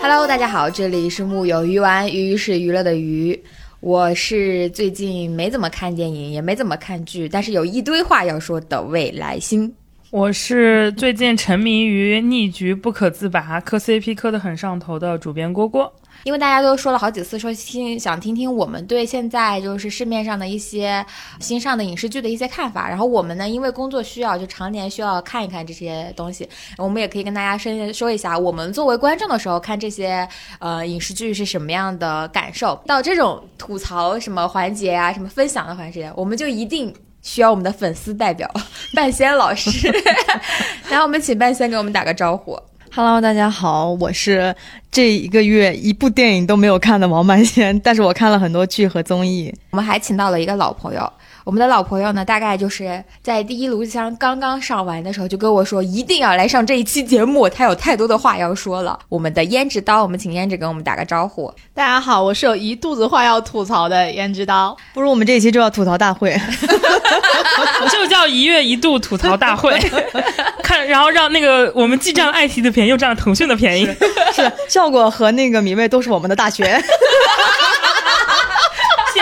Hello，大家好，这里是木有鱼丸，鱼是娱乐的鱼。我是最近没怎么看电影，也没怎么看剧，但是有一堆话要说的未来星。我是最近沉迷于逆局不可自拔，磕 CP 磕得很上头的主编郭郭。因为大家都说了好几次，说听想听听我们对现在就是市面上的一些新上的影视剧的一些看法。然后我们呢，因为工作需要，就常年需要看一看这些东西。我们也可以跟大家说说一下，我们作为观众的时候看这些呃影视剧是什么样的感受。到这种吐槽什么环节啊，什么分享的环节，我们就一定。需要我们的粉丝代表 半仙老师，然后我们请半仙给我们打个招呼。Hello，大家好，我是这一个月一部电影都没有看的王半仙，但是我看了很多剧和综艺。我们还请到了一个老朋友，我们的老朋友呢，大概就是在第一炉香刚刚上完的时候，就跟我说一定要来上这一期节目，他有太多的话要说了。我们的胭脂刀，我们请胭脂跟我们打个招呼。大家好，我是有一肚子话要吐槽的胭脂刀。不如我们这一期就要吐槽大会，就叫一月一度吐槽大会，看，然后让那个我们既占了爱奇艺的便宜，又占了腾讯的便宜。是效果和那个米未都是我们的大学。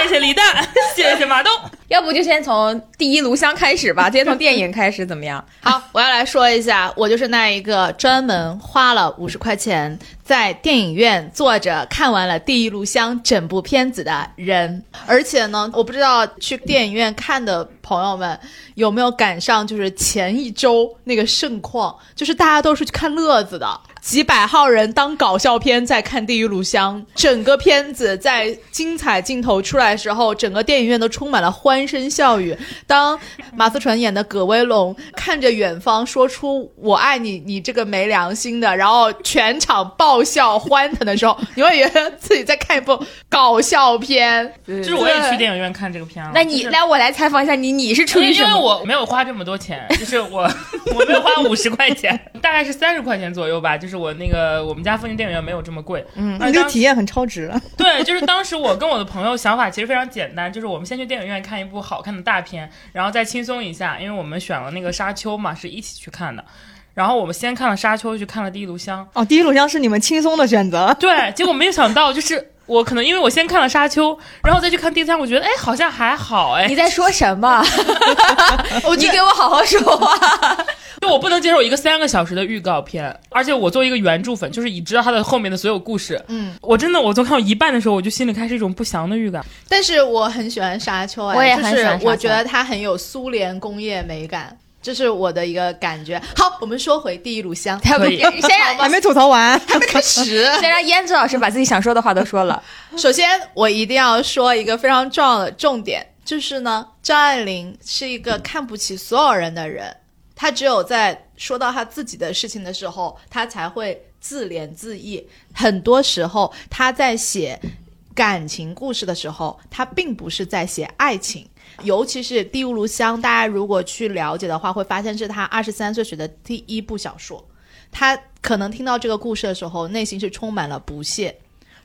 谢谢李诞，谢谢马东。要不就先从第一炉香开始吧，先从电影开始怎么样？好，我要来说一下，我就是那一个专门花了五十块钱在电影院坐着看完了《第一炉香》整部片子的人。而且呢，我不知道去电影院看的朋友们有没有赶上，就是前一周那个盛况，就是大家都是去看乐子的。几百号人当搞笑片在看《地狱炉香》，整个片子在精彩镜头出来的时候，整个电影院都充满了欢声笑语。当马思纯演的葛威龙看着远方说出“我爱你”，你这个没良心的，然后全场爆笑欢腾的时候，你会觉得自己在看一部搞笑片。就是我也去电影院看这个片了。就是那你来，我来采访一下你，你是出于因为因为？我没有花这么多钱，就是我 我没有花五十块钱，大概是三十块钱左右吧。就是我那个我们家附近电影院没有这么贵。嗯，那这个体验很超值了。对，就是当时我跟我的朋友想法其实非常简单，就是我们先去电影院看一部好看的大片，然后再轻松一下，因为我们选了那个《沙丘》嘛，是一起去看的。然后我们先看了《沙丘》，去看了《第一炉香哦，第一炉香是你们轻松的选择》。。对，结果没有想到，就是我可能因为我先看了《沙丘》，然后再去看第三，我觉得哎好像还好哎你，在说什么？你给我好好说话。就我不能接受一个三个小时的预告片，而且我作为一个原著粉，就是已知道它的后面的所有故事，嗯，我真的我从看到一半的时候，我就心里开始一种不祥的预感。但是我很喜欢沙丘、哎，我也很喜欢就是我觉得它很有苏联工业美感。这是我的一个感觉。好，我们说回第一炉香，可以先让还没吐槽完，还没开始。先让胭脂老师把自己想说的话都说了。首先，我一定要说一个非常重要的重点，就是呢，张爱玲是一个看不起所有人的人，她只有在说到她自己的事情的时候，她才会自怜自艾。很多时候，她在写感情故事的时候，她并不是在写爱情。尤其是《第五炉香》，大家如果去了解的话，会发现是他二十三岁写的第一部小说。他可能听到这个故事的时候，内心是充满了不屑，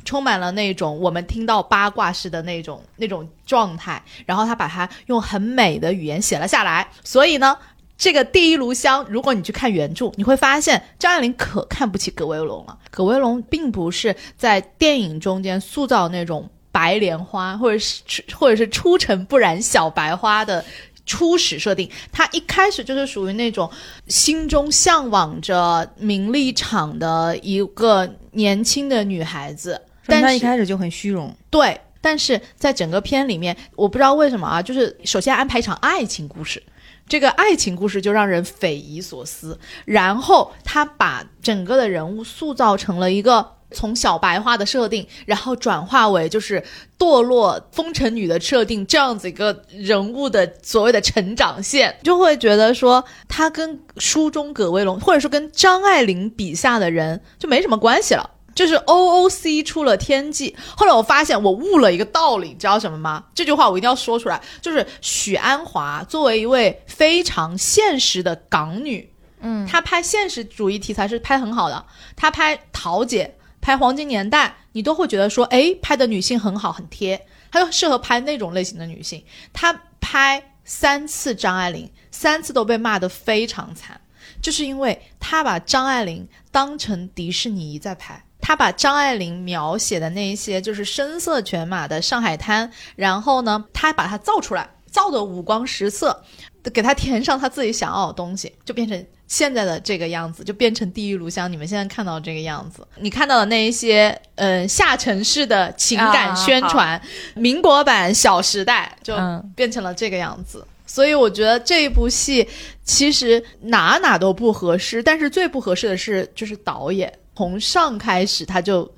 充满了那种我们听到八卦式的那种那种状态，然后他把它用很美的语言写了下来。所以呢，这个《第一炉香》，如果你去看原著，你会发现张爱玲可看不起葛威龙了。葛威龙并不是在电影中间塑造那种白莲花，或者是或者是出尘不染小白花的。初始设定，他一开始就是属于那种心中向往着名利场的一个年轻的女孩子，但他是一开始就很虚荣。对，但是在整个片里面，我不知道为什么啊，就是首先安排一场爱情故事，这个爱情故事就让人匪夷所思，然后他把整个的人物塑造成了一个。从小白花的设定，然后转化为就是堕落风尘女的设定，这样子一个人物的所谓的成长线，就会觉得说他跟书中葛威龙，或者说跟张爱玲笔下的人就没什么关系了。就是 OOC 出了天际。后来我发现我悟了一个道理，你知道什么吗？这句话我一定要说出来，就是许鞍华作为一位非常现实的港女，嗯，她拍现实主义题材是拍很好的，她拍桃姐。拍黄金年代，你都会觉得说，哎，拍的女性很好，很贴，她就适合拍那种类型的女性。她拍三次张爱玲，三次都被骂得非常惨，就是因为她把张爱玲当成迪士尼在拍。她把张爱玲描写的那一些就是声色犬马的上海滩，然后呢，她把它造出来，造的五光十色，给她填上她自己想要的东西，就变成现在的这个样子，就变成《地狱炉香》你们现在看到这个样子。你看到的那一些，嗯、下沉式的情感啊宣传，民国版《小时代》就嗯变成了这个样子。所以我觉得这一部戏其实哪哪都不合适，但是最不合适的是就是导演从上开始他就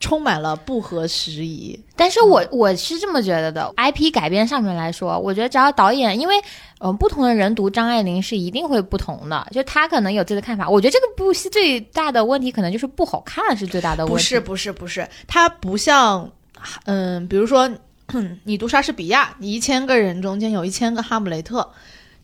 充满了不合时宜。但是我我是这么觉得的，IP 改编上面来说，我觉得只要导演，因为嗯、呃不同的人读张爱玲是一定会不同的，就他可能有自己的看法。我觉得这个部戏最大的问题可能就是不好看是最大的问题。不是不是不是，它不像，嗯，比如说 你读莎士比亚，你一千个人中间有一千个哈姆雷特，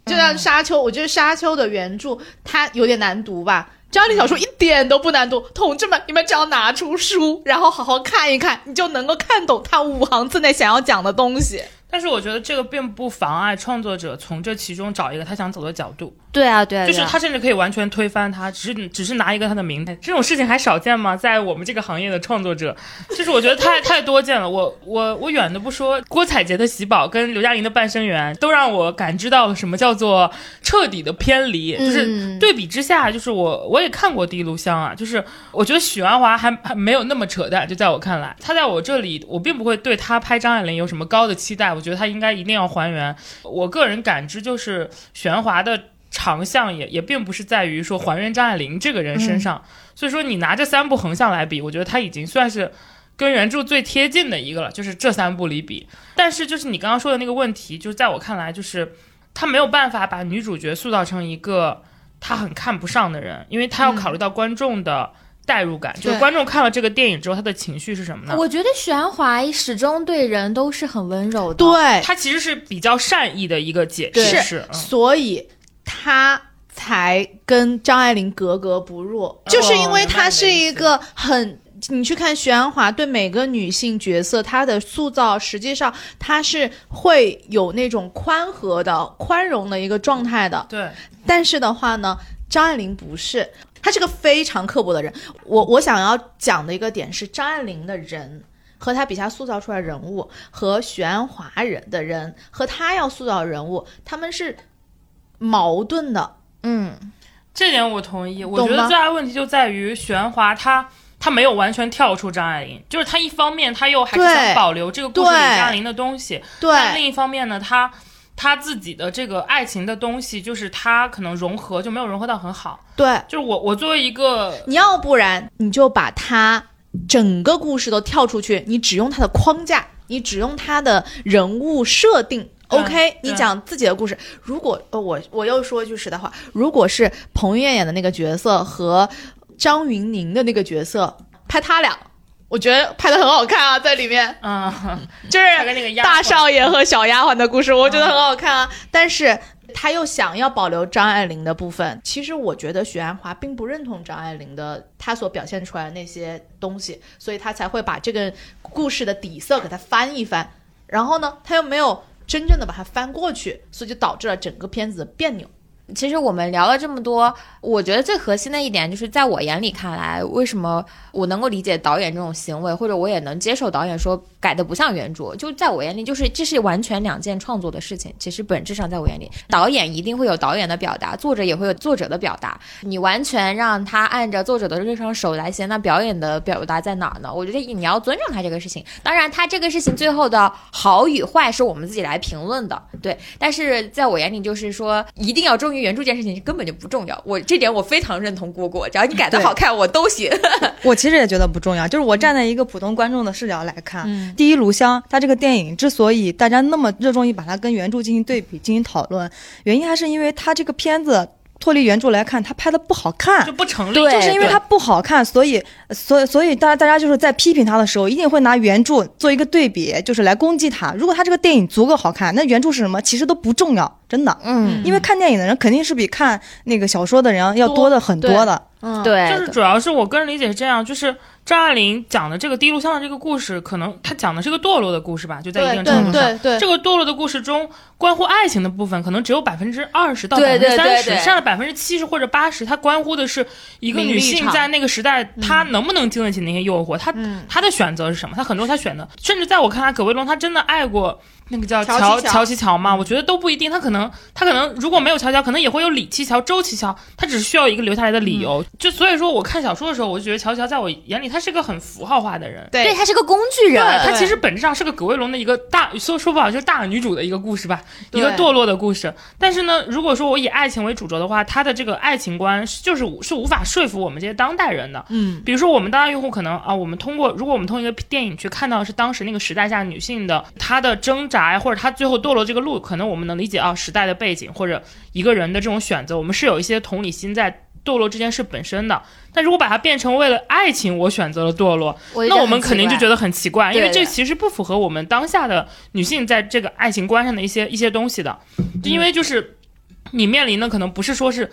就像沙丘，我觉得沙丘的原著它有点难读吧。张力小说一点都不难读，同志们，你们只要拿出书，然后好好看一看，你就能够看懂他五行字内想要讲的东西。但是我觉得这个并不妨碍创作者从这其中找一个他想走的角度，对啊对啊，就是他甚至可以完全推翻他，只是只是拿一个他的名字，这种事情还少见吗？在我们这个行业的创作者，就是我觉得太 太多见了。我我我远的不说，郭采洁的《喜宝》跟刘嘉玲的《半生缘》都让我感知到了什么叫做彻底的偏离，就是嗯对比之下，就是我我也看过《第一炉香》啊，就是我觉得许鞍华还还没有那么扯淡，就在我看来，他在我这里，我并不会对他拍张爱玲有什么高的期待，我觉得他应该一定要还原。我个人感知就是许鞍华的长项也也并不是在于说还原张爱玲这个人身上，所以说你拿这三部横向来比，我觉得他已经算是。跟原著最贴近的一个了，就是这三部里比。但是就是你刚刚说的那个问题，就是在我看来，就是他没有办法把女主角塑造成一个他很看不上的人，因为他要考虑到观众的代入感，就是观众看了这个电影之后，他的情绪是什么呢？我觉得许鞍华始终对人都是很温柔的。对，他其实是比较善意的一个解释，是嗯所以他才跟张爱玲格格不入，就是因为他是一个很。你去看徐安华对每个女性角色，她的塑造实际上她是会有那种宽和的、宽容的一个状态的。对，但是的话呢，张爱玲不是，她是个非常刻薄的人。我我想要讲的一个点是，张爱玲的人和她笔下塑造出来人物，和许鞍华人的人和她要塑造的人物，他们是矛盾的。嗯，这点我同意。我觉得最大的问题就在于玄华他。他没有完全跳出张爱玲，就是他一方面他又还是想保留这个故事里张爱玲的东西，但对另一方面呢，他他自己的这个爱情的东西，就是他可能融合就没有融合到很好。对，就是我我作为一个你要不然你就把他整个故事都跳出去，你只用他的框架，你只用他的人物设定。对 OK，你讲自己的故事。如果呃，我我又说一句实在话，如果是彭于晏演的那个角色和张云宁的那个角色拍他俩，我觉得拍的很好看啊，在里面。嗯，就是大少爷和小丫鬟的故事，我觉得很好看啊。但是他又想要保留张爱玲的部分，其实我觉得许鞍华并不认同张爱玲的她所表现出来的那些东西，所以他才会把这个故事的底色给它翻一翻，然后呢，他又没有真正的把它翻过去，所以就导致了整个片子的别扭。其实我们聊了这么多，我觉得最核心的一点就是，在我眼里看来，为什么我能够理解导演这种行为，或者我也能接受导演说改的不像原著，就在我眼里，就是这是完全两件创作的事情。其实本质上，在我眼里，导演一定会有导演的表达，作者也会有作者的表达。你完全让他按照作者的这双手来写，那表演的表达在哪儿呢？我觉得你要尊重他这个事情。当然，他这个事情最后的好与坏是我们自己来评论的，对。但是在我眼里，就是说一定要忠于原著这件事情根本就不重要。我这点我非常认同蝈蝈，只要你改的好看，我都行。我其实也觉得不重要，就是我站在一个普通观众的视角来看，嗯第一炉香》它这个电影之所以大家那么热衷于把它跟原著进行对比、进行讨论，原因还是因为它这个片子脱离原著来看，它拍的不好看就。不成立，对就是因为它不好看，所以，所以，所以大家大家就是在批评他的时候，一定会拿原著做一个对比，就是来攻击他。如果他这个电影足够好看，那原著是什么其实都不重要。真的。嗯，因为看电影的人肯定是比看那个小说的人要多多的很多的。嗯，对，就是主要是我个人理解是这样，就是张爱玲讲的这个《第一录像》的这个故事，可能她讲的是个堕落的故事吧，就在一定程度上。对对对，这个堕落的故事中，关乎爱情的部分可能只有百分之二十到百分之三十，剩下的百分之七十或者八十，它关乎的是一个女性在那个时代，她能不能经得起那些诱惑，她嗯她的选择是什么？她很多她选的，甚至在我看来，葛薇龙她真的爱过那个叫乔七乔乔乔七乔吗？我觉得都不一定，他可能他可能如果没有乔乔，可能也会有李七乔、周七乔，他只是需要一个留下来的理由。就所以说，我看小说的时候，我就觉得乔乔在我眼里，他是个很符号化的人。对，对他是个工具人，对他其实本质上是个葛卫龙的一个大说说不好就是大女主的一个故事吧，一个堕落的故事。但是呢，如果说我以爱情为主轴的话，他的这个爱情观是就是是无法说服我们这些当代人的。嗯，比如说我们当代用户可能啊，我们通过如果我们通过一个电影去看到是当时那个时代下女性的她的挣扎呀，或者他最后堕落这个路，可能我们能理解啊时代的背景或者一个人的这种选择，我们是有一些同理心在。堕落这件事本身的，但如果把它变成为了爱情，我选择了堕落，那我们肯定就觉得得很奇怪，因为这其实不符合我们当下的女性在这个爱情观上的一些一些东西的，就因为就是你面临的可能不是说是。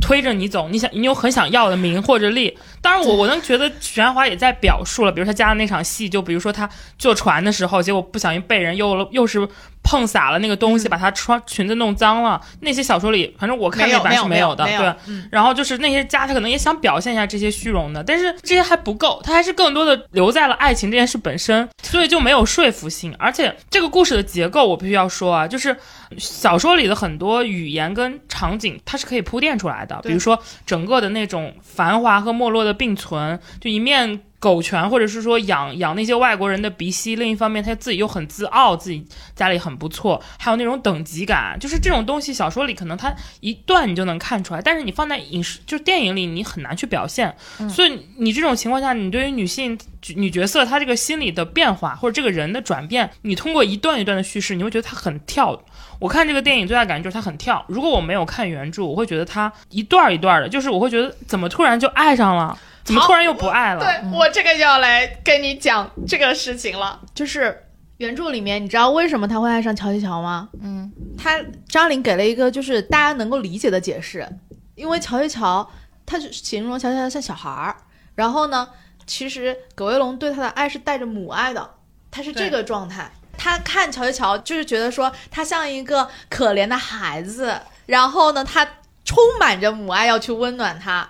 推着你走，你想你有很想要的名或者利。当然我，我能觉得许鞍华也在表述了，比如他加的那场戏，就比如说他坐船的时候，结果不小心被人又又是碰洒了那个东西，把她穿裙子弄脏了。那些小说里，反正我看那版是没有的，对。嗯然后就是那些家，他可能也想表现一下这些虚荣的，但是这些还不够，他还是更多的留在了爱情这件事本身，所以就没有说服性。而且这个故事的结构，我必须要说啊，就是小说里的很多语言跟场景，它是可以铺垫出来的，比如说整个的那种繁华和没落的并存，就一面。狗权，或者是说养养那些外国人的鼻息，另一方面他自己又很自傲，自己家里很不错，还有那种等级感，就是这种东西，小说里可能他一段你就能看出来，但是你放在影视就是电影里，你很难去表现。所以你这种情况下，你对于女性女角色她这个心理的变化或者这个人的转变，你通过一段一段的叙事，你会觉得她很跳。我看这个电影最大感觉就是它很跳。如果我没有看原著，我会觉得它一段一段的，就是我会觉得怎么突然就爱上了，怎么突然又不爱了？对我这个要来跟你讲这个事情了，就是原著里面，你知道为什么他会爱上乔西乔吗？嗯，他张琳给了一个就是大家能够理解的解释，因为乔西乔他是形容乔西乔像小孩儿，然后呢，其实葛威龙对他的爱是带着母爱的，他是这个状态。他看乔一乔就是觉得说他像一个可怜的孩子，然后呢，他充满着母爱要去温暖他。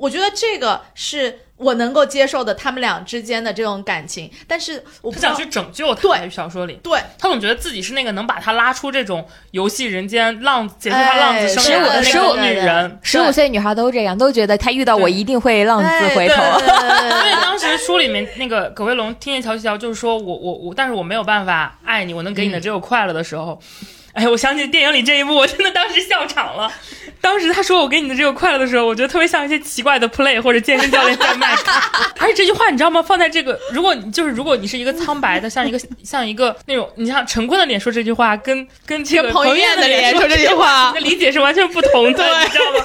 我觉得这个是我能够接受的，他们俩之间的这种感情。但是我不想去拯救他，对小说里，对他总觉得自己是那个能把他拉出这种游戏人间浪子结束他浪子生涯的哎十五那种女人。十五岁女孩都这样，都觉得他遇到我一定会浪子哎回头。所以当时书里面那个葛威龙听见乔七乔就是说我我我，但是我没有办法爱你，我能给你的只有快乐的时候。哎，我想起电影里这一幕，我真的当时笑场了。当时他说我给你的这个快乐的时候，我觉得特别像一些奇怪的 play 或者健身教练在卖。而且这句话你知道吗？放在这个，如果你就是如果你是一个苍白的，像一个像一个那种，你像陈坤的脸说这句话，跟跟这个彭于晏的脸说说这句话你的理解是完全不同的，你知道吗？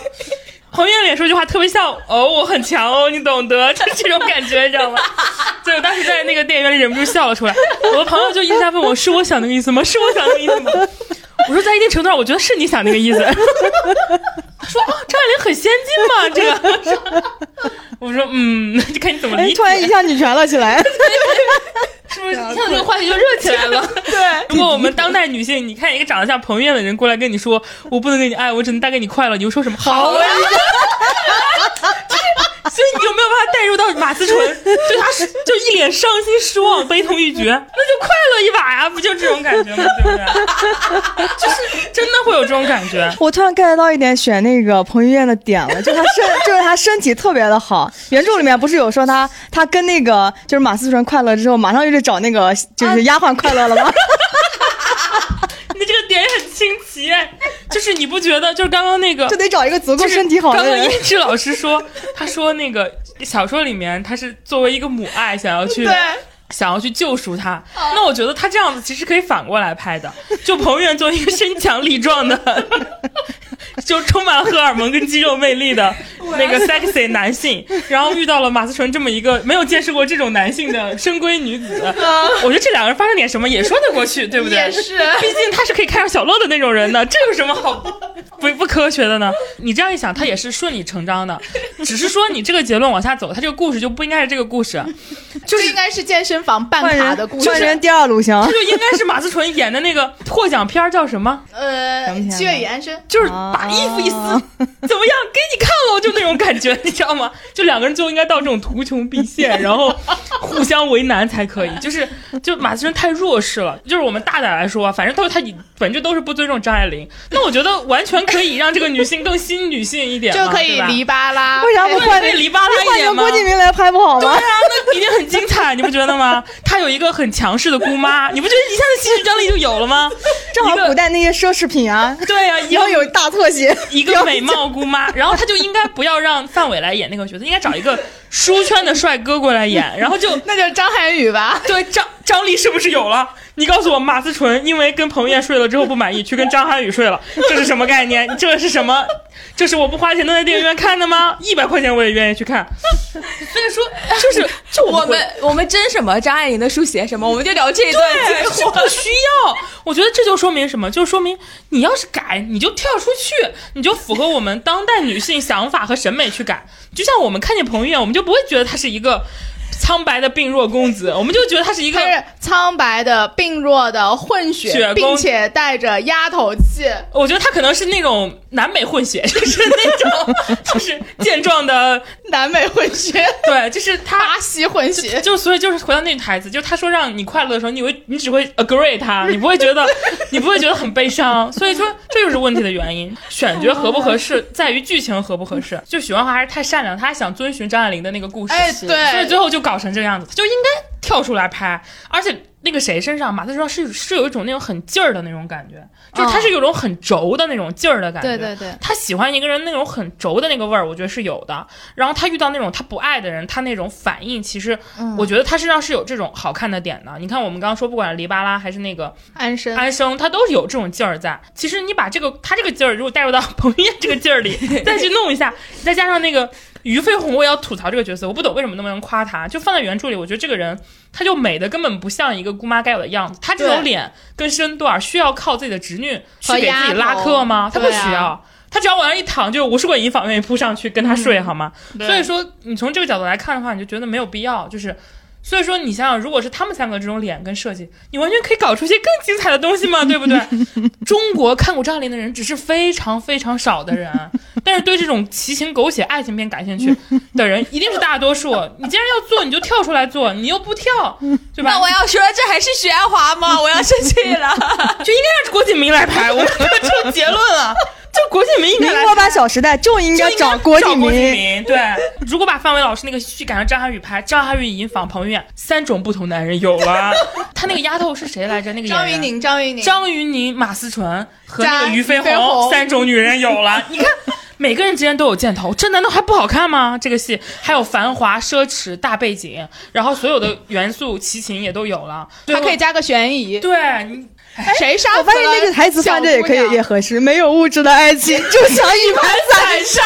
彭于晏脸说句话特别像哦，我很强哦，你懂得，就是这种感觉，你知道吗？所以我当时在那个电影院里忍不住笑了出来。我的朋友就一直在问我，是我想那个意思吗？是我想那个意思吗？我说在一定程度上，我觉得是你想那个意思。他 说啊，张爱玲很先进嘛，这个。我说嗯，就看你怎么哎，理解。突然一下女权了起来。是不是一下子这个话题就热起来了？对，如果我们当代女性，你看一个长得像彭于晏的人过来跟你说，我不能给你爱，我只能带给你快乐，你会说什么？好啊！所以你就没有办法带入到马思纯，就他是就一脸伤心、失望、悲痛欲绝，一把呀，不就这种感觉吗？对不对？就是真的会有这种感觉。我突然 get 到一点选那个彭于晏的点了，就他身，就是他身体特别的好。原著里面不是有说他他跟那个就是马思纯快乐之后，马上就去找那个就是丫鬟快乐了吗？你这个点也很新奇，就是你不觉得？就是刚刚那个就得找一个足够身体好的人。刚刚燕之老师说，他说那个小说里面他是作为一个母爱想要去。想要去救赎他，那我觉得他这样子其实可以反过来拍的。就彭于晏作为一个身强力壮的就充满荷尔蒙跟肌肉魅力的那个 sexy 男性，然后遇到了马思纯这么一个没有见识过这种男性的深闺女子，我觉得这两个人发生点什么也说得过去，对不对？也是 毕竟他是可以看上小洛的那种人的，这有什么好不不科学的呢？你这样一想，他也是顺理成章的，只是说你这个结论往下走，他这个故事就不应该是这个故事，就应该是健身房办卡的故事。换人第二炉香这，就应该是马思纯演的那个 获奖片儿叫什么？呃七月与安生。就是把衣服一撕，啊 怎么样？给你看了，就那种感觉，你知道吗？就两个人最后应该到这种图穷匕见，然后互相为难才可以。就是，就马思纯太弱势了。就是我们大胆来说，反正都他本就都是不尊重张爱玲，那我觉得完全可以让这个女性更新女性一点嘛，就可以黎巴拉，为啥不换黎巴拉一换点吗？成郭敬明来拍不好吗？对啊，那一定很精彩，你不觉得吗？她有一个很强势的姑妈，你不觉得一下子戏剧张力就有了吗？正好古代那些奢侈品啊，对、啊，一个然后有大特写，一个美貌姑妈，然后她就应该不要让范伟来演那个角色，应该找一个书圈的帅哥过来演，然后就那就是张涵予吧？对张张力是不是有了？你告诉我，马思纯因为跟彭于晏睡了之后不满意，去跟张涵予睡了，这是什么概念？这是什么？这是我不花钱能在电影院看的吗？一百块钱我也愿意去看。所以说，就是就我们我们争什么？张爱玲的书写什么？我们就聊这一段对。是不需要。我觉得这就说明什么？就说明你要是改，你就跳出去，你就符合我们当代女性想法和审美去改。就像我们看见彭于晏，我们就不会觉得他是一个苍白的病弱公子，我们就觉得他是一个他是苍白的、病弱的、混血，并且带着丫头气。我觉得他可能是那种南美混血，就是那种就是健壮的，南美混血，对，就是他。巴西混血，就所以就是回到那句台词，就是他说让你快乐的时候，你会你只会 agree 他，你不会觉得 你不会觉得很悲伤，所以说这就是问题的原因。选角合不合适，在于剧情合不合适。就许鞍华还是太善良，他还想遵循张爱玲的那个故事，哎，所以，最后就搞成这个样子，他就应该跳出来拍。而且那个谁身上，马思纯是是有一种那种很劲儿的那种感觉，就是他是有种很轴的那种劲儿的感觉。对对对他喜欢一个人那种很轴的那个味儿，我觉得是有的。然后他遇到那种他不爱的人，他那种反应，其实我觉得他身上是有这种好看的点的。你看我们刚刚说，不管是黎巴拉还是那个安生，安生，他都是有这种劲儿在。其实你把这个他这个劲儿，如果带入到彭于晏这个劲儿里，再去弄一下，再加上那个俞飞鸿，我也要吐槽这个角色，我不懂为什么那么能夸他。就放在原著里，我觉得这个人他就美的根本不像一个姑妈该有的样子。他这种脸跟身段需要靠自己的侄女去给自己拉客吗？他不需要。他只要往那一躺，就有无数个银坊愿意扑上去跟他睡，好吗？所以说，你从这个角度来看的话，你就觉得没有必要。就是，所以说，你想想，如果是他们三个这种脸跟设计，你完全可以搞出一些更精彩的东西嘛，对不对？中国看过张爱玲的人只是非常非常少的人，但是对这种奇情狗血爱情片感兴趣 的人一定是大多数。你既然要做，你就跳出来做，你又不跳，对吧？那我要说，这还是许鞍华吗？我要生气了。就应该让郭敬明来拍，我们就出结论了。就郭敬明应该民国版《小时代》就应该找郭敬找郭敬明。对，如果把范伟老师那个戏改成张涵予拍，张涵予引仿彭于晏，三种不同男人有了。他那个丫头是谁来着？那个张云宁，张云宁，张云宁、马思纯和那个加俞飞鸿三种女人有了。你看。每个人之间都有箭头，这难道还不好看吗？这个戏还有繁华、奢侈、大背景，然后所有的元素、齐情也都有了，还可以加个悬疑。对你谁杀死了我发现那个台词放这也可以也合适，没有物质的爱情就像一盘散沙。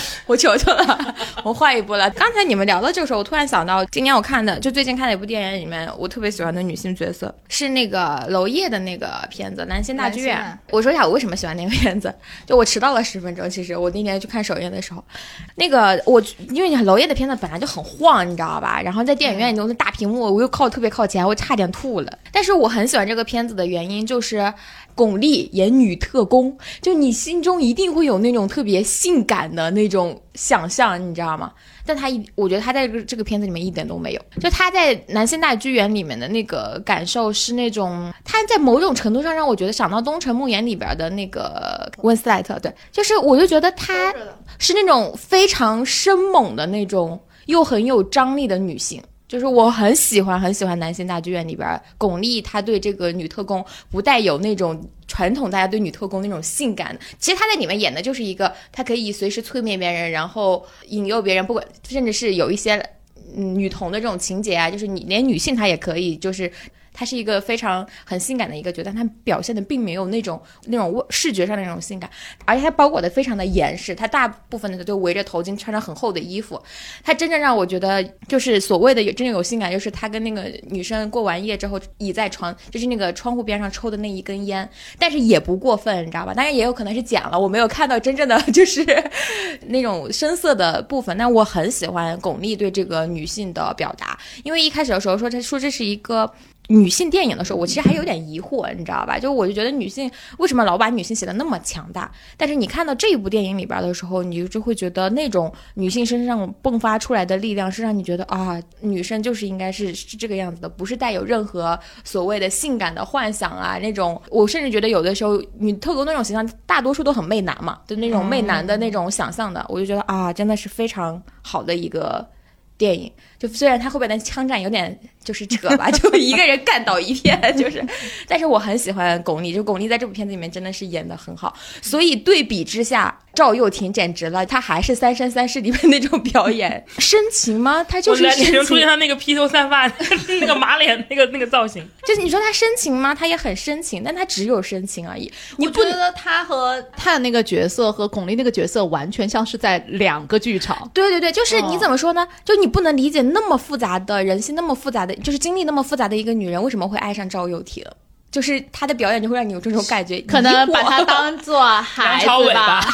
我求求了，我换一部了。刚才你们聊到这个时候，我突然想到，今年我看的，就最近看的一部电影里面，我特别喜欢的女性角色是那个娄烨的那个片子《南星大剧院》。我说一下我为什么喜欢那个片子，就我迟到了十分钟。其实我那天去看首映的时候，那个我因为娄烨的片子本来就很晃，你知道吧？然后在电影院里都是大屏幕，我又靠特别靠前，我差点吐了。但是我很喜欢这个片子的原因就是。巩俐演女特工，就你心中一定会有那种特别性感的那种想象，你知道吗？但她一，我觉得她在这个这个片子里面一点都没有。就她在南星大剧院里面的那个感受是那种，她在某种程度上让我觉得想到《东城梦魇》里边的那个温斯莱特，对，就是我就觉得她是那种非常生猛的那种，又很有张力的女性。就是我很喜欢很喜欢《男性大剧院》里边巩俐，她对这个女特工不带有那种传统大家对女特工那种性感，其实她在里面演的就是一个，她可以随时催眠别人，然后引诱别人，不管甚至是有一些嗯女童的这种情节啊，就是你连女性她也可以就是。她是一个非常很性感的一个角，但她表现的并没有那种那种视觉上的那种性感，而且她包裹的非常的严实，她大部分的都围着头巾，穿着很厚的衣服。她真正让我觉得就是所谓的有真正有性感，就是她跟那个女生过完夜之后倚在床，就是那个窗户边上抽的那一根烟，但是也不过分，你知道吧？当然也有可能是剪了，我没有看到真正的 就是 那种深色的部分。但我很喜欢巩俐对这个女性的表达，因为一开始的时候说她说这是一个。女性电影的时候，我其实还有点疑惑，你知道吧？就我就觉得女性为什么老把女性写的那么强大？但是你看到这一部电影里边的时候，你就会觉得那种女性身上迸发出来的力量，是让你觉得啊，女生就是应该是是这个样子的，不是带有任何所谓的性感的幻想啊那种。我甚至觉得有的时候女特工那种形象，大多数都很媚男嘛，就那种媚男的那种想象的，我就觉得啊，真的是非常好的一个电影。就虽然他后边的枪战有点就是扯吧，就一个人干倒一片，就是，但是我很喜欢巩俐，就巩俐在这部片子里面真的是演的很好，所以对比之下，赵又廷简直了，他还是《三生三世》里面那种表演，深情吗？他就是出现，他那个披头散发、那个马脸、那个那个造型。就是你说他深情吗？他也很深情，但他只有深情而已，你不觉得他和他的那个角色和巩俐那个角色完全像是在两个剧场。对对对，就是哦你怎么说呢？就你不能理解那么复杂的人性，那么复杂的，就是经历那么复杂的一个女人，为什么会爱上赵又廷？就是他的表演就会让你有这种感觉，可能把他当做孩子吧。吧，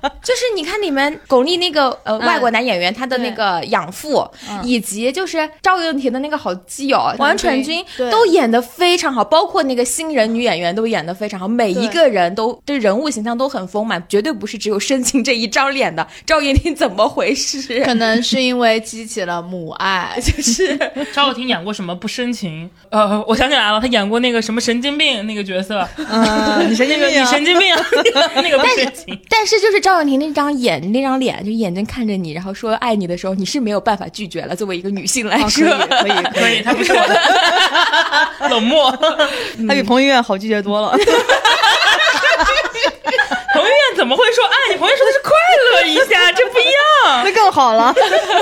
就是你看里面巩俐那个呃、嗯。外国男演员，他的那个养父，嗯。以及就是赵又廷的那个好基友王传君，都演的非常好，包括那个新人女演员都演的非常好，每一个人都对人物形象都很丰满，绝对不是只有深情这一张脸的。赵又廷，怎么回事？可能是因为激起了母爱。就是。赵又廷演过什么不深情？呃，我想起来了，他演过那个什么神经病那个角色，嗯，你神经病啊！神经病啊，那个不深情。但是就是赵又廷那张眼那张脸，就眼睛看着你，然后说爱你的时候，你是没有办法拒绝了。作为一个女性来说，以可以可 可以，他不是我的冷漠。他比彭于晏好拒绝多了。彭于晏怎么会说爱你？彭于晏说的是快乐一下，一样。那更好了。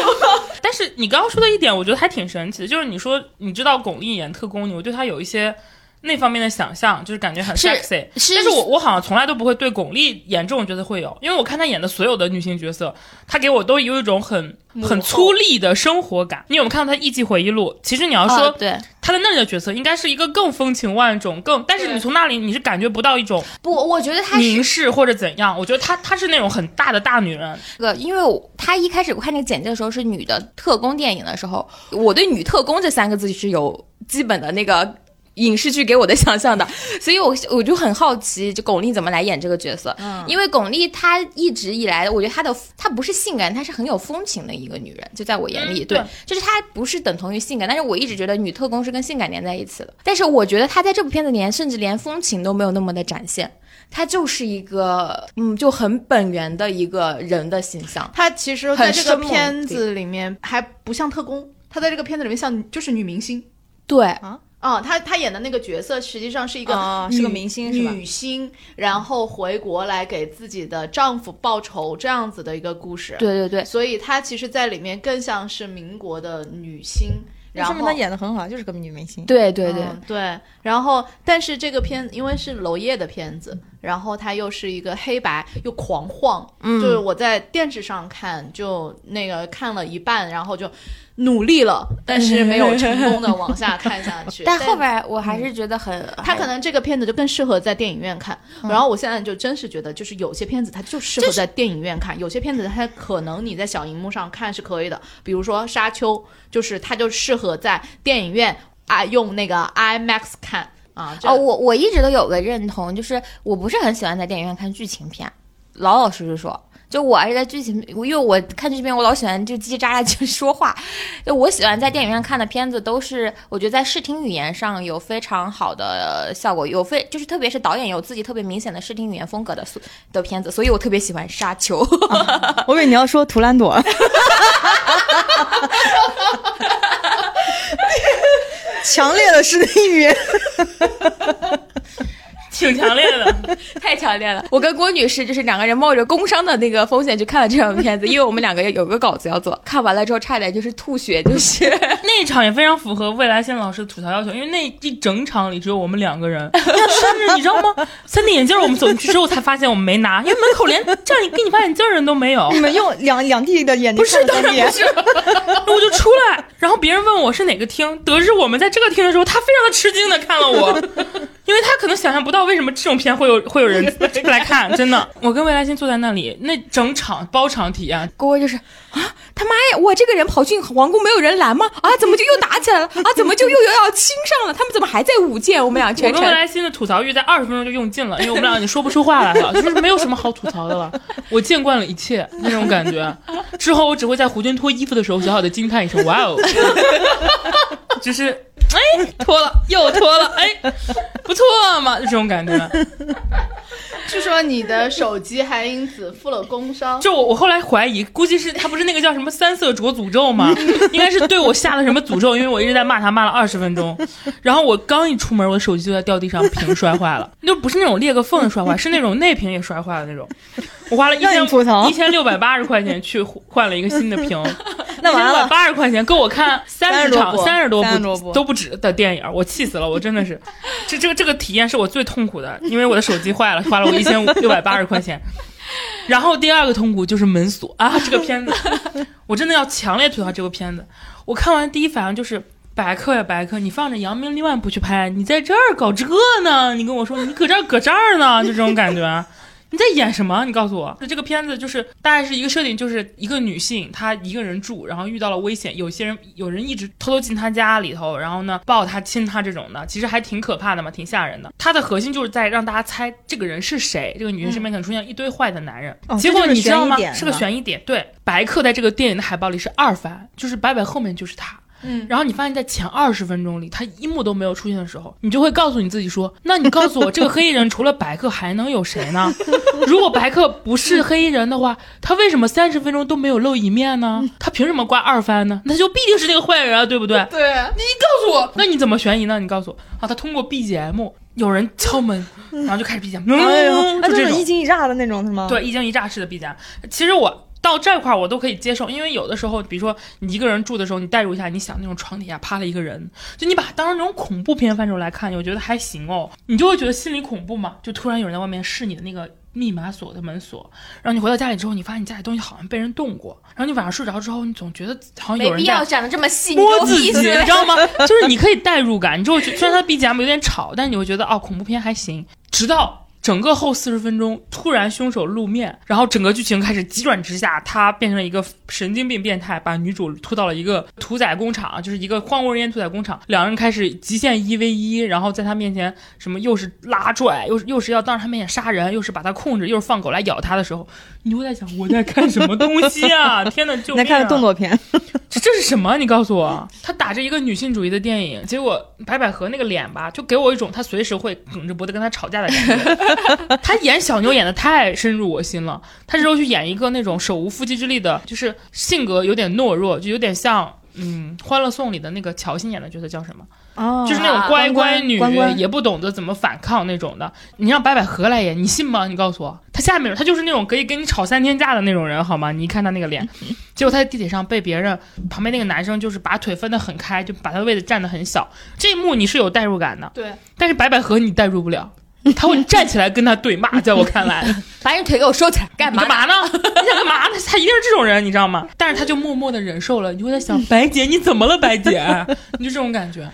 但是你刚刚说的一点，我觉得还挺神奇的，就是你说你知道巩俐演特工，你我对她有一些那方面的想象，就是感觉很 sexy。是但是我我好像从来都不会对巩俐演这种角色会有，因为我看她演的所有的女性角色，她给我都有一种很很粗粝的生活感。你有没有看到她《艺伎回忆录》？其实你要说哦对，她的那里的角色，应该是一个更风情万种、更，但是你从那里你是感觉不到一种不，我觉得她是凝视或者怎样。我觉得她她是那种很大的大女人，这个，因为我她一开始我看那个简介的时候是女的特工电影的时候，我对女特工这三个字是有基本的那个。影视剧给我的想象的，所以我我就很好奇，就巩俐怎么来演这个角色。嗯，因为巩俐她一直以来，我觉得她的她不是性感，她是很有风情的一个女人，就在我眼里，对就是她不是等同于性感，但是我一直觉得女特工是跟性感连在一起的。但是我觉得她在这部片子里面，甚至连风情都没有那么的展现，她就是一个嗯，就很本源的一个人的形象。她其实在这个片子里面还不像特工，她在这个片子里面像就是女明星。对，啊、他他演的那个角色实际上是一个是个明星是吧女星，然后回国来给自己的丈夫报仇这样子的一个故事。，对对对，所以她其实在里面更像是民国的女星。然后说明他演的很好，就是个女明星。对对对，嗯对，然后但是这个片因为是娄烨的片子，然后它又是一个黑白又狂晃，嗯。就是我在电视上看，就那个看了一半，然后就努力了，但是没有成功的往下看下去。但后边我还是觉得很，他可能这个片子就更适合在电影院看，然后我现在就真是觉得，就是有些片子它就适合在电影院看，有些片子它可能你在小荧幕上看是可以的，比如说《沙丘》，就是它就适合在电影院啊用那个 IMAX 看啊。我我一直都有个认同，就是我不是很喜欢在电影院看剧情片，老老实实说。就我还是在剧情，因为我看剧情片，我老喜欢就叽叽喳喳就说话。就我喜欢在电影院看的片子，都是我觉得在视听语言上有非常好的效果，有非就是特别是导演有自己特别明显的视听语言风格的的片子，所以我特别喜欢《沙丘》我以为你要说图兰朵，强烈的视听语言。挺强烈的。太强烈了！我跟郭女士就是两个人冒着工伤的那个风险去看了这场片子，因为我们两个有个稿子要做，看完了之后差点就是吐血，就是 那一场也非常符合未来线老师的吐槽要求，因为那一整场里只有我们两个人，甚至你知道吗？三 D 眼镜我们走进去之后才发现我们没拿，因为门口连这样给你发眼镜的人都没有。你们用两两地的眼镜不是，当然不是，我就出来，然后别人问我是哪个厅，得知我们在这个厅的时候，他非常的吃惊的看了我，因为他可能想象不到为什么这种片会有会有人 来看，真的。我跟未来星坐在那里，那整场包场体验，郭就是啊，他妈呀，我这个人跑进皇宫没有人拦吗？啊，怎么就又打起来了？啊，怎么就又又要亲上了？他们怎么还在舞剑？我们俩我全程跟未来星的吐槽欲在二十分钟就用尽了，因为我们俩已经说不出话来了，就是没有什么好吐槽的了。我见惯了一切那种感觉，之后我只会在胡军脱衣服的时候小小的惊叹一声“哇哦”，就是哎脱了又脱了，哎不错嘛，就这种感觉。据说你的手机还因此负了工伤。就我我后来怀疑，估计是他不是那个叫什么三色镯诅咒吗？应该是对我下了什么诅咒，因为我一直在骂他，骂了二十分钟。然后我刚一出门，我的手机就在掉地上，屏摔坏了，就不是那种裂个缝的摔坏，是那种内屏也摔坏了那种。我花了一千吐槽一千六百八十块钱去换了一个新的屏，那完了八十块钱够我看三十30多场部三十多30多部部都不止的电影，我气死了，我真的是，这这个这个体验是我最痛苦的，因为我的手机坏了，花了我一千六百八十块钱。然后第二个痛苦就是门锁啊，这个片子我真的要强烈吐槽这部片子。我看完第一反应就是。白客呀，白客，你放着扬名立万不去拍，你在这儿搞这呢？你跟我说你搁这儿搁这儿呢，就这种感觉。你在演什么？你告诉我，这个片子就是大概是一个设定，就是一个女性她一个人住，然后遇到了危险，有些人有人一直偷偷进她家里头，然后呢抱她亲她这种的，其实还挺可怕的嘛，挺吓人的。它的核心就是在让大家猜这个人是谁，这个女性身边可能出现一堆坏的男人，哦结果你知道吗是个悬疑点。对，白客在这个电影的海报里是二番，就是白白后面就是他。嗯，然后你发现，在前二十分钟里，他一幕都没有出现的时候，你就会告诉你自己说：“那你告诉我，这个黑衣人除了白客还能有谁呢？如果白客不是黑衣人的话，他为什么三十分钟都没有露一面呢？他凭什么挂二番呢？那就必定是那个坏人啊，对不对？对，你告诉我，那你怎么悬疑呢？你告诉我啊，他通过 BGM，有人敲门，然后就开始 BGM，哎呦，嗯，就这种那种一惊一乍的那种是吗？对，一惊一乍式的 BGM。其实我到这块儿我都可以接受，因为有的时候，比如说你一个人住的时候，你代入一下，你想那种床底下趴了一个人，就你把它当成那种恐怖片范畴来看，我觉得还行哦。你就会觉得心里恐怖嘛，就突然有人在外面试你的那个。密码锁的门锁，然后你回到家里之后，你发现你家里东西好像被人动过，然后你晚上睡着之后，你总觉得好像有人在没必要讲的这么细，你摸自己，你知道吗？就是你可以代入感，你就会觉虽然它 BGM 有点吵，但是你会觉得哦，恐怖片还行。直到整个后四十分钟，突然凶手露面，然后整个剧情开始急转直下，他变成了一个神经病变态，把女主拖到了一个屠宰工厂，就是一个荒无人烟屠宰工厂，两人开始极限一 v 一，然后在他面前什么又是拉拽，又是又是要当着他面前杀人，又是把他控制，又是放狗来咬他的时候，你会在想我在看什么东西啊？天呐，救命、啊！你在看的动作片，这这是什么？你告诉我，他打着一个女性主义的电影，结果白百合那个脸吧，就给我一种他随时会梗着脖子跟他吵架的感觉。他演小牛演的太深入我心了，他这时候去演一个那种手无缚鸡之力的，就是性格有点懦弱，就有点像。嗯，《欢乐颂》里的那个乔欣演的角色叫什么？哦就是那种乖乖女，关关也不懂得怎么反抗那种的。你让白百合来演，你信吗？你告诉我，他下面他就是那种可以跟你吵三天架的那种人，好吗？你一看他那个脸，结果他在地铁上被别人旁边那个男生就是把腿分得很开，就把他的位置占得很小。这一幕你是有代入感的，对，但是白百合你代入不了，他会站起来跟他对骂，在我看来。把你腿给我收起来，干嘛干？嘛呢？你想干嘛呢？他一定是这种人，你知道吗？但是他就默默的忍受了。你就会在想，白姐你怎么了？白姐，你就这种感觉。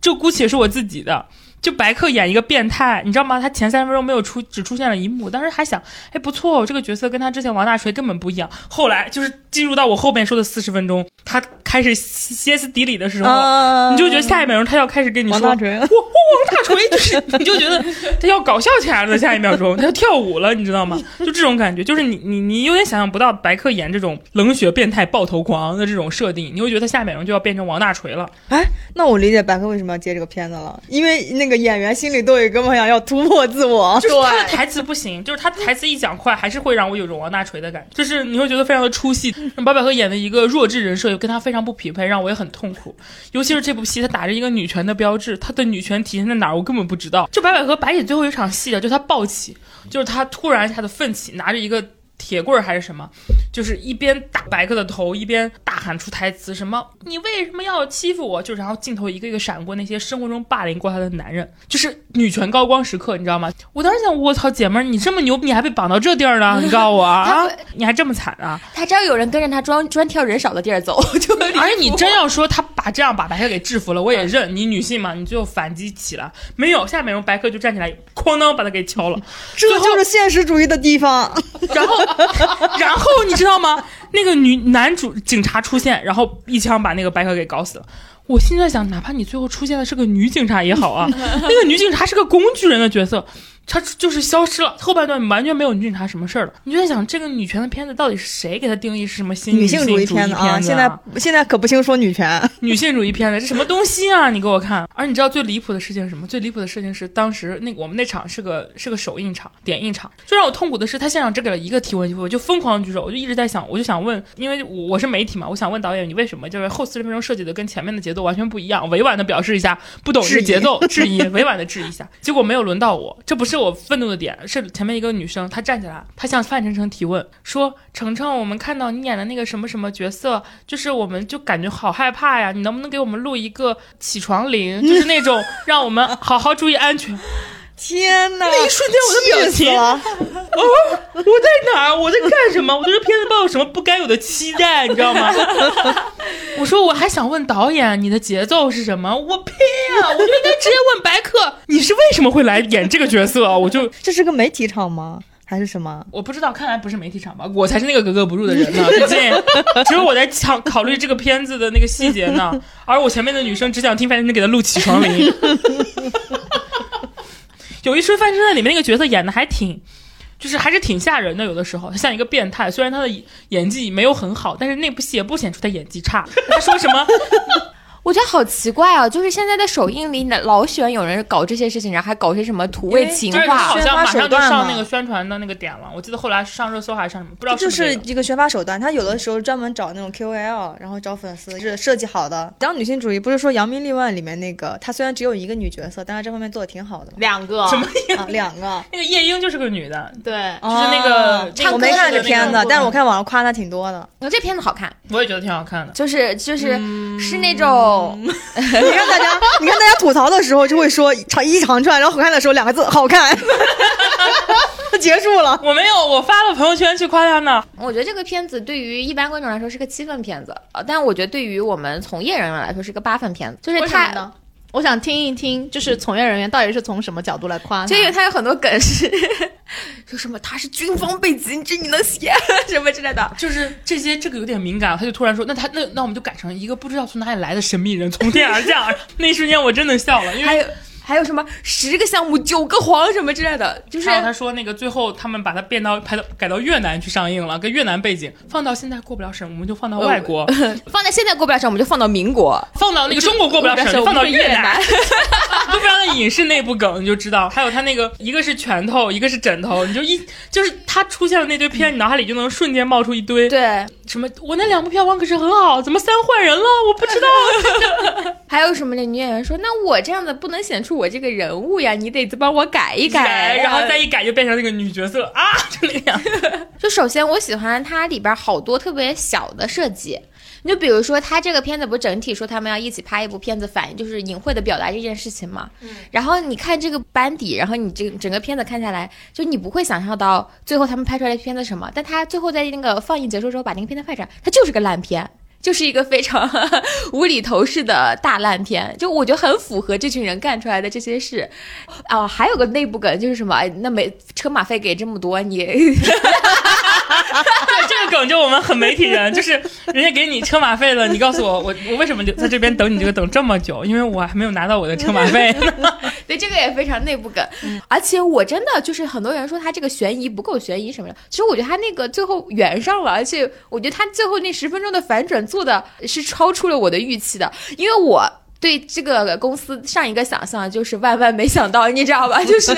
这姑且是我自己的。就白客演一个变态，你知道吗？他前三十分钟没有出，只出现了一幕。当时还想，哎，不错，这个角色跟他之前王大锤根本不一样。后来就是进入到我后面说的四十分钟，他开始歇斯底里的时候，啊你就觉得下一秒钟他要开始跟你说王大锤我我王大锤就是，你就觉得他要搞笑起来了，下一秒钟他要跳舞了，你知道吗？就这种感觉，就是你你你有点想象不到白客演这种冷血变态爆头狂的这种设定，你会觉得他下一秒钟就要变成王大锤了。哎，那我理解白客为什么要接这个片子了，因为那个个演员心里都有一个梦想，要突破自我。就是他的台词不行，就是他台词一讲快，还是会让我有种王大锤的感觉，就是你会觉得非常的出戏。白百合演的一个弱智人设又跟他非常不匹配，让我也很痛苦。尤其是这部戏，他打着一个女权的标志，他的女权体现在哪儿，我根本不知道。就白百合白姐最后一场戏啊，就她暴起，就是她突然一下子奋起，拿着一个。铁棍儿还是什么，就是一边打白客的头，一边大喊出台词，什么“你为什么要欺负我？”就然后镜头一个一个闪过那些生活中霸凌过她的男人，就是女权高光时刻，你知道吗？我当时想，我操，姐们儿，你这么牛，你还被绑到这地儿了？你 告诉我啊，你还这么惨啊？他只要有人跟着他专 专挑人少的地儿走，就而且你真要说他把这样把白客给制服了，我也认。你女性嘛，你最后反击起来没有？下面用白客就站起来，哐当把他给敲了。这就是现实主义的地方。然后。然后你知道吗？那个女男主警察出现，然后一枪把那个白客给搞死了。我现在想，哪怕你最后出现的是个女警察也好啊，那个女警察是个工具人的角色。他就是消失了，后半段完全没有女警察什么事儿了。你就在想，这个女权的片子到底是谁给他定义是什么新女性主义片子啊？现在现在可不兴说女权，女性主义片子这什么东西啊？你给我看！而你知道最离谱的事情是什么？最离谱的事情是当时那我们那场是个是个首映场点映场，最让我痛苦的是他现场只给了一个提问机会，我就疯狂举手，我就一直在想，我就想问，因为我是媒体嘛，我想问导演，你为什么就是后四十分钟设计的跟前面的节奏完全不一样？委婉的表示一下不懂这节奏，质疑，委婉的质疑一下，结果没有轮到我，这不是是我愤怒的点。是前面一个女生，她站起来，她向范丞丞提问说：“丞丞，我们看到你演的那个什么什么角色，就是我们就感觉好害怕呀，你能不能给我们录一个起床铃，就是那种让我们好好注意安全。”天哪！那一瞬间我的表情，哦，我在哪儿？我在干什么？我对这片子抱有什么不该有的期待？你知道吗？我说我还想问导演，你的节奏是什么？我呸呀！我就应该直接问白客，你是为什么会来演这个角色？我就 这是个媒体场吗？还是什么？我不知道，看来不是媒体场吧？我才是那个格格不入的人呢。毕竟只有我在想考虑这个片子的那个细节呢，而我前面的女生只想听范丞丞给她录起床铃。有一说，范丞丞里面那个角色演的还挺，就是还是挺吓人的。有的时候他像一个变态，虽然他的演技没有很好，但是那部戏也不显出他演技差。他说什么？我觉得好奇怪啊！就是现在的首映里，老喜欢有人搞这些事情，然后还搞些什么土味情话，好像马上就上那个宣传的那个点了。我记得后来上热搜还是上什么，不知道就是一个宣发手段。他有的时候专门找那种 KOL，然后找粉丝，是设计好的。讲女性主义，不是说《扬名立万》里面那个，她虽然只有一个女角色，但是这方面做的挺好的。两个什么？两个？那个夜莺就是个女的，对，就是那个。我没看这片子，但是我看网上夸她挺多的。我这片子好看，我也觉得挺好看的。就是就是是那种。你看大家，你看大家吐槽的时候就会说长一长串，然后好看的时候两个字好看，结束了。我没有，我发了朋友圈去夸他呢。我觉得这个片子对于一般观众来说是个七分片子，呃，但我觉得对于我们从业人员来说是个八分片子。就是他呢？我想听一听，就是从业人员到底是从什么角度来夸？就因为他有很多梗是，说什么他是军方背景，这你能写 什么之类的？就是这些，这个有点敏感。他就突然说，那他那那我们就改成一个不知道从哪里来的神秘人从天而降。那一瞬间我真的笑了，因为。还有什么十个项目九个黄什么之类的，就是他说那个最后他们把它变到拍到改到越南去上映了，跟越南背景放到现在过不了审，我们就放到外国；放在现在过不了审，我们就放到民国；放到那个中国过不了审，放到越南。就非常的影视内部梗，你就知道。还有他那个一个是拳头，一个是枕头，你就一就是他出现了那堆片，你脑海里就能瞬间冒出一堆 对什么我那两部票房可是很好，怎么三换人了？我不知道。还有什么那？女演员说那我这样子不能显出。我这个人物呀，你得帮我改一改，然后再一改就变成那个女角色啊，就那样。就首先我喜欢它里边好多特别小的设计，你就比如说它这个片子不整体说他们要一起拍一部片子，反映就是隐晦的表达这件事情嘛。嗯。然后你看这个班底，然后你这整个片子看下来，就你不会想象到最后他们拍出来的片子什么，但他最后在那个放映结束之后把那个片子拍出来，它就是个烂片。就是一个非常 无厘头式的大烂片，就我觉得很符合这群人干出来的这些事。哦，还有个内部梗就是什么？那没车马费给这么多，你。对这个梗就我们很媒体人，就是人家给你车马费了，你告诉我，我我为什么就在这边等你这个等这么久？因为我还没有拿到我的车马费。对，这个也非常内部梗。而且我真的就是很多人说他这个悬疑不够悬疑什么的，其实我觉得他那个最后圆上了，而且我觉得他最后那十分钟的反转做的是超出了我的预期的，因为我。对这个公司上一个想象就是万万没想到，你知道吧？就是，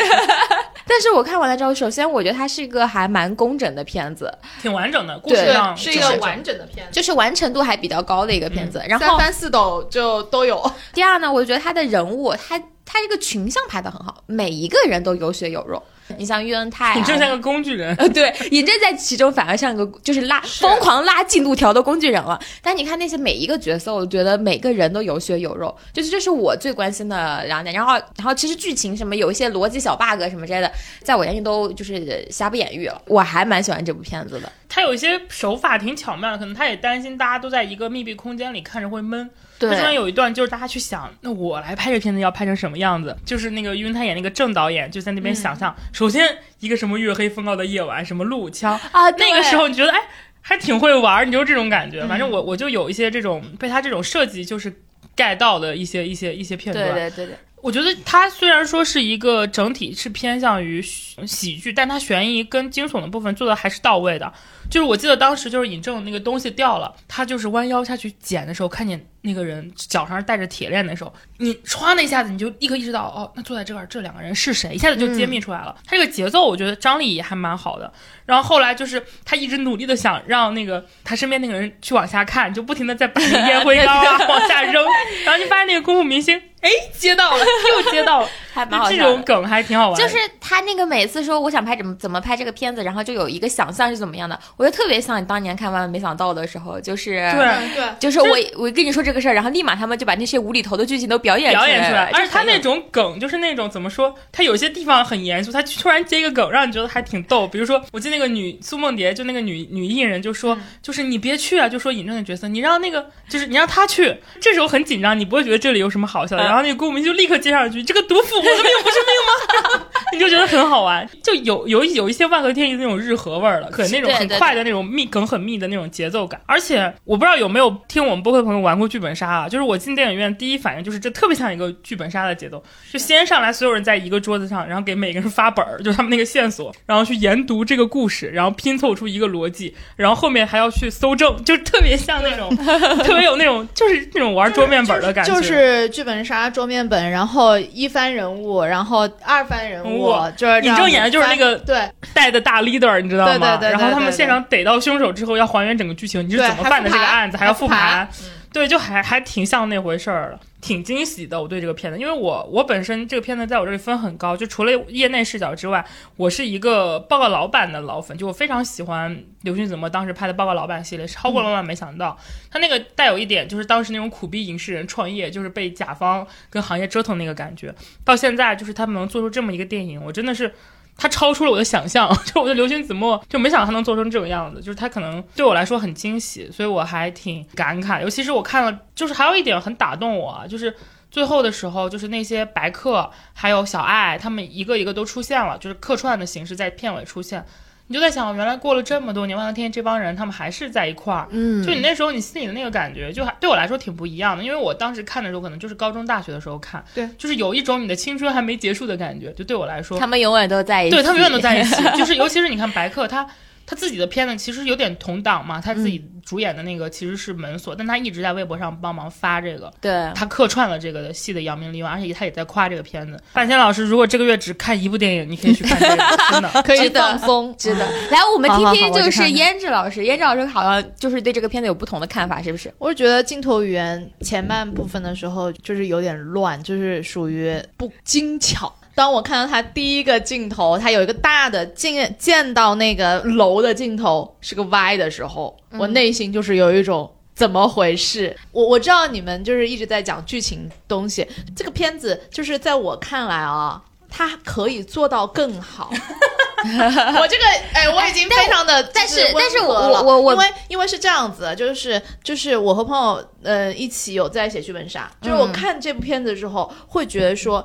但是我看完了之后，首先我觉得它是一个还蛮工整的片子，挺完整的，故事上是一个完整的片子，就是完成度还比较高的一个片子。然三后翻四抖就都有。第二呢，我觉得他的人物，他他这个群像拍的很好，每一个人都有血有肉。你像喻恩泰、啊，你就像个工具人。呃，对，尹正在其中反而像个就是拉疯狂拉进度条的工具人了。但你看那些每一个角色，我觉得每个人都有血有肉，就是这是我最关心的两点。然后，然后其实剧情什么有一些逻辑小 bug 什么之类的，在我眼里都就是瑕不掩瑜了。我还蛮喜欢这部片子的。他有一些手法挺巧妙的，可能他也担心大家都在一个密闭空间里看着会闷。对他中间有一段就是大家去想，那我来拍这片子要拍成什么样子？就是那个于文泰演那个郑导演就在那边想象，首先一个什么月黑风高的夜晚，什么路枪啊那个时候你觉得哎还挺会玩，你就是这种感觉。嗯反正我我就有一些这种被他这种设计就是盖到的一些一些一些片段。对对对对，我觉得它虽然说是一个整体是偏向于喜剧，但它悬疑跟惊悚的部分做的还是到位的。就是我记得当时就是尹正那个东西掉了，他就是弯腰下去捡的时候，看见那个人脚上带着铁链的时候，你歘的一下子你就立刻意识到，哦，那坐在这儿这两个人是谁，一下子就揭秘出来了。他这个节奏我觉得张力也还蛮好的。然后后来就是他一直努力的想让那个他身边那个人去往下看，就不停的在把那个烟灰缸往下扔，然后就发现那个功夫明星，哎，接到了，又接到了，还蛮好这。种梗还挺好玩。就是他那个每次说我想拍怎么怎么拍这个片子，然后就有一个想象是怎么样的，我就特别像你当年看《万万没想到》的时候，就是对嗯对，就是我我跟你说这个事儿，然后立马他们就把那些无厘头的剧情都表演表演出来，而且他那种梗就是那种怎么说？他有些地方很严肃，他突然接一个梗，让你觉得还挺逗。比如说，我记得那个女苏梦蝶，就那个女女艺人就说，嗯就是你别去啊，就说尹正的角色，你让那个就是你让他去。这时候很紧张，你不会觉得这里有什么好笑的。嗯然后那个顾明就立刻接上一句：“这个毒妇，我的命不是命吗？” 你就觉得很好玩，就有有有一些万和天宜的那种日和味儿了，很那种很快的那种密梗很密的那种节奏感。而且我不知道有没有听我们播客朋友玩过剧本杀啊，就是我进电影院第一反应就是这特别像一个剧本杀的节奏，就先上来所有人在一个桌子上，然后给每个人发本儿，就是他们那个线索，然后去研读这个故事，然后拼凑出一个逻辑，然后后面还要去搜证，就特别像那种 特别有那种就是那种玩桌面本的感觉，就是剧本杀桌面本，然后一番人物，然后二番人物，就是尹正演的就是那个对带的大 leader，你知道吗？对对对对然后他们现场逮到凶手之后，要还原整个剧情，你是怎么办的这个案子，还要复盘盘。对，就还还挺像那回事儿了，挺惊喜的。我对这个片子，因为我我本身这个片子在我这里分很高，就除了业内视角之外，我是一个报告老板的老粉，就我非常喜欢刘迅怎么当时拍的报告老板系列，超过了万万没想到。他那个带有一点就是当时那种苦逼影视人创业，就是被甲方跟行业折腾那个感觉。到现在就是他们能做出这么一个电影，我真的是。他超出了我的想象，就我的流星子墨就没想到他能做成这种样子，就是他可能对我来说很惊喜，所以我还挺感慨。尤其是我看了，就是还有一点很打动我，就是最后的时候，就是那些白客还有小爱他们一个一个都出现了，就是客串的形式在片尾出现。你就在想，原来过了这么多年，万能天这帮人他们还是在一块儿，嗯，就你那时候你心里的那个感觉，就还对我来说挺不一样的，因为我当时看的时候可能就是高中、大学的时候看，对，就是有一种你的青春还没结束的感觉，就对我来说，他们永远都在一起，对他们永远都在一起，就是尤其是你看白客他。他自己的片子其实有点同档嘛，他自己主演的那个其实是门锁，但他一直在微博上帮忙发这个，对，他客串了这个戏的扬名立万，而且他也在夸这个片子。半仙老师，如果这个月只看一部电影，你可以去看这个，真的。可以值得放松，值得。来，我们听听，就是胭脂老师，胭脂老师好像就是对这个片子有不同的看法，是不是？我是觉得镜头语言前半部分的时候就是有点乱，就是属于不精巧。当我看到他第一个镜头，他有一个大的见见到那个楼的镜头是个歪的时候，我内心就是有一种。怎么回事？我我知道你们就是一直在讲剧情东西，这个片子就是在我看来啊，它可以做到更好。我这个哎，我已经非常的，但是但是我我我因为因为是这样子，就是就是我和朋友呃一起有在写剧本杀，就是我嗯看这部片子之后会觉得说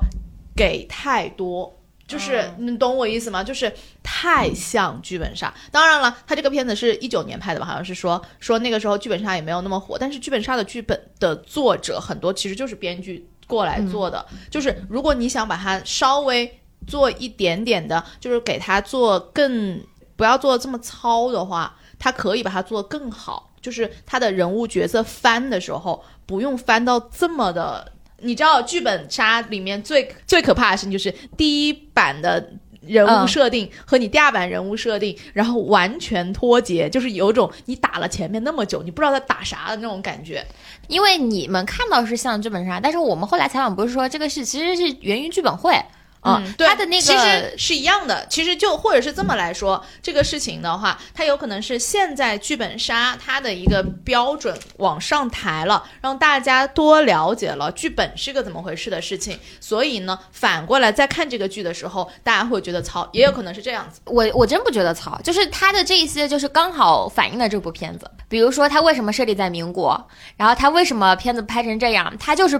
给太多。就是你懂我意思吗？就是太像剧本杀。当然了，他这个片子是一九年拍的吧？好像是说说那个时候剧本杀也没有那么火，但是剧本杀的剧本的作者很多其实就是编剧过来做的。就是如果你想把它稍微做一点点的，就是给它做更不要做这么糙的话，它可以把它做得更好。就是他的人物角色翻的时候，不用翻到这么的你知道剧本杀里面最最可怕的事情就是第一版的。人物设定和你第二版人物设定，然后完全脱节，就是有种你打了前面那么久，你不知道在打啥的那种感觉。因为你们看到是像剧本杀，但是我们后来采访不是说这个是其实是源于剧本会啊、嗯，对，它的那个其实是一样的。其实就或者是这么来说，这个事情的话，它有可能是现在剧本杀它的一个标准往上抬了，让大家多了解了剧本是个怎么回事的事情。所以呢，反过来再看这个剧的时候，大家会觉得糙，也有可能是这样子。我我真不觉得糙，就是它的这一些就是刚好反映了这部片子。比如说它为什么设立在民国，然后它为什么片子拍成这样，它就是。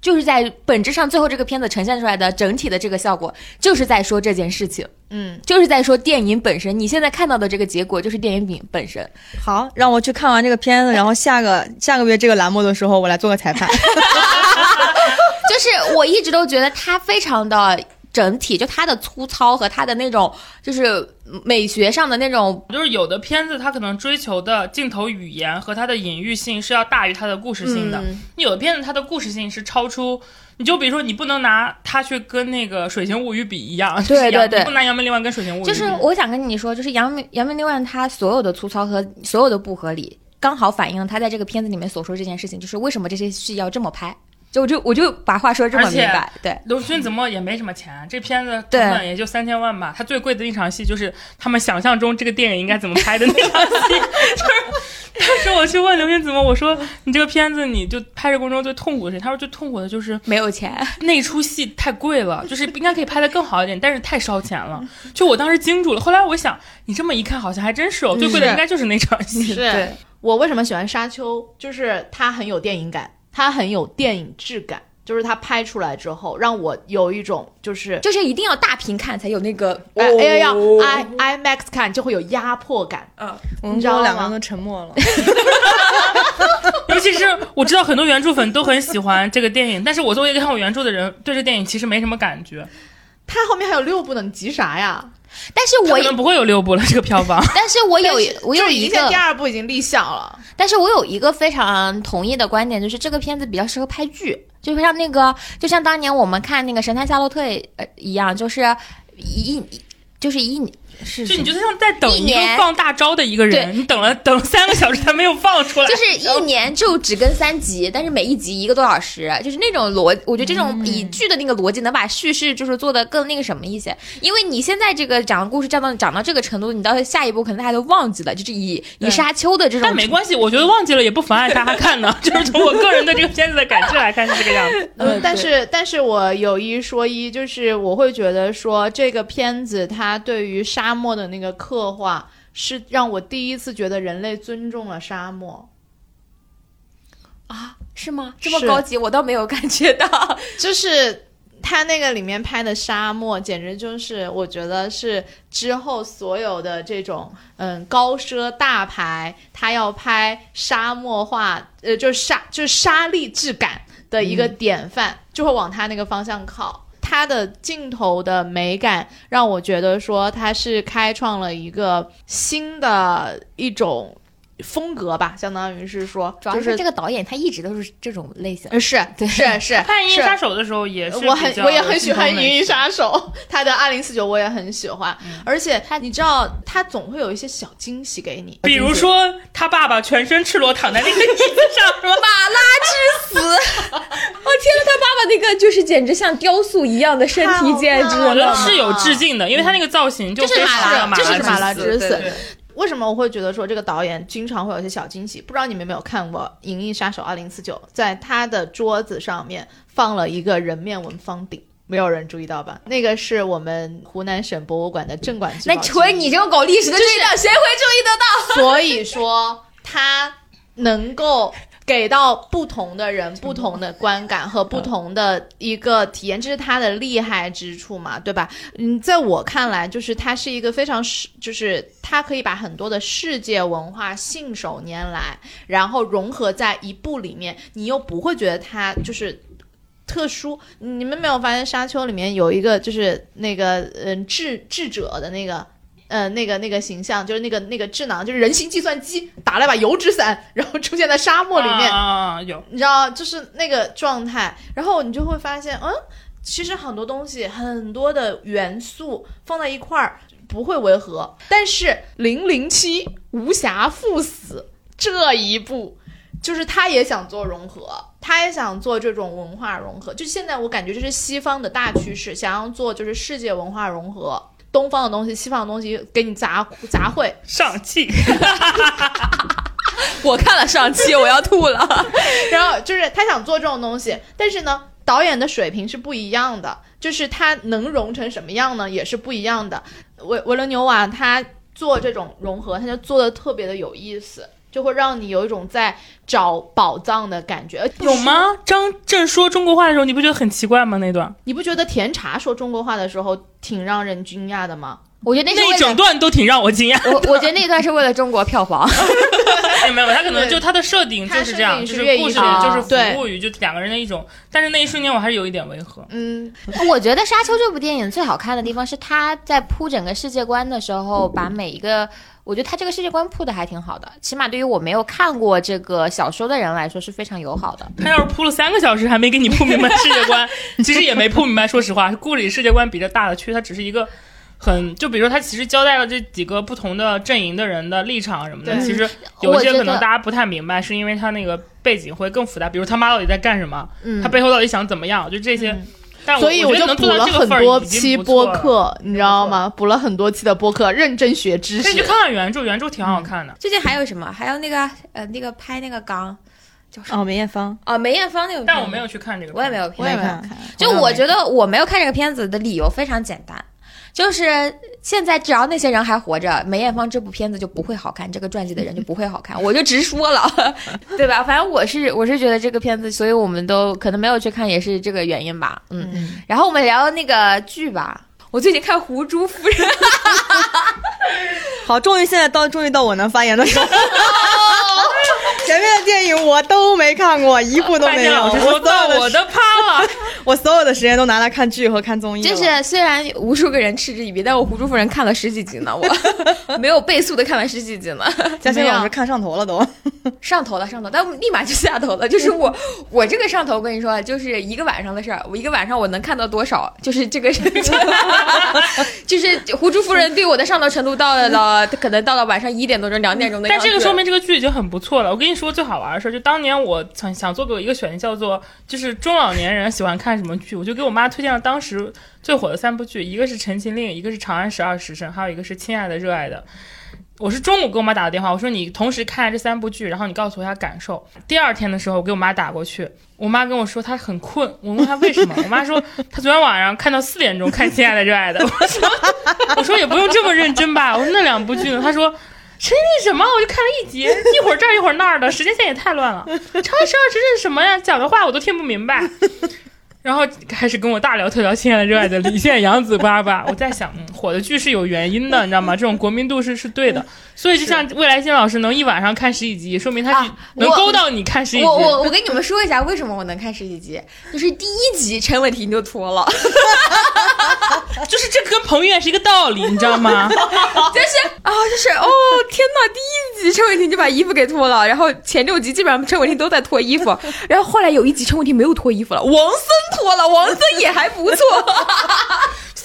就是在本质上，最后这个片子呈现出来的整体的这个效果，就是在说这件事情，嗯，就是在说电影本身。你现在看到的这个结果，就是电影本本身。好，让我去看完这个片子，然后下个下个月这个栏目的时候，我来做个裁判。就是我一直都觉得他非常的整体，就它的粗糙和它的那种就是美学上的那种，就是有的片子它可能追求的镜头语言和它的隐喻性是要大于它的故事性的，嗯有的片子它的故事性是超出。你就比如说，你不能拿它去跟那个《水形物语》比一样，对对对杨你不拿《扬名立万》跟《水形物语》。就是我想跟你说，就是杨明杨明另外他所有的粗糙和所有的不合理，刚好反映了他在这个片子里面所说这件事情，就是为什么这些戏要这么拍。就我就我就把话说这么明白，对。刘勋怎么也没什么钱，这片子成对本也就三千万吧。他最贵的一场戏就是他们想象中这个电影应该怎么拍的那场戏。就是当时我去问刘勋怎么，我说你这个片子你就拍摄过程中最痛苦的是谁？他说最痛苦的就是没有钱，那出戏太贵了，就是应该可以拍的更好一点，但是太烧钱了。就我当时惊住了。后来我想，你这么一看，好像还真是哦，最贵的应该就是那场戏。是对我为什么喜欢《沙丘》，就是它很有电影感，它很有电影质感。就是它拍出来之后，让我有一种就是，就是一定要大屏看才有那个。哎哎呀要哦 i IMAX 看就会有压迫感。嗯，我们知道我两个人都沉默了。尤其是我知道很多原著粉都很喜欢这个电影，但是我作为一个看过原著的人，对这电影其实没什么感觉。它后面还有六部呢，你急啥呀？但是我可能不会有六部了，这个票房。但是我有是我有一个第二部已经立项了。但是我有一个非常同意的观点，就是这个片子比较适合拍剧，就像那个，就像当年我们看那个《神探夏洛特》呃一样，就是一就是一是就你就像在等一个放大招的一个人，你等了等了三个小时，他没有放出来。就是一年就只更三集，但是每一集一个多小时，就是那种逻，我觉得这种嗯以剧的那个逻辑能把叙事就是做的更那个什么一些。因为你现在这个讲的故事讲到讲到这个程度，你到下一步可能大家都忘记了，就是以以沙丘的这种，但没关系，我觉得忘记了也不妨碍大家看呢。就是从我个人对这个片子的感知来看是这个样子。嗯，但是但是我有一说一，就是我会觉得说这个片子它对于沙漠的那个刻画，是让我第一次觉得人类尊重了沙漠。啊，是吗？这么高级，我倒没有感觉到。就是他那个里面拍的沙漠，简直就是我觉得是之后所有的这种嗯高奢大牌，他要拍沙漠化，呃，就是沙就是沙粒质感的一个典范，就会往他那个方向靠。它的镜头的美感让我觉得说它是开创了一个新的一种风格吧，相当于是说，主要就是这个导演他一直都是这种类型。呃是对是是看《银翼杀手》的时候也是我很我也很喜欢《银翼杀手》，他的二零四九我也很喜欢，嗯而且他你知道，他总会有一些小惊喜给你，比如说他爸爸全身赤裸躺在那个椅子上，是吧？马拉之死！我 天呐，他爸爸那个就是简直像雕塑一样的身体，简直我觉了得是有致敬的，因为他那个造型就就是马拉，就是马拉之之死。为什么我会觉得说这个导演经常会有一些小惊喜？不知道你们有没有看过《银翼杀手二零四九》？在他的桌子上面放了一个人面纹方鼎，没有人注意到吧？那个是我们湖南省博物馆的镇馆之宝那除了。你这个搞历史的这一档，谁会注意得到？所以说他能够给到不同的人不同的观感和不同的一个体验，这是它的厉害之处嘛，对吧？嗯，在我看来，就是它是一个非常世，就是它可以把很多的世界文化信手拈来，然后融合在一部里面，你又不会觉得它就是。特殊，你们没有发现《沙丘》里面有一个就是那个嗯智智者的那个呃那个那个形象，就是那个那个智囊，就是人形计算机打了把油纸伞，然后出现在沙漠里面，啊有。你知道，就是那个状态，然后你就会发现，嗯，其实很多东西，很多的元素放在一块儿不会违和，但是《零零七无暇赴死》这一部，就是他也想做融合，他也想做这种文化融合，就现在我感觉这是西方的大趋势，想要做就是世界文化融合。东方的东西，西方的东西给你杂杂烩，上气，我看了上气，我要吐了。然后就是他想做这种东西，但是呢，导演的水平是不一样的，就是他能融成什么样呢，也是不一样的。维维伦纽瓦他做这种融合，他就做的特别的有意思，就会让你有一种在找宝藏的感觉。有？吗？张震说中国话的时候，你不觉得很奇怪吗？那段你不觉得甜茶说中国话的时候挺让人惊讶的吗？我觉得那那一整段都挺让我惊讶。我，我觉得那一段是为了中国票房。哎，没有，他可能就他的设定就是这样，就是故事就是服务于就两个人的一种，但是那一瞬间我还是有一点违和。嗯，我觉得《沙丘》这部电影最好看的地方是他在铺整个世界观的时候，把每一个，我觉得他这个世界观铺的还挺好的，起码对于我没有看过这个小说的人来说是非常友好的。他要是铺了三个小时还没给你铺明白世界观，其实也没铺明白。说实话，故里世界观比这大的区，它只是一个很，就比如说他其实交代了这几个不同的阵营的人的立场什么的，其实有一些可能大家不太明白，是因为他那个背景会更复杂，比如他妈到底在干什么，嗯他背后到底想怎么样，就这些。但我所以我就补了做到这个份儿很多期。播客，你知道吗？补了很多期的播客，认真学知可以去识。看看原著，原著挺好看的。最近还有什么？还有那个呃，那个拍那个钢叫什么？哦，梅艳芳，哦，梅艳芳那个，但我没有，去看这个，我也没。有我也看。没有看，就我觉得我没有看这个片子的理由非常简单，就是现在只要那些人还活着，梅艳芳这部片子就不会好看，这个传记的人就不会好看，我就直说了，对吧？反正我是我是觉得这个片子，所以我们都可能没有去看，也是这个原因吧。嗯，然后我们聊那个剧吧。我最近看《狐珠夫人》，好，终于现在到终于到我能发言的时候。前面的电影我都没看过，一部都没有。我所有的到我的趴了，我所有的时间都拿来看剧和看综艺了。就是虽然无数个人嗤之以鼻，但我《胡珠夫人》看了十几集呢，我 没有倍速的看完十几集呢。嘉欣老师看上头了都。上头了，上头，但我立马就下头了。就是我，我这个上头，我跟你说，就是一个晚上的事儿。我一个晚上我能看到多少？就是这个，就是《胡珠夫人》对我的上头程度到了，可能到了晚上一点多钟、两点钟的样子。但这个说明这个剧已经很不错了。我跟你说说最好玩的事儿，就当年我想想做过一个选题，叫做就是中老年人喜欢看什么剧，我就给我妈推荐了当时最火的三部剧，一个是《陈情令》，一个是《长安十二时辰》，还有一个是《亲爱的热爱的》。我是中午给我妈打的电话，我说你同时看这三部剧，然后你告诉我一下感受。第二天的时候，我给我妈打过去，我妈跟我说她很困，我问她为什么，我妈说她昨天晚上看到四点钟看《亲爱的热爱的》，我说我说也不用这么认真吧，我说那两部剧呢？她说。陈情什么？我就看了一集，一会儿这儿一会儿那儿的，时间线也太乱了。长安十二时辰是什么呀？讲的话我都听不明白。然后开始跟我大聊特聊《亲爱的热爱的》李现、杨紫巴巴。我在想，嗯，火的剧是有原因的，你知道吗？这种国民度是是对的。所以就像未来星老师能一晚上看十几集，说明他能勾到你看十几集。我我我跟你们说一下，为什么我能看十几集，就是第一集陈伟霆就脱了，就是这跟彭于晏是一个道理，你知道吗？就是啊，就是哦，天呐，第一集陈伟霆就把衣服给脱了，然后前六集基本上陈伟霆都在脱衣服，然后后来有一集陈伟霆没有脱衣服了，王森脱了，王森也还不错。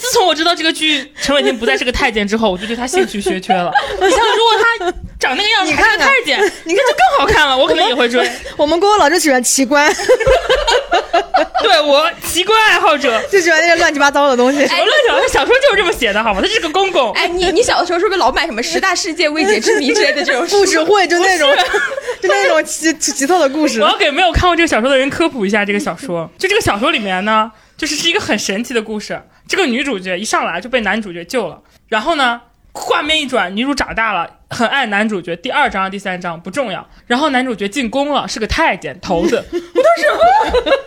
自从我知道这个剧陈伟霆不再是个太监之后，我就对他兴趣缺缺了。你像如果他长那个样子你还是个看看太监，你看就更好看了，我可能也会追。我们郭郭老就喜欢奇观，对我奇观爱好者，就喜欢那些乱七八糟的东西。什么乱七八糟小说就是这么写的，好吗？他是个公公。哎，你你小的时候是不是老买什么十大世界未解之谜之类的这种书故事会就那种，就那种奇奇奇特的故事我。要给没有看过这个小说的人科普一下这个小说。就这个小说里面呢，就是是一个很神奇的故事。这个女主角一上来就被男主角救了，然后呢，画面一转，女主长大了，很爱男主角。第二章、第三章不重要。然后男主角进宫了，是个太监头子。我当时，啊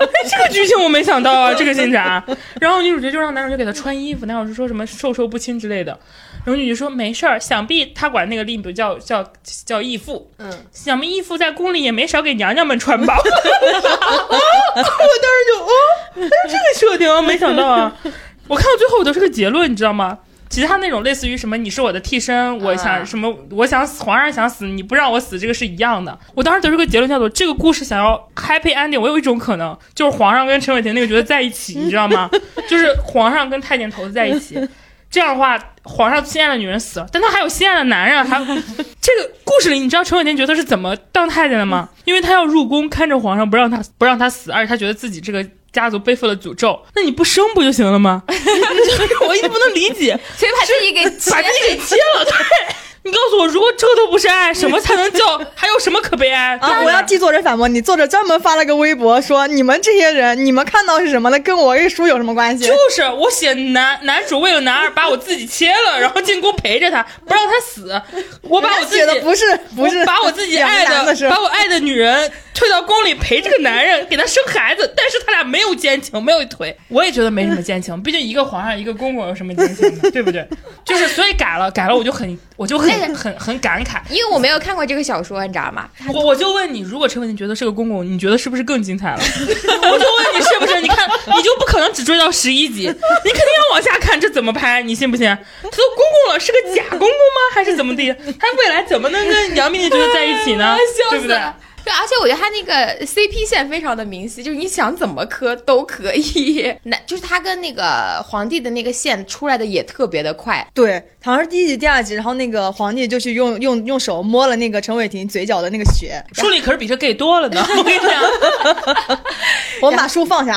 哎，这个剧情我没想到啊，这个进展。然后女主角就让男主角给她穿衣服，男主角说什么授受不亲之类的。然后女主角说没事儿，想必他管那个令不叫叫叫义父，嗯，想必义父在宫里也没少给娘娘们穿吧。啊 我当时就哦，还有这个设定啊，没想到啊！我看到最后我都是个结论，你知道吗？其他那种类似于什么你是我的替身，我想啊什么我想死，皇上想死，你不让我死，这个是一样的。我当时得出个结论叫做这个故事想要 happy ending，我有一种可能就是皇上跟陈伟霆那个角色在一起，你知道吗？就是皇上跟太监头子在一起。这样的话，皇上心爱的女人死了，但他还有心爱的男人，还有 这个故事里，你知道陈伟霆角色是怎么当太监的吗？因为他要入宫看着皇上，不让他不让他死，而且他觉得自己这个家族背负了诅咒，那你不生不就行了吗？我一直不能理解，所以把自己给把自己给切了。对，你告诉我，如果这都不是爱，什么才能叫？还有什么可悲哀？啊！我要替作者反驳你，作者专门发了个微博说，你们这些人，你们看到是什么的，跟我这书有什么关系？就是我写男男主为了男二把我自己切了，然后进宫陪着他，不让他死。我把我自己写的不是不是我把我自己爱男的把我爱的女人推到宫里陪这个男人，给他生孩子，但是他俩没有奸情，没有腿。我也觉得没什么奸情，毕竟一个皇上一个公公有什么奸情呢？对不对？就是所以改了改了，我就很我就很很很感慨。因为我没有看过这个小说，你知道吗？我我就问你，如果陈伟霆觉得是个公公，你觉得是不是更精彩了？我就问你是不是？你看，你就不可能只追到十一集，你肯定要往下看，这怎么拍？你信不信？他都公公了，是个假公公吗？还是怎么地？他未来怎么能跟杨幂那角色在一起呢？对不对？对，而且我觉得他那个 CP 线非常的明晰，就是你想怎么磕都可以。那就是他跟那个皇帝的那个线出来的也特别的快。对，好像是第一集、第二集，然后那个皇帝就去用用用手摸了那个陈伟霆嘴角的那个血。书里可是比这 gay 多了呢。我跟你讲，我们把书放下，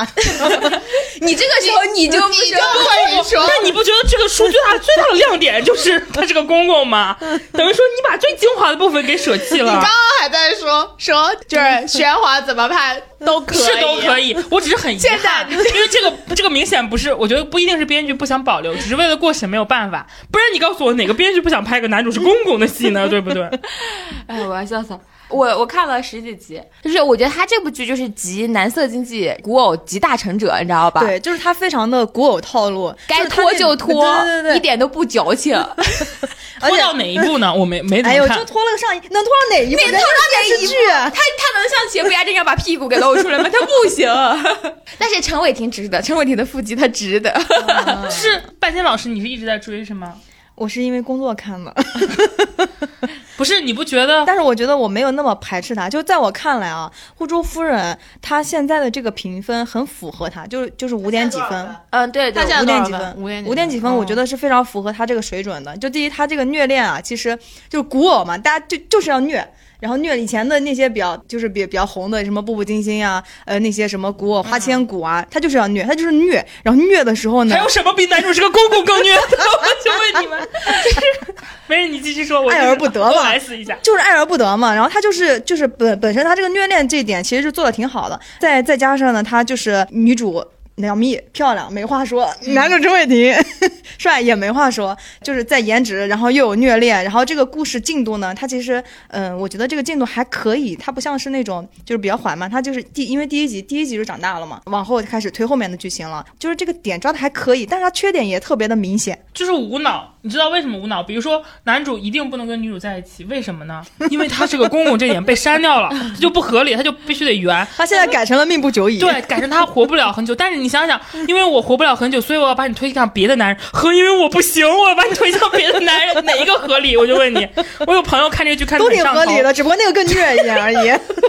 你这个时候你就不你就说可以说那你不觉得这个书最大最大的亮点就是他是个公公吗？等于说你把最精华的部分给舍弃了。你刚刚还在说说就是玄华怎么拍 都可以，是都可以，我只是很遗憾，在因为这个这个明显不是，我觉得不一定是编剧不想保留，只是为了过审没有办法，不然你告诉我哪个编剧不想拍个男主是公公的戏呢？对不对？哎，我要笑死了。我我看了十几集，就是我觉得他这部剧就是集男色经济、古偶集大成者，你知道吧？，对，就是他非常的古偶套路，该拖就是他那就拖，对对对对，一点都不矫情。而且拖到哪一步呢？我没没怎哎呦，就么看。拖了个上衣，能拖到哪一部？那拖到哪一电视剧？他他能像邪不压正一样把屁股给露出来吗？他不行。但是陈伟霆值得，陈伟霆的腹肌他值得。是半仙老师，你是一直在追是吗？我是因为工作看的，不是，你不觉得？但是我觉得我没有那么排斥他。就在我看来啊，《护珠夫人》她现在的这个评分很符合她，就是就是五点几分。嗯，对对他现在五点几分？五点五点几分，我觉得是非常符合她这个水准的。就第一，她这个虐恋啊，其实就是古偶嘛，大家就就是要虐。然后虐以前的那些比较就是比比较红的什么步步惊心啊，呃那些什么古我花千骨啊，他就是要虐，他就是虐。然后虐的时候呢还，有什么比男主是个公公更虐的？我就问你们，就 是没事，你继续说，我爱而不得嘛我来死一下。就是爱而不得嘛。然后他就是就是本本身他这个虐恋这一点其实是做的挺好的，再再加上呢，他就是女主。杨幂漂亮没话说，男主陈伟霆帅也没话说，就是在颜值，然后又有虐恋，然后这个故事进度呢，它其实，嗯，我觉得这个进度还可以，它不像是那种就是比较缓慢，它就是第因为第一集第一集就长大了嘛，往后开始推后面的剧情了，就是这个点抓的还可以，但是它缺点也特别的明显，就是无脑，你知道为什么无脑？比如说男主一定不能跟女主在一起，为什么呢？因为他是个公公，这点被删掉了，他就不合理，他就必须得圆。他现在改成了命不久矣，对，改成他活不了很久。但是你想想，因为我活不了很久，所以我要把你推向别的男人，和因为我不行，我要把你推向别的男人，哪一个合理？我就问你，我有朋友看这个剧看得都挺合理的，只不过那个更虐一点而已。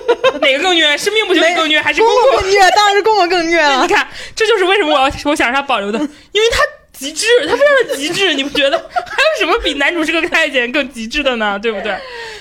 哪个更虐？是命不久矣更虐，还是公公公公更虐，当然是公公更虐啊 你！看，这就是为什么我要我想让他保留的，因为他极致，他非常的极致，你不觉得？还有什么比男主是个太监更极致的呢？对不对？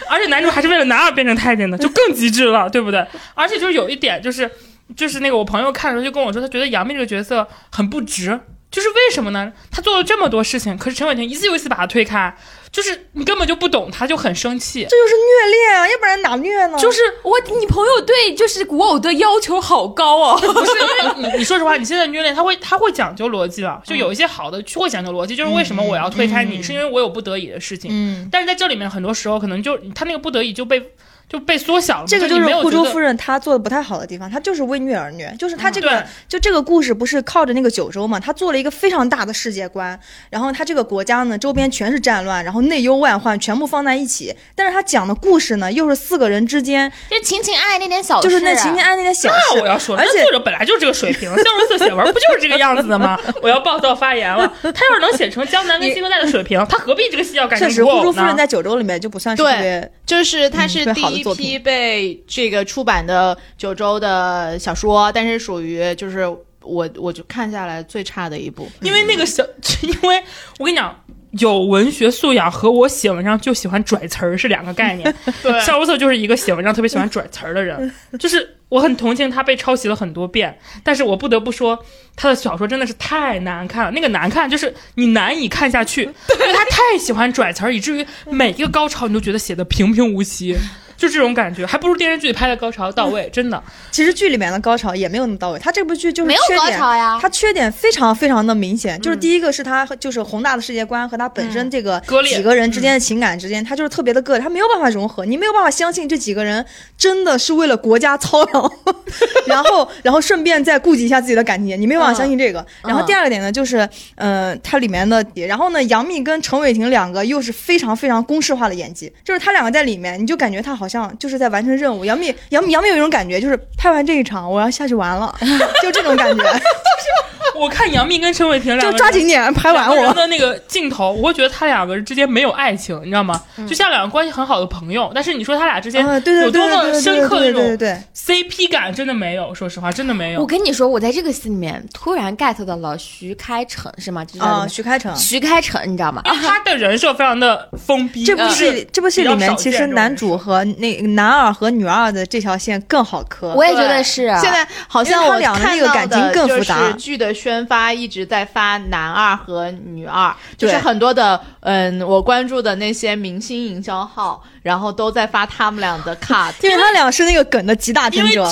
而且男主还是为了男二变成太监的，就更极致了，对不对？而且就是有一点，就是就是那个我朋友看的时候就跟我说，他觉得杨幂这个角色很不值。就是为什么呢？他做了这么多事情，可是陈伟霆一次又一次把他推开，就是你根本就不懂他，就很生气。这就是虐恋啊，要不然哪虐呢？就是我，你朋友对就是古偶的要求好高哦。不是因为你，你说实话，你现在虐恋他会他会讲究逻辑了，就有一些好的会讲究逻辑，就是为什么我要推开你，是因为我有不得已的事情。嗯，但是在这里面，很多时候可能就他那个不得已就被就被缩小了。这个就是护州夫人她做的不太好的地方，她就是为虐而虐，就是她这个、对就这个故事不是靠着那个九州嘛，她做了一个非常大的世界观，然后她这个国家呢周边全是战乱，然后内忧外患全部放在一起，但是她讲的故事呢又是四个人之间就情情爱爱那点小事，就是那情情爱爱那点小事，那我要说，而且作者本来就是这个水平，香润色写文不就是这个样子的吗？我要暴躁发言了。他要是能写成江南跟西河带的水平，他何必这个戏要改成确实，护州夫人？在九州里面就不算是特别就是他是第的作品批被这个出版的九州的小说，但是属于就是我我就看下来最差的一部。因为那个小，因为我跟你讲。有文学素养和我写文章就喜欢拽词儿是两个概念。对夏如瑟就是一个写文章特别喜欢拽词儿的人，就是我很同情他被抄袭了很多遍，但是我不得不说他的小说真的是太难看了。那个难看就是你难以看下去，因为他太喜欢拽词儿，以至于每一个高潮你都觉得写的平平无奇，就这种感觉，还不如电视剧里拍的高潮到位，真的。其实剧里面的高潮也没有那么到位，他这部剧就是没有缺点高潮呀。它缺点非常非常的明显，就是第一个是它就是宏大的世界观和它本身这个几个人之间的情感之间，它就是特别的割裂，它没有办法融合，你没有办法相信这几个人真的是为了国家操劳，然后然后顺便再顾及一下自己的感情，你没有办法相信这个。然后第二个点呢，就是呃，它里面的，然后呢，杨幂跟陈伟霆两个又是非常非常公式化的演技，就是他两个在里面，你就感觉他好像就是在完成任务。杨幂杨幂杨幂有一种感觉，就是拍完这一场我要下去玩了，就这种感觉，就是我看杨幂跟陈伟霆两个人就抓紧点拍完我。的那个镜头，我会觉得他两个人之间没有爱情，你知道吗？就像两个关系很好的朋友，但是你说他俩之间啊，对对有多么对对对深刻的对对对那种对，CP 感，真的没有。说实话，真的没有我。跟你说，我在这个戏里面突然 get 到了徐开骋，是吗？就叫啊，什么徐开骋。徐开骋，你知道吗？他的人设非常的封闭，这部戏就是这部戏里面，其实男主设和那男二和女二的这条线更好磕。我也觉得是。现在好像我看到那个感情的就更复杂是剧的宣发一直在发男二和女二，就是很多的嗯，我关注的那些明星营销号，然后都在发他们俩的 cut。因为他俩是那个梗的集大成者，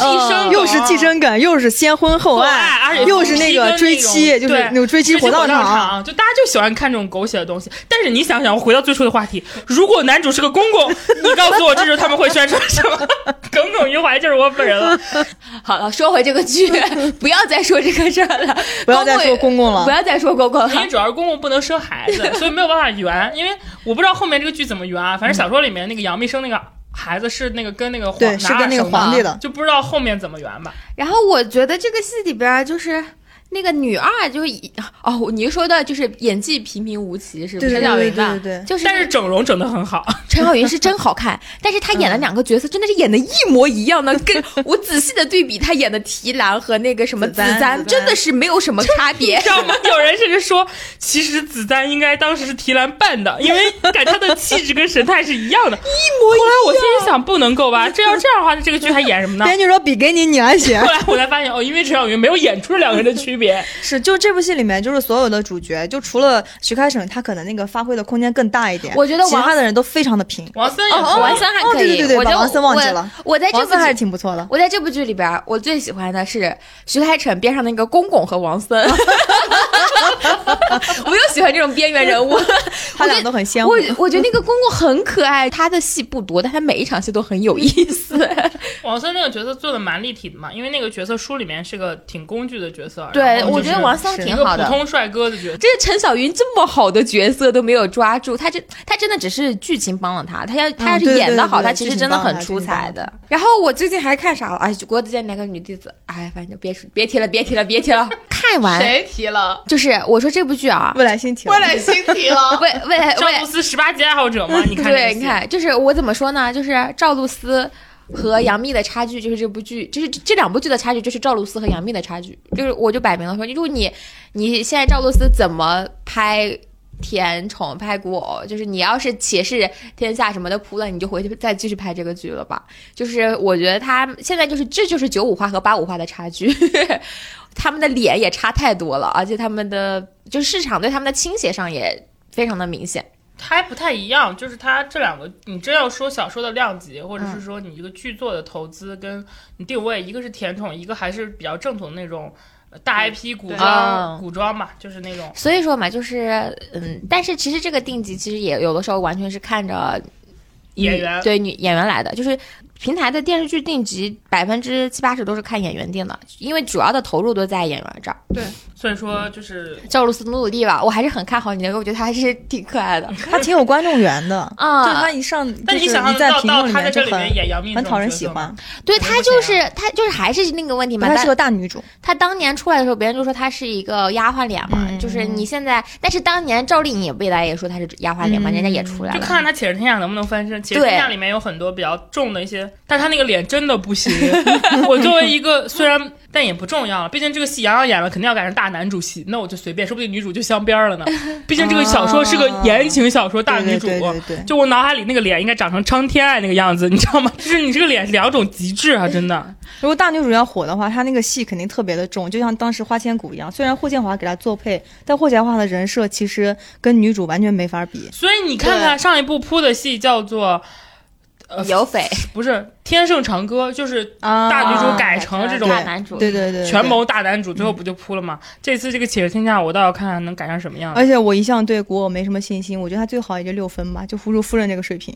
又是寄生梗，又是先婚后后爱，爱，而且又是那个追妻，就是那种追妻火葬场，场。就大家就喜欢看这种狗血的东西。但是你想想，我回到最初的话题，如果男主是个公公，你告诉我这时候他们会宣传什么？耿耿于怀就是我本人了。好了，说回这个剧，不要再说这个事儿了，不要再说公公了不要再说公公了。因为主要是公公不能生孩子，所以没有办法圆。因为我不知道后面这个剧怎么圆啊，反正小说里面那个杨幂生那个孩子是那个跟那个皇对是跟那个皇帝的就不知道后面怎么圆吧。然后我觉得这个戏里边就是。那个女二就是哦，你说的就是演技平平无奇，是不是？对对对陈小云吧对对对，就是但是整容整的很好，陈小云是真好看，但是她演了两个角色真的是演的一模一样的，跟 我仔细的对比她演的提篮和那个什么子丹真的是没有什么差别 知。道吗？有人甚至说，其实子丹应该当时是提篮扮的，因为感觉她的气质跟神态是一样的，一模一样。后来我心里想，不能够吧？这要这样的话，这个剧还演什么呢？编剧说比给你，你来写后。来我才发现，哦，因为陈小云没有演出两个人的区别。是，就这部戏里面，就是所有的主角，就除了徐开骋，他可能那个发挥的空间更大一点。我觉得王其他的人都非常的平。王森也王森还哦可以，对对对把王森忘记了我在这部王森还是剧，挺不错的。我在这部剧里边，我最喜欢的是徐开骋边上那个公公和王森。我又喜欢这种边缘人物，他俩都很鲜活我。我觉得那个公公很可爱，他的戏不多，但他每一场戏都很有意思。王森那个角色做的蛮立体的嘛，因为那个角色书里面是个挺工具的角色。对，我觉得王森挺好的。普通帅哥的角色。这陈小云这么好的角色都没有抓住，他这他真的只是剧情帮了他，他要他要是演的好，对对他其实真的很出彩的。然后我最近还看啥了？哎，国子监那个女弟子，哎，反正别别提了，别提了，别提了。看完谁提了？就是我说这部剧啊，未来星体，未来星提了。未未来赵露思十八级爱好者吗？你看对，你看，就是我怎么说呢？就是赵露思和杨幂的差距，就是这部剧，就是这这两部剧的差距，就是赵露思和杨幂的差距。就是我就摆明了说，如果你你现在赵露思怎么拍？甜宠拍古偶，就是你要是且是天下什么的扑了，你就回去再继续拍这个剧了吧。就是我觉得他现在就是这就是九五花和八五花的差距，他们的脸也差太多了，而且他们的就市场对他们的倾斜上也非常的明显。它还不太一样，就是它这两个，你真要说小说的量级，或者是说你一个剧作的投资跟你定位，一个是甜宠，一个还是比较正统的那种呃大 IP 古装、嗯古装嘛，就是那种。所以说嘛，就是嗯，但是其实这个定级其实也有的时候完全是看着演员。对女演员来的，就是平台的电视剧定级百分之七八十都是看演员定的，因为主要的投入都在演员这儿。对所以说就是赵露思努努力吧，我还是很看好你的，我觉得她还是挺可爱的他挺有观众缘的，啊。就是他一上，就是但你在屏幕里面就很很讨人喜欢，对她就是行她就是还是那个问题嘛，她是个大女主。她当年出来的时候，别人就说她是一个丫鬟脸嘛，嗯就是你现在，但是当年赵丽颖也未来也说她是丫鬟脸嘛，嗯人家也出来了。就看她且试天下》能不能翻身。《且试天下》里面有很多比较重的一些，但他那个脸真的不行。我作为一个虽然但也不重要了，毕竟这个戏杨洋演了，肯定要改成大男主戏，那我就随便，说不定女主就镶边儿了呢。毕竟这个小说是个言情小说，大女主。对对对对对就我脑海里那个脸应该长成张天爱那个样子，你知道吗？就是你这个脸是两种极致啊，真的。如果大女主要火的话，她那个戏肯定特别的重，就像当时花千骨一样。虽然霍建华给她做配，但霍建华的人设其实跟女主完全没法比。所以你看看上一部铺的戏叫做。呃，有匪不是《天盛长歌》，就是啊大女主改成这种大男主，对对对，权谋大男主，最后不就扑了吗？这次这个《且试天下》，我倒要看看能改成什么样。而且我一向对古偶没什么信心，我觉得他最好也就六分吧，就《葫芦夫人》这个水平。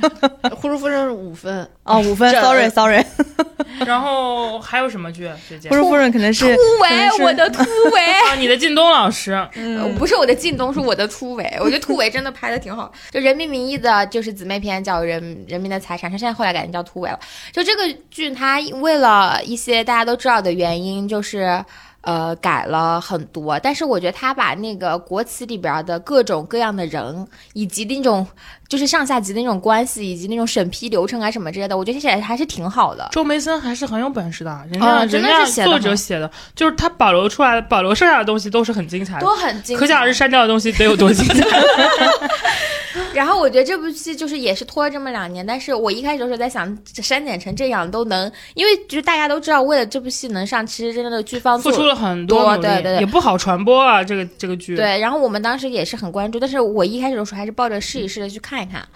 呼噜夫人是五分，哦，五分，sorry sorry，然后还有什么剧？最近葫芦夫人可能是突围我的突围。啊，你的靳东老师，嗯不是我的靳东，是我的突围。我觉得突围真的拍的挺好。就《人民名义》的，就是姊妹篇叫《人人民财产》，他现在后来改名叫突围了。就这个剧，他为了一些大家都知道的原因，就是。呃，改了很多，但是我觉得他把那个国企里边的各种各样的人，以及那种就是上下级的那种关系，以及那种审批流程啊什么之类的，我觉得写的还是挺好的。周梅森还是很有本事的，人家、哦真的人家是写作者写的，就是他保留出来的，保留剩下的东西都是很精彩的都。很精彩，可想而知，删掉的东西得有多精彩。然后我觉得这部戏就是也是拖了这么两年，但是我一开始的时候在想，删减成这样都能，因为就是大家都知道，为了这部戏能上，其实真的剧方付出了很多，对对对也不好传播啊。这个这个剧，对，然后我们当时也是很关注，但是我一开始的时候还是抱着试一试的去看一看，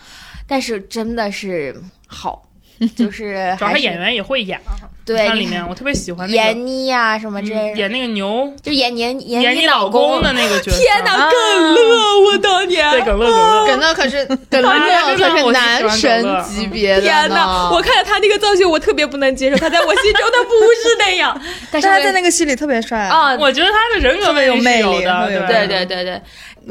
但是真的是好，就是是主要他演员也会演啊。对它里面我特别喜欢那闫个妮呀、什么之类的，嗯演那个牛就演年演闫妮你老公的那个角色。天哪，耿乐，我当年对，耿乐耿乐。耿乐可是耿乐啊可是男神级别的天呢哪！我看到他那个造型，我特别不能接受。他在我心中，他不是那样。但是他在那个戏里特别帅。啊，我觉得他的人格有魅魅力有的，对对对对，我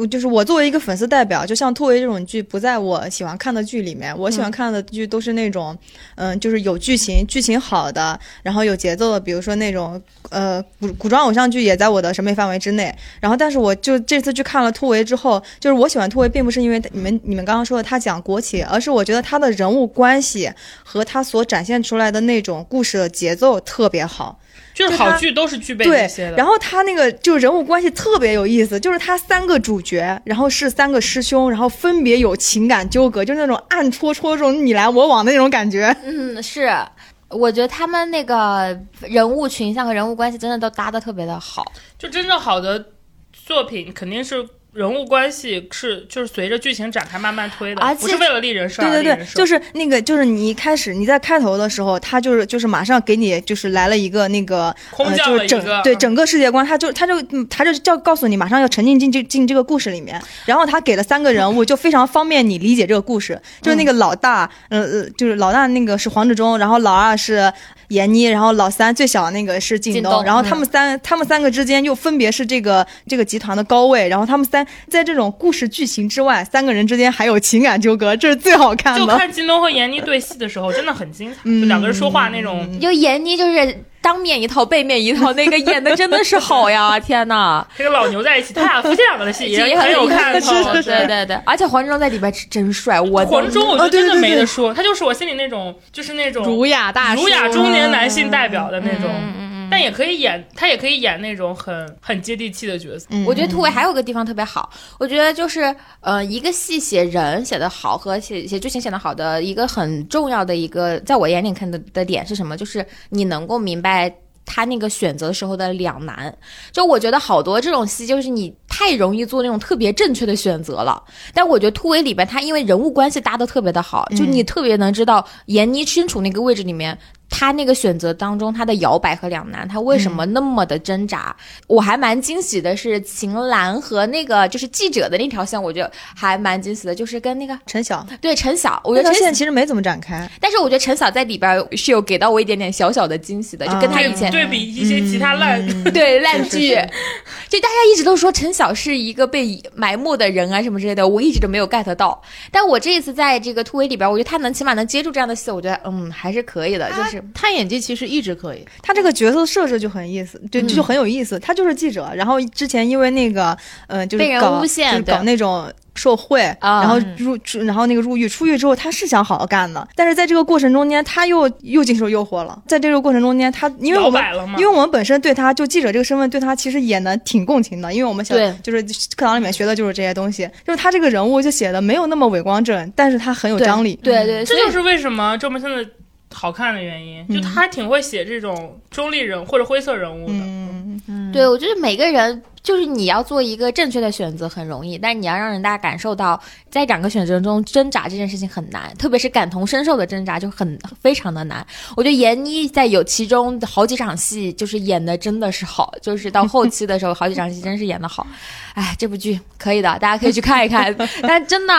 就是我作为一个粉丝代表，就像《突围》这种剧不在我喜欢看的剧里面，我喜欢看的剧都是那种，嗯，就是有剧情、剧情好的，然后有节奏的，比如说那种呃古古装偶像剧也在我的审美范围之内。然后，但是我就这次去看了《突围》之后，就是我喜欢《突围》，并不是因为你们你们刚刚说的他讲国企，而是我觉得他的人物关系和他所展现出来的那种故事的节奏特别好。就是好剧都是具备这些，的。然后他那个就人物关系特别有意思，就是他三个主角，然后是三个师兄，然后分别有情感纠葛，就是那种暗戳戳这种你来我往的那种感觉。嗯，是，我觉得他们那个人物群像和人物关系真的都搭的特别的好。就真正好的作品肯定是人物关系是就是随着剧情展开慢慢推的，而且不是为了立人设对对对。就是那个，就是你一开始你在开头的时候，他就是就是马上给你就是来了一个那个就是降了一个嗯整对整个世界观，他就他就嗯他就叫告诉你马上要沉浸进这进这个故事里面，然后他给了三个人物，就非常方便你理解这个故事。就是那个老大，嗯呃，就是老大那个是黄志忠，然后老二是闫妮，然后老三最小的那个是靳东，东然后他们三、他们三个之间又分别是这个这个集团的高位，然后他们三在这种故事剧情之外，三个人之间还有情感纠葛，这是最好看的。就看靳东和闫妮对戏的时候，真的很精彩，嗯就两个人说话那种。就闫妮就是当面一套背面一套，那个演的真的是好呀！天呐，这个老牛在一起，他俩夫妻两个的戏也也很有看头。对对对，而且黄志忠在里边是真帅，我黄志忠我觉哦得真的没得说，他就是我心里那种，就是那种儒雅大叔。儒雅中年男性代表的那种，嗯嗯嗯。但也可以演，他也可以演那种很很接地气的角色。嗯我觉得突围还有个地方特别好，我觉得就是呃，一个戏写人写的好和写写剧情写的好的一个很重要的一个，在我眼里看的的点是什么？就是你能够明白。他那个选择时候的两难，就我觉得好多这种戏，就是你太容易做那种特别正确的选择了。但我觉得突围里边，他因为人物关系搭的特别的好，就你特别能知道闫妮身处那个位置里面，他那个选择当中他的摇摆和两难，他为什么那么的挣扎？我还蛮惊喜的是秦岚和那个就是记者的那条线，我觉得还蛮惊喜的，就是跟那个陈晓。对陈晓，我觉得陈线其实没怎么展开，但是我觉得陈晓在里边是有给到我一点点小小的惊喜的，就跟他啊以前、对比一些其他烂，对烂剧，就大家一直都说陈晓是一个被埋没的人啊什么之类的，我一直都没有 get 到。但我这一次在这个突围里边，我觉得他能起码能接住这样的戏，我觉得嗯还是可以的，就是他演技其实一直可以，他这个角色设置就很意思，就就很有意思。他就是记者，然后之前因为那个，呃，就是被人搞诬陷就是搞那种受贿，啊然后入，出然后那个入狱，出狱之后他是想好好干的，但是在这个过程中间，他又又经受诱惑了。在这个过程中间，他因为我们摇摆了嘛因为我们本身对他就记者这个身份，对他其实也能挺共情的，因为我们想就是课堂里面学的就是这些东西，就是他这个人物就写的没有那么伟光正，但是他很有张力。对对，这就是为什么周文森的好看的原因，就他还挺会写这种中立人或者灰色人物的。嗯，对，我觉得每个人就是你要做一个正确的选择很容易，但你要让人大家感受到在两个选择中挣扎这件事情很难，特别是感同身受的挣扎就很非常的难。我觉得闫妮在有其中好几场戏就是演的真的是好，就是到后期的时候好几场戏真是演的好。哎，这部剧可以的，大家可以去看一看。但真的，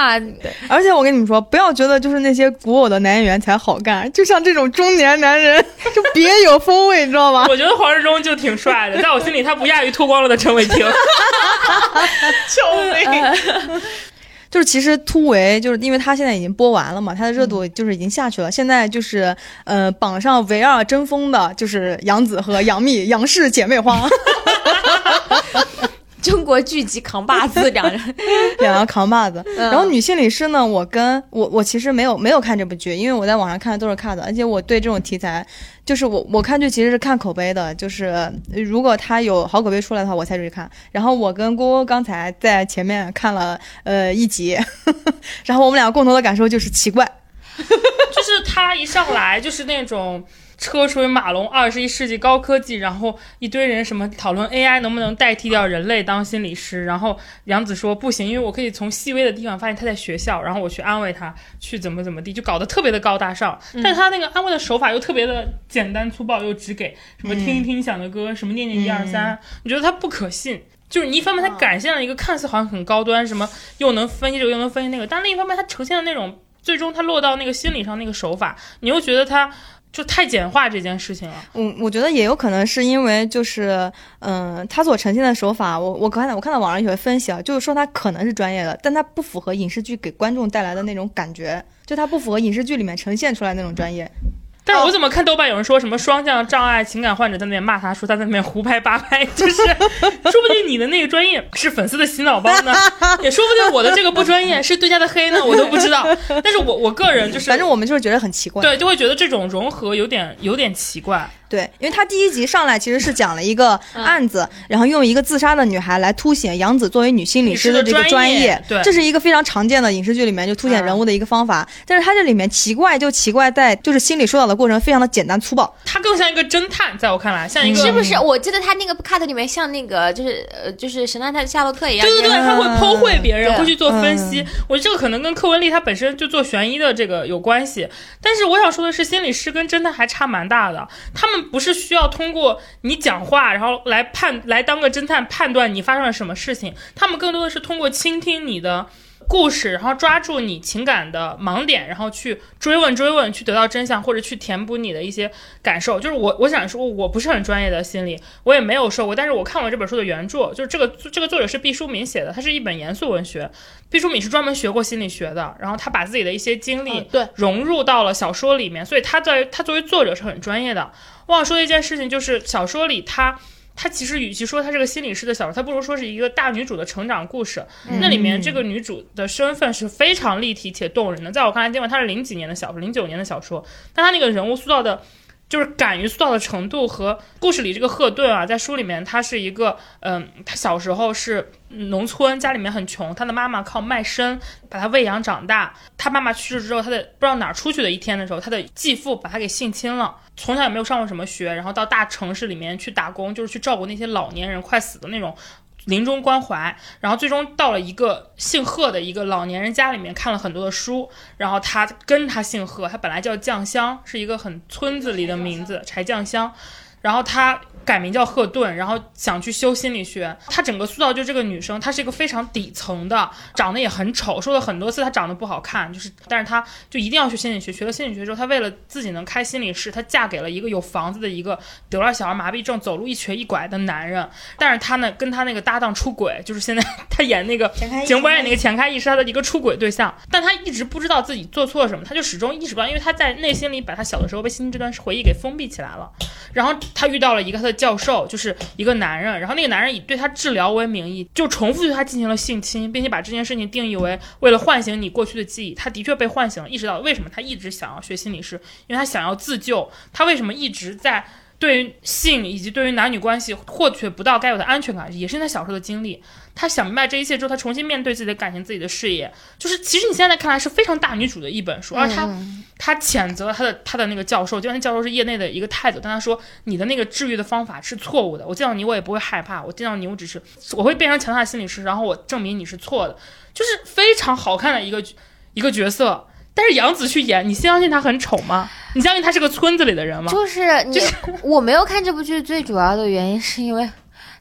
而且我跟你们说，不要觉得就是那些古偶的男演员才好干，就像这种中年男人 就别有风味，你知道吗？我觉得黄志忠就挺帅的，在我心里他不亚于脱光了的陈伟霆。救命！就是其实突围，就是因为他现在已经播完了嘛，他的热度就是已经下去了。现在就是呃榜上唯二争锋的就是杨紫和杨幂，杨氏姐妹花 中国剧集扛把子 两人，两个扛把子。然后女性理师呢，我跟我我其实没有没有看这部剧，因为我在网上看的都是 cut 的，而且我对这种题材，就是我我看剧其实是看口碑的，就是呃如果他有好口碑出来的话，我才去看。然后我跟郭郭刚才在前面看了呃一集，然后我们俩共同的感受就是奇怪。就是他一上来就是那种车水马龙，二十一世纪高科技，然后一堆人什么讨论 AI 能不能代替掉人类当心理师，然后杨紫说不行，因为我可以从细微的地方发现他在学校，然后我去安慰他，去怎么怎么地，就搞得特别的高大上，但是他那个安慰的手法又特别的简单粗暴，又只给什么听一听响的歌，什么念念一二三，你觉得他不可信。就是你一方面他展现了一个看似好像很高端，什么又能分析这个又能分析那个，但另一方面他呈现的那种最终他落到那个心理上那个手法，你又觉得他就太简化这件事情了。嗯，我觉得也有可能是因为就是，嗯、他所呈现的手法，我我看到我看到网上有些分析啊，就是说他可能是专业的，但他不符合影视剧给观众带来的那种感觉，就他不符合影视剧里面呈现出来那种专业。但是我怎么看豆瓣有人说什么双向障碍情感患者在那边骂他，说他在那边胡拍八拍，就是 说不定你的那个专业是粉丝的洗脑包呢，也说不定我的这个不专业是对家的黑呢，我都不知道。但是我我个人就是，反正我们就是觉得很奇怪。对就会觉得这种融合有点有点奇怪。对，因为他第一集上来其实是讲了一个案子，然后用一个自杀的女孩来凸显杨紫作为女心理师的这个专业对这是一个非常常见的影视剧里面就凸显人物的一个方法。但是他这里面奇怪就奇怪在就是心理疏导的过程非常的简单粗暴。他更像一个侦探，在我看来像一个是不是？我记得他那个 cut 里面像那个就是呃就是神探夏洛特一样，对对对，他会剖绘别人，对会去做分析。我觉得这个可能跟柯文丽她本身就做悬疑的这个有关系。但是我想说的是，心理师跟侦探还差蛮大的。他们不是需要通过你讲话，然后来判来当个侦探判断你发生了什么事情。他们更多的是通过倾听你的。故事，然后抓住你情感的盲点，然后去追问追问，去得到真相，或者去填补你的一些感受。就是我，我想说，我不是很专业的心理，我也没有受过，但是我看过这本书的原著，就是这个这个作者是毕淑敏写的，它是一本严肃文学。毕淑敏是专门学过心理学的，然后他把自己的一些经历嗯对融入到了小说里面，所以他在他作为作者是很专业的。我想说的一件事情就是，小说里他。他其实与其说他是个心理师的小说，他不如说是一个大女主的成长故事。那里面这个女主的身份是非常立体且动人的。在我看来，尽管它是零几年的小说，零九年的小说，但她那个人物塑造的。就是敢于塑造的程度和故事里这个赫顿啊，在书里面他是一个，嗯，他小时候是农村，家里面很穷，他的妈妈靠卖身把他喂养长大。他妈妈去世之后，他的不知道哪儿出去的一天的时候，他的继父把他给性侵了。从小也没有上过什么学，然后到大城市里面去打工，就是去照顾那些老年人快死的那种临终关怀，然后最终到了一个姓贺的一个老年人家里面看了很多的书，然后他跟他姓贺，他本来叫酱香，是一个很村子里的名字，柴酱香。然后他改名叫赫顿，然后想去修心理学。他整个塑造就这个女生，她是一个非常底层的，长得也很丑，说了很多次她长得不好看，就是，但是她就一定要去心理学。学了心理学之后，她为了自己能开心理室，她嫁给了一个有房子的一个得了小儿麻痹症、走路一瘸一拐的男人。但是她呢，跟她那个搭档出轨，就是现在她演那个钱开警官演那个钱开义是她的一个出轨对象，但她一直不知道自己做错什么，她就始终意识不到，因为她在内心里把她小的时候被性侵这段回忆给封闭起来了。然后她遇到了一个她的教授，就是一个男人，然后那个男人以对他治疗为名义，就重复对他进行了性侵，并且把这件事情定义为为了唤醒你过去的记忆。他的确被唤醒了，意识到为什么他一直想要学心理师，因为他想要自救。他为什么一直在对于性以及对于男女关系获取不到该有的安全感，也是他小时候的经历。他想明白这一切之后，他重新面对自己的感情、自己的事业，就是其实你现在看来是非常大女主的一本书，而他他谴责他的他的那个教授，就那教授是业内的一个太子，但他说你的那个治愈的方法是错误的，我见到你我也不会害怕，我见到你我只是我会变成强大的心理师，然后我证明你是错的，就是非常好看的一个一个角色。但是杨紫去演，你相信她很丑吗？你相信她是个村子里的人吗？就是你，我没有看这部剧，最主要的原因是因为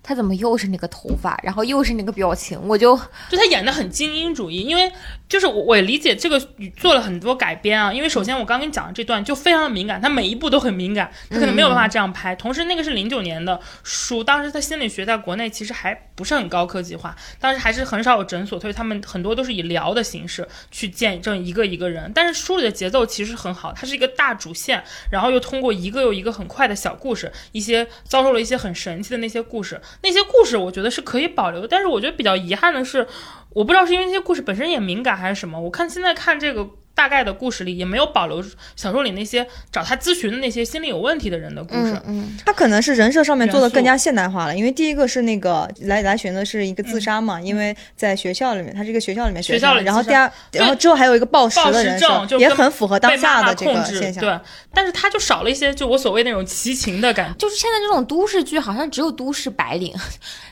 他怎么又是那个头发，然后又是那个表情，我就就他演的很精英主义，因为就是我我也理解这个做了很多改编啊，因为首先我刚跟你讲的这段就非常的敏感，他每一步都很敏感，他可能没有办法这样拍。同时那个是零九年的书，当时他心理学在国内其实还不是很高科技化，当时还是很少有诊所，所以他们很多都是以聊的形式去见证一个一个人。但是书里的节奏其实很好，它是一个大主线，然后又通过一个又一个很快的小故事，一些遭受了一些很神奇的那些故事，那些故事我觉得是可以保留的。但是我觉得比较遗憾的是。我不知道是因为这些故事本身也敏感还是什么，我看现在看这个大概的故事里也没有保留小说里那些找他咨询的那些心理有问题的人的故事。嗯，他可能是人设上面做的更加现代化了，因为第一个是那个来来寻的是一个自杀嘛，因为在学校里面，他是一个学校里面学校里然后第二，然后之后还有一个暴食暴食的人设，症就跟也很符合当下的这个现象。对，但是他就少了一些就我所谓那种齐情的感觉。就是现在这种都市剧，好像只有都市白领，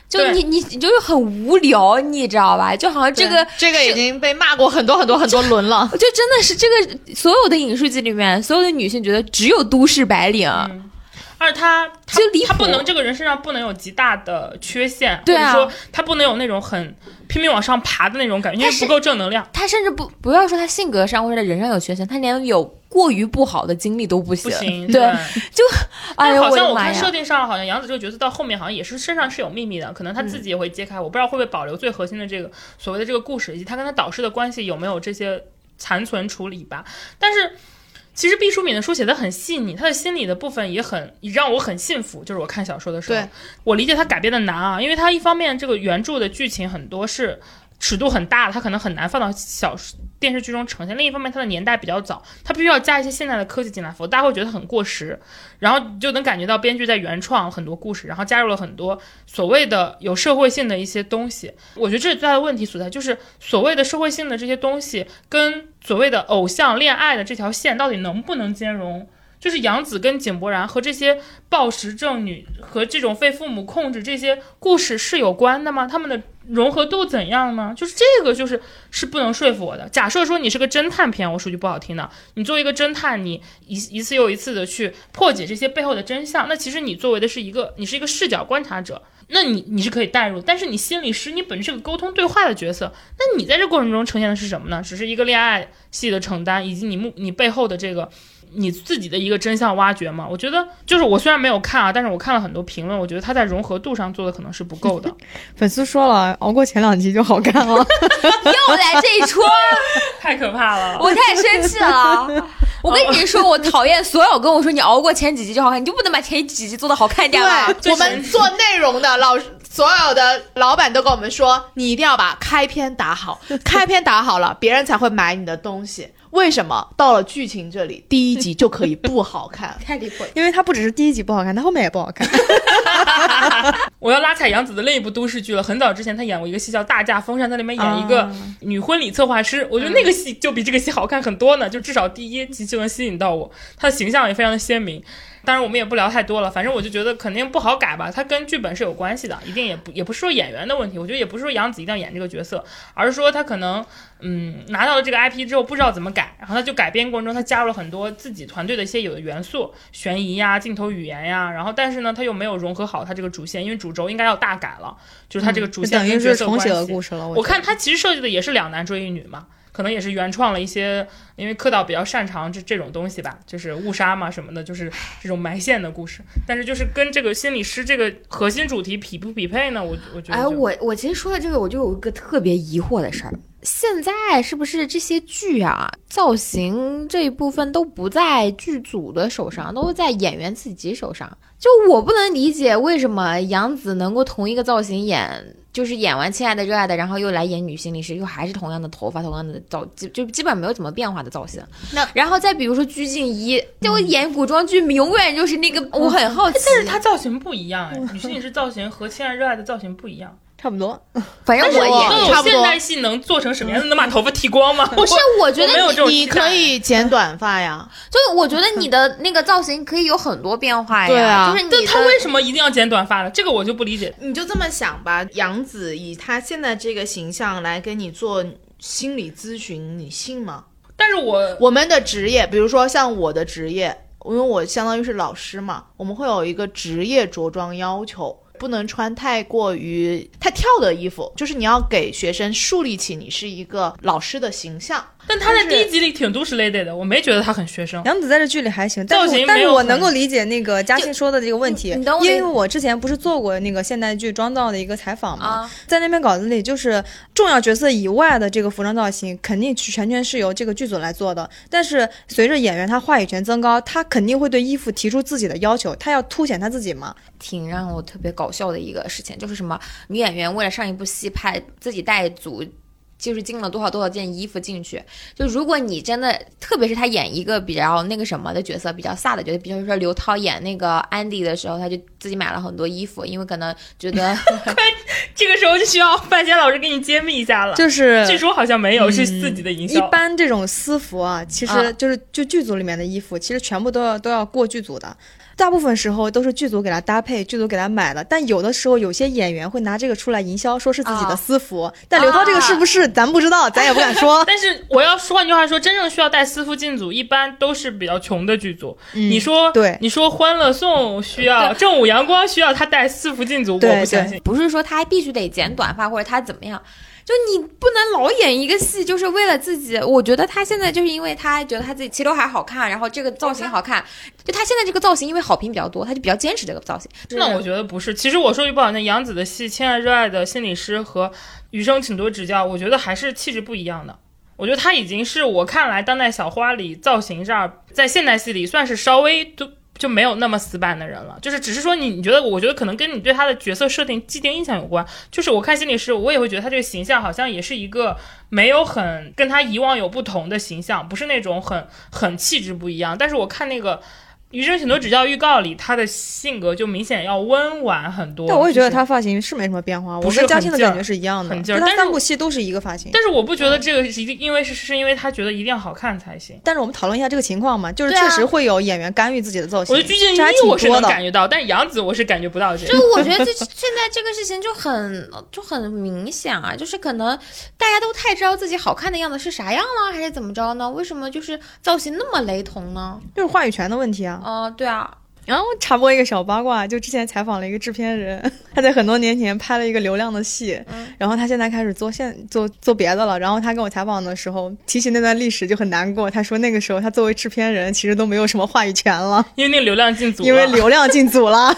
就你你你就是很无聊，你知道吧？就好像这个这个已经被骂过很多很多很多轮了。就真的是这个所有的影视剧里面，所有的女性觉得只有都市白领，而他他就离谱他不能这个人身上不能有极大的缺陷，对啊或者说他不能有那种很拼命往上爬的那种感觉，因为不够正能量。她甚至不不要说她性格上或者人上有缺陷，她连有过于不好的经历都不行。不行，对，就哎呦好像我看设定上，好像杨紫这个角色到后面好像也是身上是有秘密的，可能他自己也会揭开。我不知道会不会保留最核心的这个所谓的这个故事，以及他跟他导师的关系有没有这些残存处理吧。但是其实毕淑敏的书写的很细腻，她的心理的部分也很也让我很信服。就是我看小说的时候，我理解她改编的难啊，因为她一方面这个原著的剧情很多是。尺度很大，她可能很难放到小电视剧中呈现。另一方面，它的年代比较早，它必须要加一些现代的科技进来，否则大家会觉得很过时。然后你就能感觉到编剧在原创很多故事，然后加入了很多所谓的有社会性的一些东西。我觉得这是最大的问题所在，就是所谓的社会性的这些东西跟所谓的偶像恋爱的这条线到底能不能兼容？就是杨紫跟井柏然和这些暴食症女和这种被父母控制这些故事是有关的吗？他们的融合度怎样呢？就是这个就是是不能说服我的。假设说你是个侦探片，我说句不好听的，你作为一个侦探，你一一次又一次的去破解这些背后的真相，那其实你作为的是一个你是一个视角观察者，那你你是可以代入，但是你心理师你本身是个沟通对话的角色，那你在这过程中呈现的是什么呢？只是一个恋爱戏的承担，以及你目你背后的这个。你自己的一个真相挖掘嘛？我觉得就是我虽然没有看啊，但是我看了很多评论，我觉得他在融合度上做的可能是不够的。粉丝说了，熬过前两集就好看了。又来这一出，太可怕了！我太生气了。我跟你说，我讨厌所有跟我说你熬过前几集就好看，你就不能把前几集做的好看点吗？对，我们做内容的老所有的老板都跟我们说，你一定要把开篇打好，开篇打好了，别人才会买你的东西。为什么到了剧情这里，第一集就可以不好看？太离谱了。因为它不只是第一集不好看，它后面也不好看。我要拉踩杨紫的另一部都市剧了。很早之前，她演过一个戏叫《大驾风扇》，在里面演一个女婚礼策划师。我觉得那个戏就比这个戏好看很多呢，就至少第一集就能吸引到我，她的形象也非常的鲜明。当然我们也不聊太多了，反正我就觉得肯定不好改吧，它跟剧本是有关系的，一定也不也不是说演员的问题，我觉得也不是说杨紫一定要演这个角色，而是说他可能嗯拿到了这个 IP 之后不知道怎么改，然后他就改编过程中他加入了很多自己团队的一些有的元素，悬疑呀、镜头语言呀，然后但是呢他又没有融合好他这个主线，因为主轴应该要大改了，就是他这个主就等于线跟角色是重写关系了故事了。我看他其实设计的也是两男追一女嘛，可能也是原创了一些，因为柯导比较擅长这这种东西吧，就是误杀嘛什么的，就是这种埋线的故事。但是就是跟这个心理师这个核心主题匹不匹配呢？我我觉得哎，我我其实说到这个，我就有一个特别疑惑的事儿。现在是不是这些剧啊，造型这一部分都不在剧组的手上，都在演员自己手上？就我不能理解为什么杨紫能够同一个造型演，就是演完《亲爱的热爱的》，然后又来演女心理师，又还是同样的头发，同样的造，就就基本没有怎么变化的造型。那然后再比如说鞠婧祎，就演古装剧永远就是那个，我很好奇。但是她造型不一样哎，女心理师造型和《亲爱热爱的》造型不一样。差不多。反正我但是我演那差不多现代戏能做成什么样子？能把头发剃光吗？不是，我觉得你可以剪短发呀，就我觉得你的那个造型可以有很多变化呀，对啊就是你但他为什么一定要剪短发呢？这个我就不理解。你就这么想吧。杨紫以她现在这个形象来给你做心理咨询，你信吗？但是我我们的职业，比如说像我的职业，因为我相当于是老师嘛，我们会有一个职业着装要求。不能穿太过于太跳的衣服，就是你要给学生树立起你是一个老师的形象。但他在第一集里挺都市 lady 的，我没觉得他很学生。杨紫在这剧里还行，但是造型我但是我能够理解那个嘉欣说的这个问题因为我之前不是做过那个现代剧妆造的一个采访嘛，啊，在那篇稿子里，就是重要角色以外的这个服装造型，肯定全权是由这个剧组来做的。但是随着演员他话语权增高，他肯定会对衣服提出自己的要求，他要凸显他自己嘛。挺让我特别搞笑的一个事情，就是什么女演员为了上一部戏拍自己带组。就是进了多少多少件衣服进去，就如果你真的，特别是他演一个比较那个什么的角色，比较飒的角色，比如说刘涛演那个安迪的时候，他就自己买了很多衣服，因为可能觉得 这个时候就需要范闲老师给你揭秘一下了。就是据说好像没有，是自己的营一。般这种私服啊，其实啊就是就剧组里面的衣服，其实全部都要都要过剧组的。大部分时候都是剧组给他搭配，剧组给他买的。但有的时候有些演员会拿这个出来营销，说是自己的啊私服。但刘涛这个是不是咱不知道，咱也不敢说。但是我要说换句话说，真正需要带私服进组，一般都是比较穷的剧组。你说，嗯对你说《欢乐颂》需要正午阳光需要他带私服进组，我对不相信。不是说他必须得剪短发或者他怎么样，就你不能老演一个戏，就是为了自己。我觉得他现在就是因为他觉得他自己齐刘海好看，然后这个造型好看，就他现在这个造型，因为好评比较多，他就比较坚持这个造型。那我觉得不是。其实我说句不好听，杨紫的戏《亲爱热爱的心理师》和《余生请多指教》，我觉得还是气质不一样的。我觉得她已经是我看来当代小花里造型上，在现代戏里算是稍微都就没有那么死板的人了。就是只是说你，你觉得，我觉得可能跟你对他的角色设定既定印象有关。就是我看心理师，我也会觉得他这个形象好像也是一个没有很跟他以往有不同的形象，不是那种很很气质不一样。但是我看那个。余生请多指教预告里，她的性格就明显要温婉很多。但我也觉得就是他发型是没什么变化，不是我跟嘉欣的感觉是一样的，很劲儿但是他三部戏都是一个发型。但是我不觉得这个是一定，因为是是因为他觉得一定要好看才行。但是我们讨论一下这个情况嘛，就是确实会有演员干预自己的造型。我觉得鞠婧祎我是能感觉到，但是杨紫我是感觉不到这就个。我觉得这 现在这个事情就很就很明显啊，就是可能大家都太知道自己好看的样子是啥样了，还是怎么着呢？为什么就是造型那么雷同呢？就是话语权的问题啊。哦、对啊，然后插播一个小八卦，就之前采访了一个制片人，他在很多年前拍了一个流量的戏，嗯然后他现在开始做现做做别的了。然后他跟我采访的时候提起那段历史就很难过，他说那个时候他作为制片人其实都没有什么话语权了，因为那个流量进组了，因为流量进组了。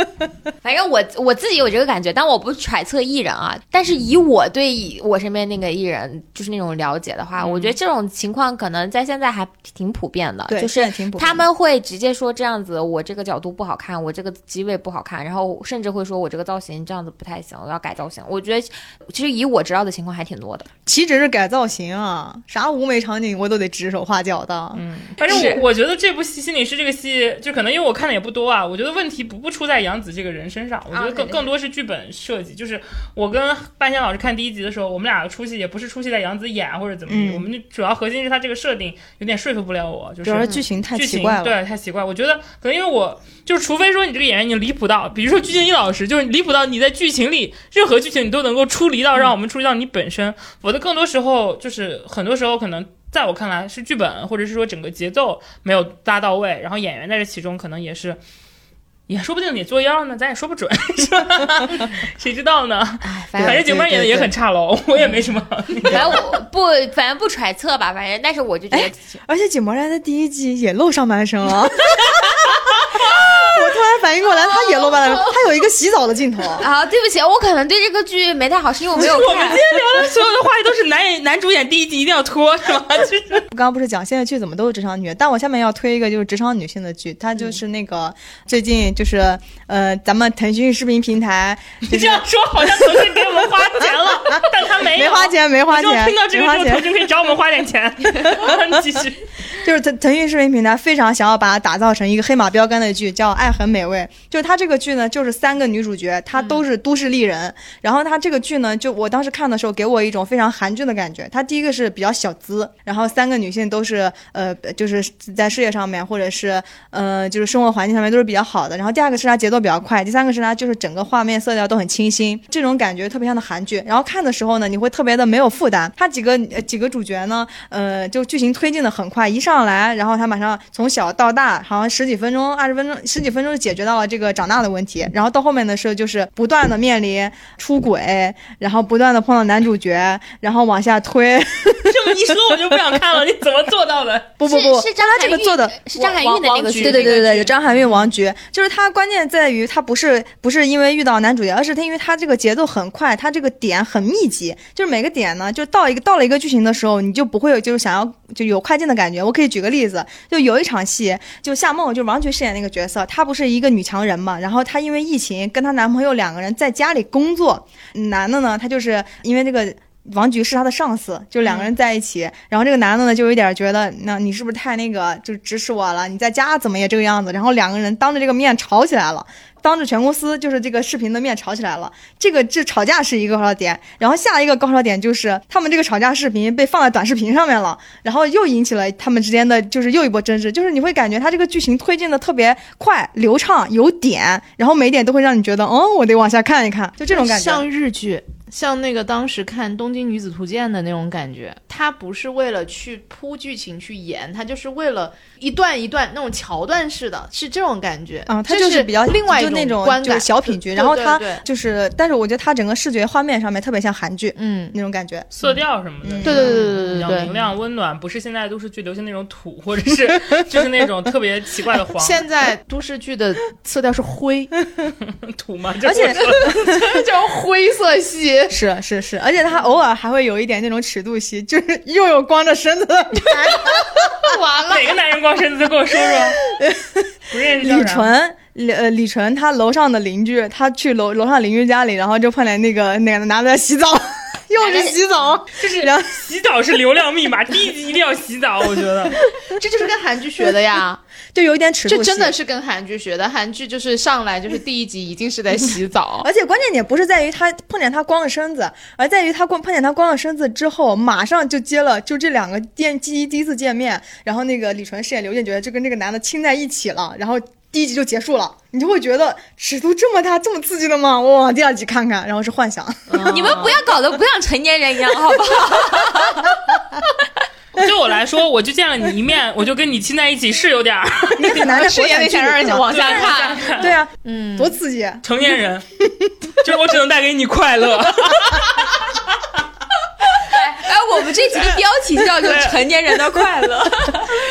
反正我我自己有这个感觉，但我不揣测艺人啊。但是以我对我身边那个艺人就是那种了解的话，我觉得这种情况可能在现在还挺普遍的，对，就是挺普遍他们会直接说这样子，我这个角度不好看，我这个机位不好看，然后甚至会说我这个造型这样子不太行，我要改造型。我觉得其实以我知道的情况还挺多的。岂止是改造型啊，啥舞美场景我都得指手画脚的。嗯，反正我我觉得这部戏《心理师》这个戏，就可能因为我看的也不多啊，我觉得问题不不出在杨紫这个人身上，我觉得更更多是剧本设计。就是我跟半仙老师看第一集的时候，我们俩的出戏也不是出戏在杨紫演或者怎么地，嗯我们就主要核心是他这个设定有点说服不了我，就是主要是剧情太奇怪了。对，太奇怪。我觉得可能因为我就是，除非说你这个演员你离谱到，比如说鞠婧祎老师，就是离谱到你在剧情里任何剧情你都能够出离到让我们出离到你本身，否则更多时候就是很多时候可能。在我看来，是剧本或者是说整个节奏没有搭到位，然后演员在这其中可能也是，也说不定你作妖呢，咱也说不准，是吧？谁知道呢？哎，反正反正景妹演的也很差喽，我也没什么。反正我不，反正不揣测吧，反正但是我就觉得，而且井柏然的第一季也露上半身了。我突然反应过来，他也露半身，他有一个洗澡的镜头。啊，对不起，我可能对这个剧没太好，是因为我没有看我们今。天聊的所有的话题都是男演男主演第一集一定要脱，是吧？就是我刚刚不是讲现在剧怎么都是职场女，但我下面要推一个就是职场女性的剧，它就是那个最近就是呃咱们腾讯视频平台你这样说好像腾讯给我们花钱了，但他没没花。钱没花就钱听到这个之后，没花钱腾，讯可以找我们花点钱。继续，就是腾腾讯视频平台非常想要把它打造成一个黑马标杆的剧，叫《爱很美味》。就是它这个剧呢，就是三个女主角，她都是都市丽人。然后它这个剧呢，就我当时看的时候，给我一种非常韩剧的感觉。它第一个是比较小资，然后三个女性都是呃，就是在事业上面或者是呃，就是生活环境上面都是比较好的。然后第二个是它节奏比较快，第三个是它就是整个画面色调都很清新，这种感觉特别像的韩剧。然后看的时候呢，你会特别的没有负担。它几个呃几个主角呢，呃，就剧情推进的很快，一上来，然后它马上从小到大，好像十几分钟、二十分钟、十几分钟就解决到了这个长大的问题。然后到后面的时候，就是不断的面临出轨，然后不断的碰到男主角，然后往下推。这么一说我就不想看了。你怎么做到的？不不不，是是张他这含韵个做的是张含韵的那个剧，对对对对对，那个剧张含韵王菊，就是他关键在于他不是不是因为遇到男主角，而是他因为他这个节奏很快，他这个点很密集，就是每个点呢，就到一个到了一个剧情的时候，你就不会有就是想要就有快进的感觉。我可以举个例子，就有一场戏，就夏梦就王菊去饰演那个角色，她不是一个女强人嘛，然后她因为疫情跟她男朋友两个人在家里工作，男的呢，他就是因为这个。王菊是他的上司，就两个人在一起，然后这个男的呢就有点觉得，那你是不是太那个，就指使我了？你在家怎么也这个样子？然后两个人当着这个面吵起来了，当着全公司就是这个视频的面吵起来了。这个这吵架是一个高潮点，然后下一个高潮点就是他们这个吵架视频被放在短视频上面了，然后又引起了他们之间的就是又一波争执，就是你会感觉他这个剧情推进的特别快、流畅、有点，然后每一点都会让你觉得，哦，我得往下看一看，就这种感觉。像日剧，像那个当时看《东京女子图鉴》的那种感觉，它不是为了去铺剧情去演，它就是为了一段一段那种桥段式的，是这种感觉。啊、它就是比较另外一就那种观感，就是小品剧，然后它对对就是，但是我觉得它整个视觉画面上面特别像韩剧嗯，那种感觉。色调什么的，嗯对对对对对比较。明亮温暖，不是现在都市剧流行那种土，或者是就是那种特别奇怪的黄现在都市剧的色调是灰，土吗，而且我说这种 灰色系。是是是，而且他偶尔还会有一点那种尺度戏，就是又有光着身子的 完了，哪个男人光身子？再跟我说说。不认识李纯。李呃，李纯他楼上的邻居，他去楼楼上邻居家里，然后就碰见那个那个男的在洗澡，又是洗澡，就是然后洗澡是流量密码，第一集一定要洗澡，我觉得。这就是跟韩剧学的呀，就有一点尺度这。真的是跟韩剧学的。韩剧就是上来就是第一集一定是在洗澡，而且关键点不是在于他碰见他光着身子，而在于他光碰见他光着身子之后，马上就接了就这两个电第第一次见面，然后那个李纯饰演刘健觉得就跟这个男的亲在一起了，然后第一集就结束了，你就会觉得尺度这么大，这么刺激的吗？哇，第二集看看，然后是幻想，你们不要搞得不像成年人一样，好不好？对我来说，我就见了你一面，我就跟你亲在一起，是有点儿你很难在 是国产也得想让剧里看人往下看。对啊，嗯，多刺激！成年人，就是我只能带给你快乐。哎，我们这集的标题叫做“成年人的快乐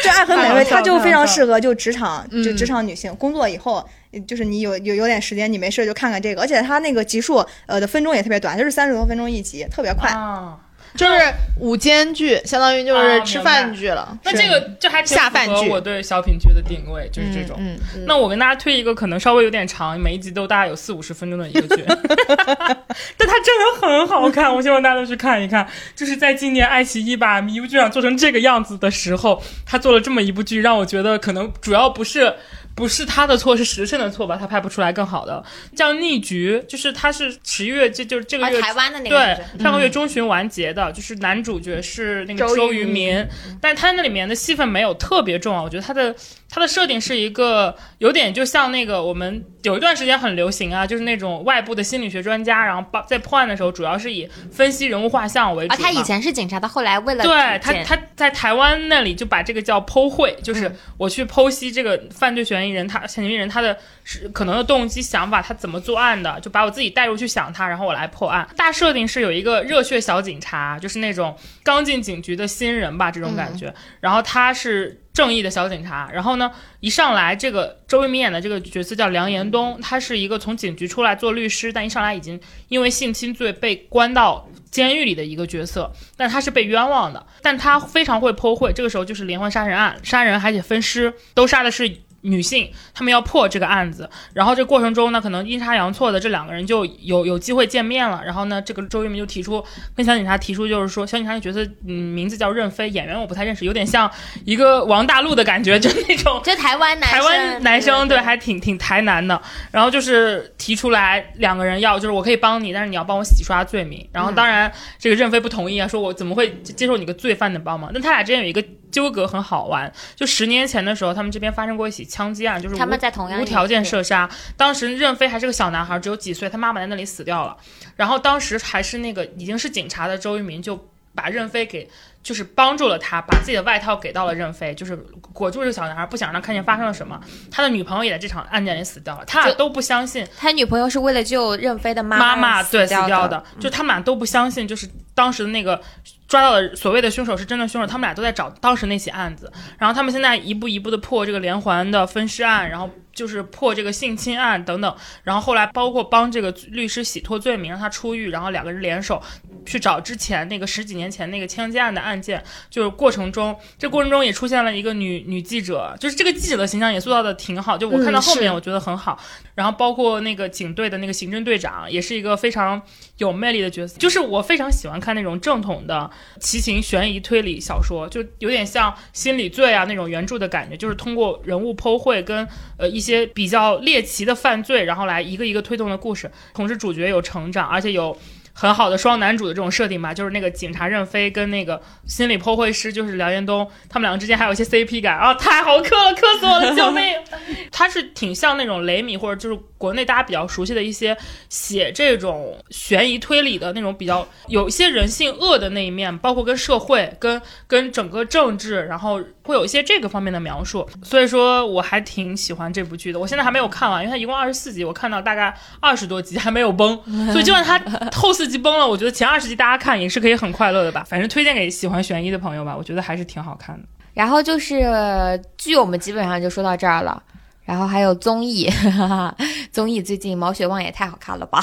这爱很美味，它就非常适合就职场就嗯职场女性工作以后。就是你有有有点时间，你没事就看看这个，而且它那个集数呃的分钟也特别短，就是三十多分钟一集，特别快。啊，就是午间剧，相当于就是吃饭剧了。那这个就还挺下饭剧符合我对小品剧的定位，就是这种。嗯，嗯那我跟大家推一个可能稍微有点长，每一集都大概有四五十分钟的一个剧，但它真的很好看，我希望大家都去看一看。就是在今年爱奇艺把迷雾剧场做成这个样子的时候，他做了这么一部剧，让我觉得可能主要不是不是他的错，是时辰的错吧？他拍不出来更好的。叫《逆局》，就是他是十一月，这就是这个台湾的那个对上个月中旬完结的，就是男主角是那个周周渝渝民民，但是他那里面的戏份没有特别重啊。我觉得他的他的设定是一个有点就像那个我们有一段时间很流行啊，就是那种外部的心理学专家，然后帮在破案的时候主要是以分析人物画像为主啊，他以前是警察，他后来为了对他，他在台湾那里就把这个叫剖绘，就是嗯我去剖析这个犯罪嫌疑人，他嫌疑人他的是可能的动机、想法，他怎么作案的，就把我自己带入去想他，然后我来破案。大设定是有一个热血小警察，就是那种刚进警局的新人吧，这种感觉。然后他是正义的小警察，然后呢，一上来这个周渝民演的这个角色叫梁延东，他是一个从警局出来做律师，但一上来已经因为性侵罪被关到监狱里的一个角色，但他是被冤枉的，但他非常会剖绘。这个时候就是连环杀人案，杀人还得分尸，都杀的是女性，他们要破这个案子。然后这过程中呢，可能阴差阳错的这两个人就有有机会见面了。然后呢，这个周渝民就提出跟小警察提出，就是说小警察的角色，嗯，名字叫任飞，演员我不太认识，有点像一个王大陆的感觉，就那种就台湾男台湾男生对对，还挺挺台南的。然后就是提出来两个人要，就是我可以帮你，但是你要帮我洗刷罪名。然后当然这个任飞不同意啊，说我怎么会接受你个罪犯的帮忙？那他俩之间有一个纠葛很好玩，就十年前的时候，他们这边发生过一起枪击案，就是他们无在同样无条件射杀。当时任飞还是个小男孩，只有几岁，他妈妈在那里死掉了。然后当时还是那个已经是警察的周渝民就把任飞给。就是帮助了他，把自己的外套给到了任飞，就是裹住这个小男孩，不想让他看见发生了什么。他的女朋友也在这场案件里死掉了，他俩都不相信他女朋友是为了救任飞的妈妈妈对死掉掉的，就他们俩都不相信，就是当时的那个抓到的所谓的凶手是真的凶手，他们俩都在找当时那起案子，然后他们现在一步一步的破这个连环的分尸案，然后就是破这个性侵案等等，然后后来包括帮这个律师洗脱罪名，让他出狱，然后两个人联手去找之前那个十几年前那个枪击案的案件，就是过程中，这过程中也出现了一个女女记者，就是这个记者的形象也塑造的挺好，就我看到后面我觉得很好，然后包括那个警队的那个刑侦队长，也是一个非常有魅力的角色。就是我非常喜欢看那种正统的奇情悬疑推理小说，就有点像《心理罪》啊那种原著的感觉，就是通过人物剖绘跟呃一些比较猎奇的犯罪，然后来一个一个推动的故事。同时主角有成长，而且有。很好的双男主的这种设定吧，就是那个警察任飞跟那个心理剖绘师就是梁延东，他们两个之间还有一些 CP 感啊，太好磕了，磕死我了，救命！他是挺像那种雷米或者就是国内大家比较熟悉的一些写这种悬疑推理的那种比较有一些人性恶的那一面，包括跟社会、跟跟整个政治，然后会有一些这个方面的描述。所以说我还挺喜欢这部剧的。我现在还没有看完，因为它一共二十四集，我看到大概二十多集还没有崩，所以就算它后四集崩了，我觉得前二十集大家看也是可以很快乐的吧。反正推荐给喜欢悬疑的朋友吧，我觉得还是挺好看的。然后就是剧，我们基本上就说到这儿了。然后还有综艺，哈哈，综艺最近毛血旺也太好看了吧！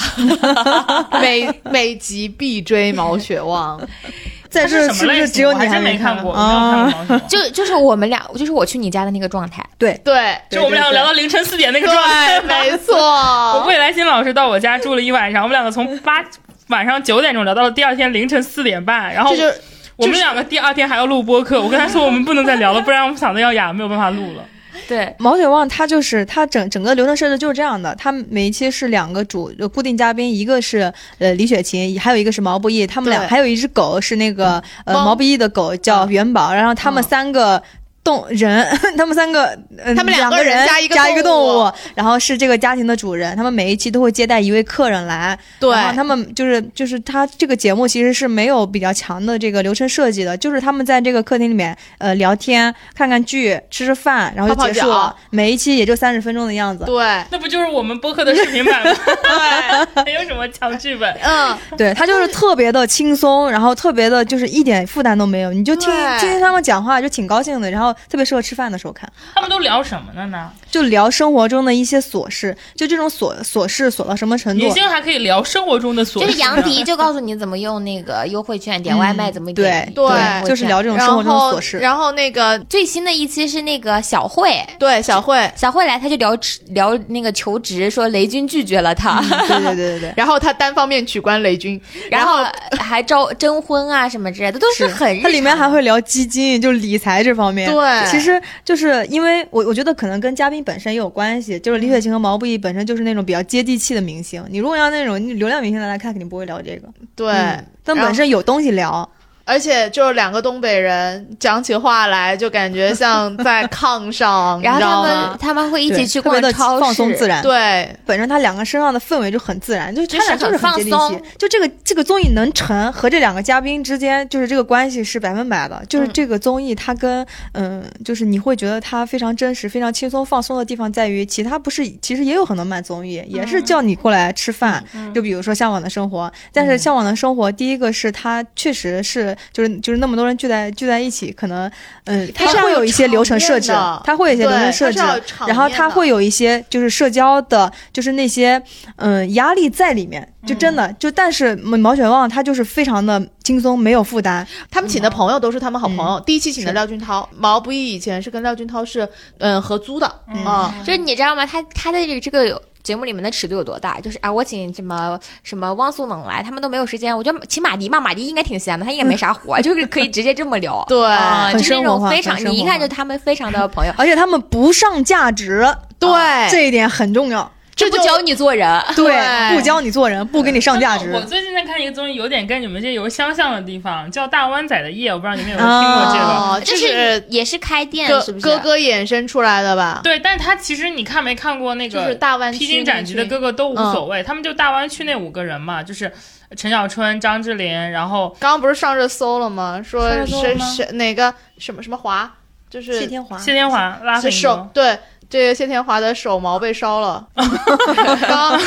每每集必追毛血旺，在这是不什么只有你还真没看看过，我没有看啊？过毛。就就是我们俩，就是我去你家的那个状态。对，对就我们俩聊到凌晨四点那个状态对，没我错，未来新老师到我家住了一晚上，我们两个从八晚上九点钟聊到了第二天凌晨四点半，然后就是我们两个第二天还要录播客。我跟他说我们不能再聊了，不然我们嗓子要哑，没有办法录了。对，毛血旺他就是他整整个流程设置就是这样的，他每一期是两个主呃固定嘉宾，一个是呃李雪琴，还有一个是毛不易，他们俩还有一只狗是那个呃毛不易的狗叫元宝，然后他们嗯三个。动人，他们三个，嗯、他们两个人加一个加一个动物，然后是这个家庭的主人。他们每一期都会接待一位客人来，对然后他们就是就是他这个节目其实是没有比较强的这个流程设计的，就是他们在这个客厅里面呃聊天、看看剧、吃吃饭，然后就结束了脚。每一期也就三十分钟的样子。对，那不就是我们播客的视频版吗？对，没有什么强剧本。嗯，对他就是特别的轻松，然后特别的就是一点负担都没有，你就听听听他们讲话就挺高兴的，然后特别适合吃饭的时候看，他们都聊什么的呢？就聊生活中的一些琐事，就这种琐琐事琐到什么程度明？星还可以聊生活中的琐事，就是杨迪就告诉你怎么用那个优惠券点外卖，怎么点对对就是聊这种生活中的琐事。然后那个最新的一期是那个小慧，对小慧，小慧来他就聊聊那个求职，说雷军拒绝了他，对对对对对。然后他单方面取关雷军，然后还招征婚啊什么之类的，都是很日它里面还会聊基金，就理财这方面。对其实就是因为我我觉得可能跟嘉宾本身也有关系，就是李雪琴和毛不易本身就是那种比较接地气的明星。你如果要那种流量明星来看，肯定不会聊这个。对，嗯但本身有东西聊，而且就是两个东北人讲起话来，就感觉像在炕上，然后他你知道吗们？他们会一起去逛超市，放松自然。对，本身他两个身上的氛围就很自然，就他俩就是很放气。就这个这个综艺能成，和这两个嘉宾之间就是这个关系是百分百的。就是嗯这个综艺，它跟嗯，就是你会觉得它非常真实、非常轻松放松的地方在于，其他不是其实也有很多慢综艺，也是叫你过来吃饭。就比如说《向往的生活》，但是《向往的生活》第一个是它确实是就是就是那么多人聚在聚在一起，可能嗯，它它是会有一些流程设置它会有一些流程设置然后它会有一些就是社交的，就是那些嗯压力在里面，就真的、就但是毛毛血旺他就是非常的轻松，没有负担，他们请的朋友都是他们好朋友。第一期请的廖俊涛，毛不易以前是跟廖俊涛是嗯合租的啊，就是你知道吗？他他的这个这个节目里面的尺度有多大？就是啊，我请什么什么汪苏泷来，他们都没有时间。我觉得请马迪嘛，马迪应该挺闲的，他应该没啥活，就是可以直接这么聊。对就是那种非常你一看就他们非常的朋友，而且他们不上价值，对这一点很重要。这不教你做人。对，对不教你做人，不给你上价值。我最近在看一个综艺，有点跟你们这有相像的地方，叫《大湾仔的夜》，我不知道你们有没有听过这个。哦，这是也是开店，哥是不是？哥哥衍生出来的吧？对，但是他其实你看没看过那个就是大湾区披荆斩棘的哥哥都无所嗯谓，他们就大湾区那五个人嘛，就是陈小春、张智霖，然后刚刚不是上热搜了吗？说上热搜了谁谁哪个什么什么华，就是谢天华，谢天华、拉黑，手对。这个谢天华的手毛被烧了，刚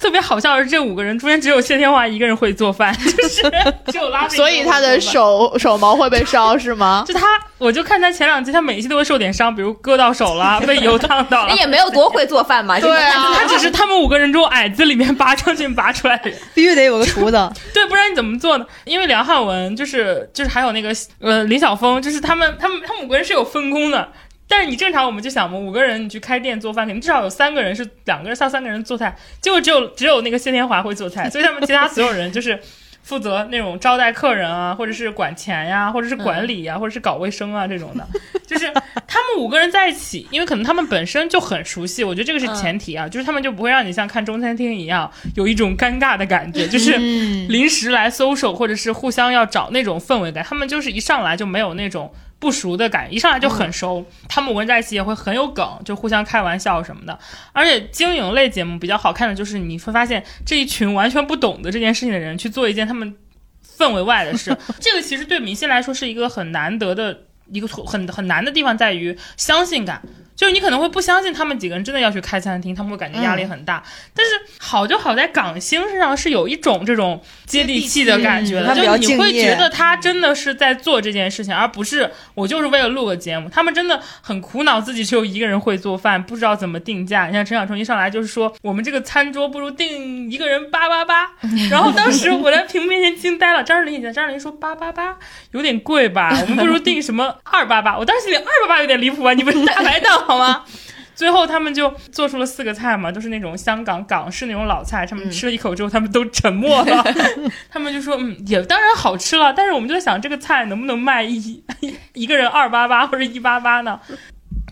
特别好笑的是这五个人中间只有谢天华一个人会做饭，就是只有拉菲所以他的。手手毛会被烧是吗？就他，我就看他前两季，他每一期都会受点伤，比如割到手了，被油烫到了那。也没有多会做饭嘛。对啊，他只是他们五个人中矮子里面拔将军拔出来的人。必须得有个厨子。对，不然你怎么做呢？因为梁汉文就是就是还有那个呃林晓峰，就是他们他们他们五个人是有分工的。但是你正常我们就想嘛，五个人你去开店做饭，肯定至少有三个人是两个人到三个人做菜，结果只有只有那个谢天华会做菜，所以他们其他所有人就是负责那种招待客人啊，或者是管钱呀，或者是管理呀，或者是搞卫生啊这种的。就是他们五个人在一起，因为可能他们本身就很熟悉，我觉得这个是前提啊，就是他们就不会让你像看中餐厅一样有一种尴尬的感觉，就是临时来搜手或者是互相要找那种氛围感，他们就是一上来就没有那种。不熟的感觉，一上来就很熟。他们五个人在一起也会很有梗，就互相开玩笑什么的。而且经营类节目比较好看的就是，你会发现这一群完全不懂得这件事情的人去做一件他们氛围外的事，这个其实对明星来说是一个很难得的一个很很难的地方，在于相信感。就是你可能会不相信他们几个人真的要去开餐厅，他们会感觉压力很大。但是好就好在港星身上是有一种这种接地气的感觉的，就你会觉得他真的是在做这件事情，而不是我就是为了录个节目。他们真的很苦恼，自己只有一个人会做饭，不知道怎么定价。你像陈小春一上来就是说，我们这个餐桌不如定一个人八八八，然后当时我在屏幕面前惊呆了。张智霖也在，张智霖说八八八有点贵吧，我们不如定什么二八八。我当时心里二八八有点离谱啊，你们是大排档 好吗？最后他们就做出了四个菜嘛，都是那种香港港式那种老菜。他们吃了一口之后，他们都沉默了。他们就说：“嗯，也当然好吃了，但是我们就在想，这个菜能不能卖一 一个人二八八或者一八八呢？”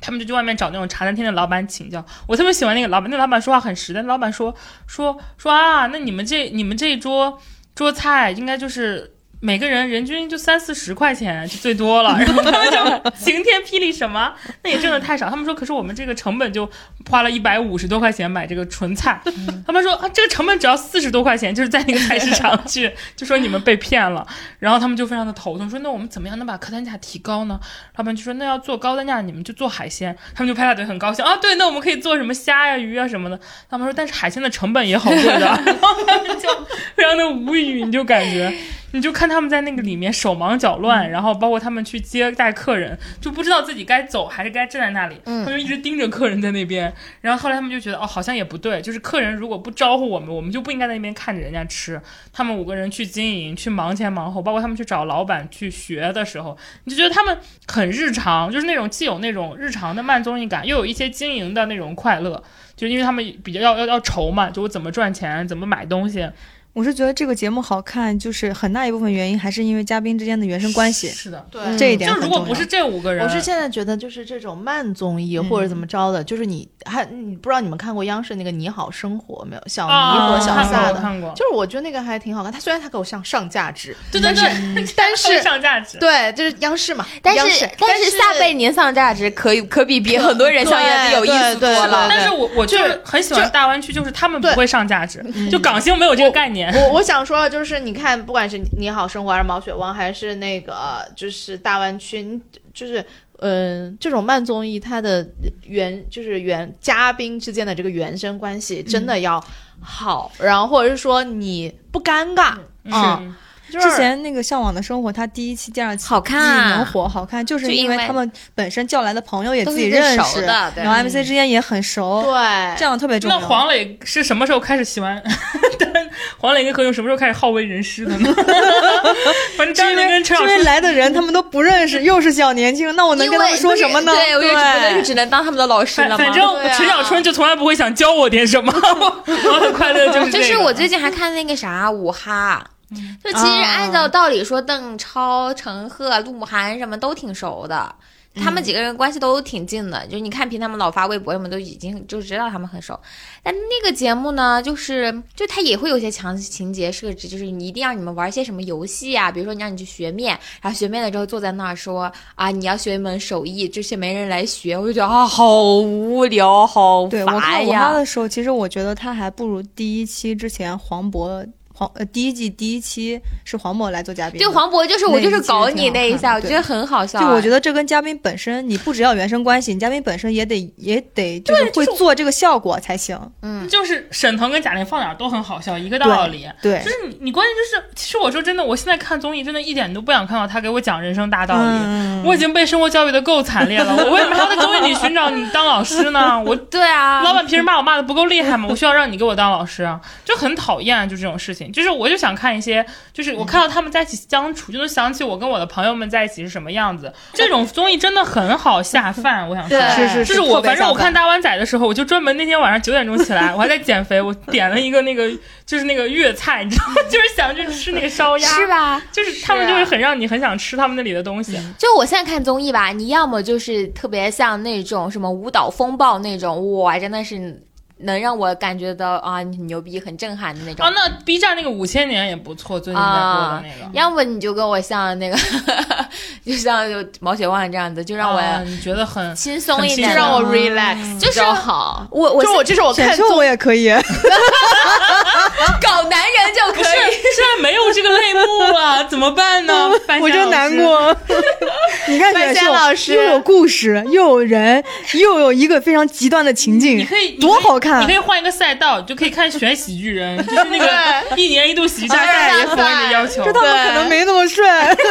他们就去外面找那种茶餐厅的老板请教。我特别喜欢那个老板，那个老板说话很实在。老板说说说啊，那你们这你们这一桌桌菜应该就是。每个人人均就三四十块钱就最多了，然后他们就晴天霹雳什么，那也挣的太少。他们说，可是我们这个成本就花了一百五十多块钱买这个纯菜，他们说啊，这个成本只要四十多块钱，就是在那个菜市场去，就说你们被骗了。然后他们就非常的头痛，说那我们怎么样能把客单价提高呢？老板就说那要做高单价，你们就做海鲜。他们就拍大腿很高兴啊，对，那我们可以做什么虾呀、鱼啊什么的。他们说但是海鲜的成本也好贵的，然后他们就非常的无语，你就感觉。你就看他们在那个里面手忙脚乱，然后包括他们去接待客人，就不知道自己该走还是该站在那里，他们就一直盯着客人在那边。然后后来他们就觉得哦，好像也不对，就是客人如果不招呼我们，我们就不应该在那边看着人家吃。他们五个人去经营，去忙前忙后，包括他们去找老板去学的时候，你就觉得他们很日常，就是那种既有那种日常的慢综艺感，又有一些经营的那种快乐。就因为他们比较要要要愁嘛，就我怎么赚钱，怎么买东西。我是觉得这个节目好看，就是很大一部分原因还是因为嘉宾之间的原生关系，是的，对这一点就很重要如果不是这五个人，我是现在觉得，就是这种慢综艺嗯或者怎么着的，就是你还你不知道你们看过央视那个《你好生活》没有？小尼啊，和小撒的，我看过，就是我觉得那个还挺好看。他虽然他给我上上价值，对对对，但是上价值。对，就是央视嘛，但央视是但是撒贝宁上价值可以可比比很多人上价值有意思多了。但是我我就就是是很喜欢大湾区，就是他们不会上价值，就港星没有这个概念。我我想说的就是，你看，不管是你好生活，还是毛血旺，还是那个就是大湾区，你就是嗯、这种慢综艺，它的原就是原嘉宾之间的这个原生关系真的要好，然后或者是说你不尴尬啊、之前那个《向往的生活》，它第一期、第二期好看啊能火，好看，就是因为他们本身叫来的朋友也自己认认识，的对然后 MC 之间也很熟，对这样特别重要。那黄磊是什么时候开始喜欢？黄磊跟何炅什么时候开始好为人师的呢？反正张是因为磊跟陈来的人他们都不认识，又是小年轻，那我能跟他们说什么呢？对，我就只能就只能当他们的老师了吗？反反正陈小春就从来不会想教我点什么，我很快乐就是就是我最近还看那个啥五哈，就其实按照道理说，邓超、陈赫、鹿晗什么都挺熟的。他们几个人关系都挺近的，就是你看凭他们老发微博什么，都已经就知道他们很熟。但那个节目呢，就是就他也会有些强情节设置，就是你一定让你们玩一些什么游戏啊，比如说你让你去学面，然后学面了之后坐在那儿说啊，你要学一门手艺，这些没人来学，我就觉得啊，好无聊，好对我看烦我他呀。的时候，其实我觉得他还不如第一期之前黄渤黄呃第一季第一期是黄渤来做嘉宾的，对黄渤就是我就是搞你那一下，我觉得很好笑。就我觉得这跟嘉宾本身，你不只要原生关系，你嘉宾本身也得也得就是会做这个效果才行。嗯，就是沈腾跟贾玲放哪儿都很好笑，一个道理。对就，是你，你关键就是，其实我说真的，我现在看综艺真的一点都不想看到他给我讲人生大道理。嗯我已经被生活教育的够惨烈了，我为什么还要在综艺里寻找你当老师呢？我对啊，老板平时骂我骂的不够厉害吗？我需要让你给我当老师啊，就很讨厌就这种事情。就是我就想看一些，就是我看到他们在一起相处，就能想起我跟我的朋友们在一起是什么样子。这种综艺真的很好下饭，我想说。对是是，就是我，反正我看大湾仔的时候，我就专门那天晚上九点钟起来，我还在减肥，我点了一个那个就是那个粤菜，你知道吗？就是想去吃那个烧鸭，是？吧？就是他们就会很让你很想吃他们那里的东西。就我现在看综艺吧，你要么就是特别像那种什么舞蹈风暴那种，哇，真的是能让我感觉到啊你很牛逼、很震撼的那种。啊，那 B 站那个五千年也不错，最近在播的啊那个。要不你就跟我像那个，就像就毛血旺这样子，就让我啊你觉得很轻松一点，就让我 relax，就是比较好。我我就我这是我选秀看综我也可以，搞男人就可不是以。现在没有这个类目了，怎么办呢？我真闲老师。难过。你看范闲选秀老师又有故事，又有人，又有一个非常极端的情境，你可以多好看你可以换一个赛道，就可以看选喜剧人，就是那个一年一度喜剧大赛也符合你的要求。这他们可能没那么帅。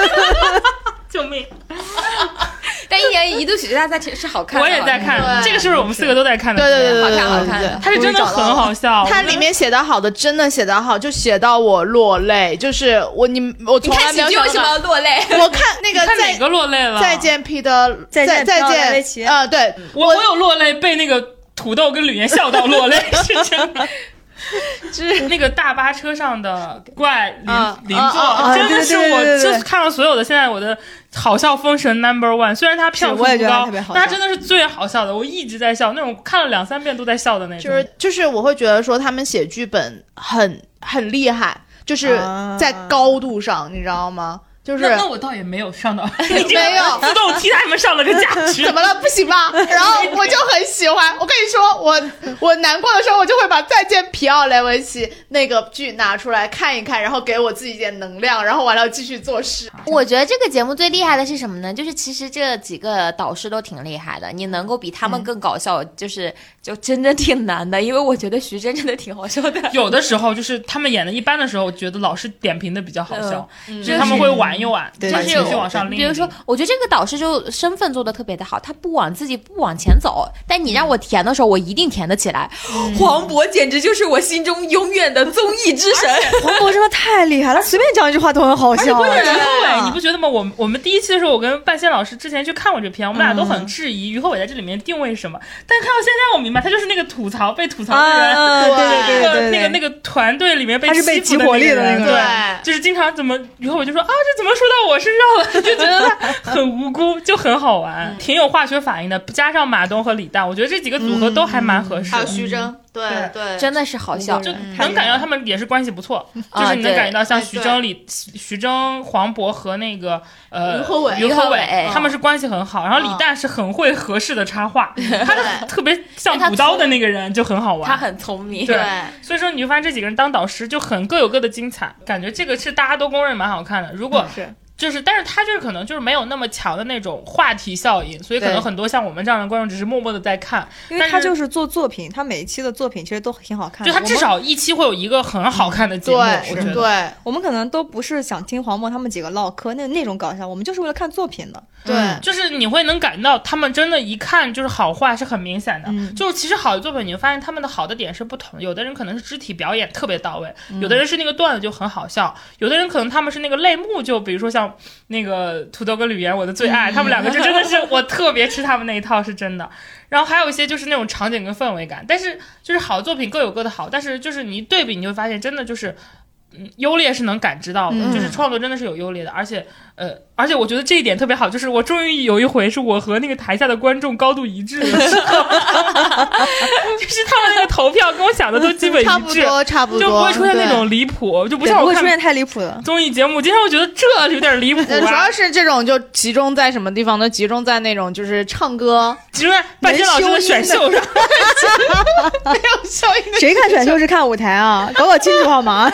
救命！但一年一度喜剧大赛其实是好看的，我也在看，这个是不是我们四个都在看的？对对对对对好看好看它是真的很好笑。它里面写的好的真的写的好，就写到我落泪。就是我你我你从来看喜剧为什么没有想到要落泪？我看那个在哪个落泪了？再见彼得，再见再见奇呃，对我我有落泪，被那个土豆跟吕岩笑到落泪，是真的。就是那个大巴车上的怪邻啊邻座，啊真的是我就是看了所有的现在我的好笑封神 number one。虽然它票数不高但它真的是最好笑的，我一直在笑，那种看了两三遍都在笑的那种。就是就是我会觉得说他们写剧本很很厉害，就是啊在高度上，你知道吗？就是那那我倒也没有上到，没有自动替他们上了个价值。怎么了？不行吗？然后我就很喜欢。我跟你说，我我难过的时候，我就会把《再见皮奥莱维奇》那个剧拿出来看一看，然后给我自己一点能量，然后完了继续做事。我觉得这个节目最厉害的是什么呢？就是其实这几个导师都挺厉害的，你能够比他们更搞笑，就是就真的挺难的。因为我觉得徐峥真的挺好笑的。有的时候就是他们演的一般的时候，觉得老师点评的比较好笑，嗯就是他们会就是情绪往上拎。比如说，，我觉得这个导师就身份做的特别的好，他不往自己不往前走，但你让我填的时候，我一定填得起来。黄渤简直就是我心中永远的综艺之神。黄渤真的太厉害了，随便讲一句话都很好笑。关键于真的和伟，你不觉得吗？我们我们第一期的时候，我跟半仙老师之前去看过这片，我们俩都嗯很质疑于和伟在这里面定位是什么。但看到现在，我明白他就是那个吐槽被吐槽的人，啊，对对对那个对，那个那个团队里面被他是被欺负激活力的那个对，就是经常怎么于和伟就说啊，这怎么说到我身上了？就觉得他很无辜，就很好玩，挺有化学反应的。加上马东和李诞，我觉得这几个组合都还蛮合适的。还有徐峥，对对，真的是好笑，就嗯。能感觉到他们也是关系不错，啊就是你能感觉到像徐峥、李徐峥、黄渤和那个呃于和伟。于和伟伟，他们是关系很好。然后李诞是很会合适的插画，他是特别像补刀的那个人，就很好玩。他很聪明。对。对，所以说你就发现这几个人当导师就很各有各的精彩，感觉这个是大家都公认蛮好看的。如果是就是，但是他就是可能就是没有那么强的那种话题效应，所以可能很多像我们这样的观众只是默默的在看，因为他就是做作品，他每一期的作品其实都挺好看的。就他至少一期会有一个很好看的节目，我觉对得。对我们可能都不是想听黄渤他们几个唠嗑那那种搞笑，我们就是为了看作品的。对，就是你会能感觉到他们真的，一看就是好坏是很明显的。嗯就是其实好的作品，你会发现他们的好的点是不同。有的人可能是肢体表演特别到位，嗯有的人是那个段子就很好笑，有的人可能他们是那个类目，就比如说像那个土豆跟吕岩，我的最嗯爱，他们两个就真的是 我特别吃他们那一套，是真的。然后还有一些就是那种场景跟氛围感，但是就是好作品各有各的好，但是就是你一对比，你就会发现真的就是。嗯，优劣是能感知到的，嗯就是创作真的是有优劣的，而且，呃，而且我觉得这一点特别好，就是我终于有一回是我和那个台下的观众高度一致的时候，就是他们那个投票跟我想的都基本一致，差不多差不多，就不会出现那种离谱，就不像我看不会出现太离谱的。综艺节目，经常会觉得这有点离谱呃主啊要。是这种就集中在什么地方呢？集中在那种就是唱歌集中在半仙老师的选秀上，没有效应的。谁看选秀是看舞台啊？搞搞清楚好吗？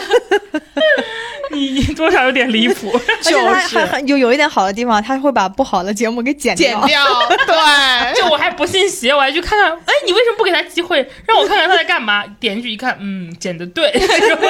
你 你多少有点离谱。就是还还有有一点好的地方，他会把不好的节目给剪剪掉，对，就我还不信邪，我还去看看，哎，你为什么不给他机会，让我看看他在干嘛？点进去一看，嗯，剪的对，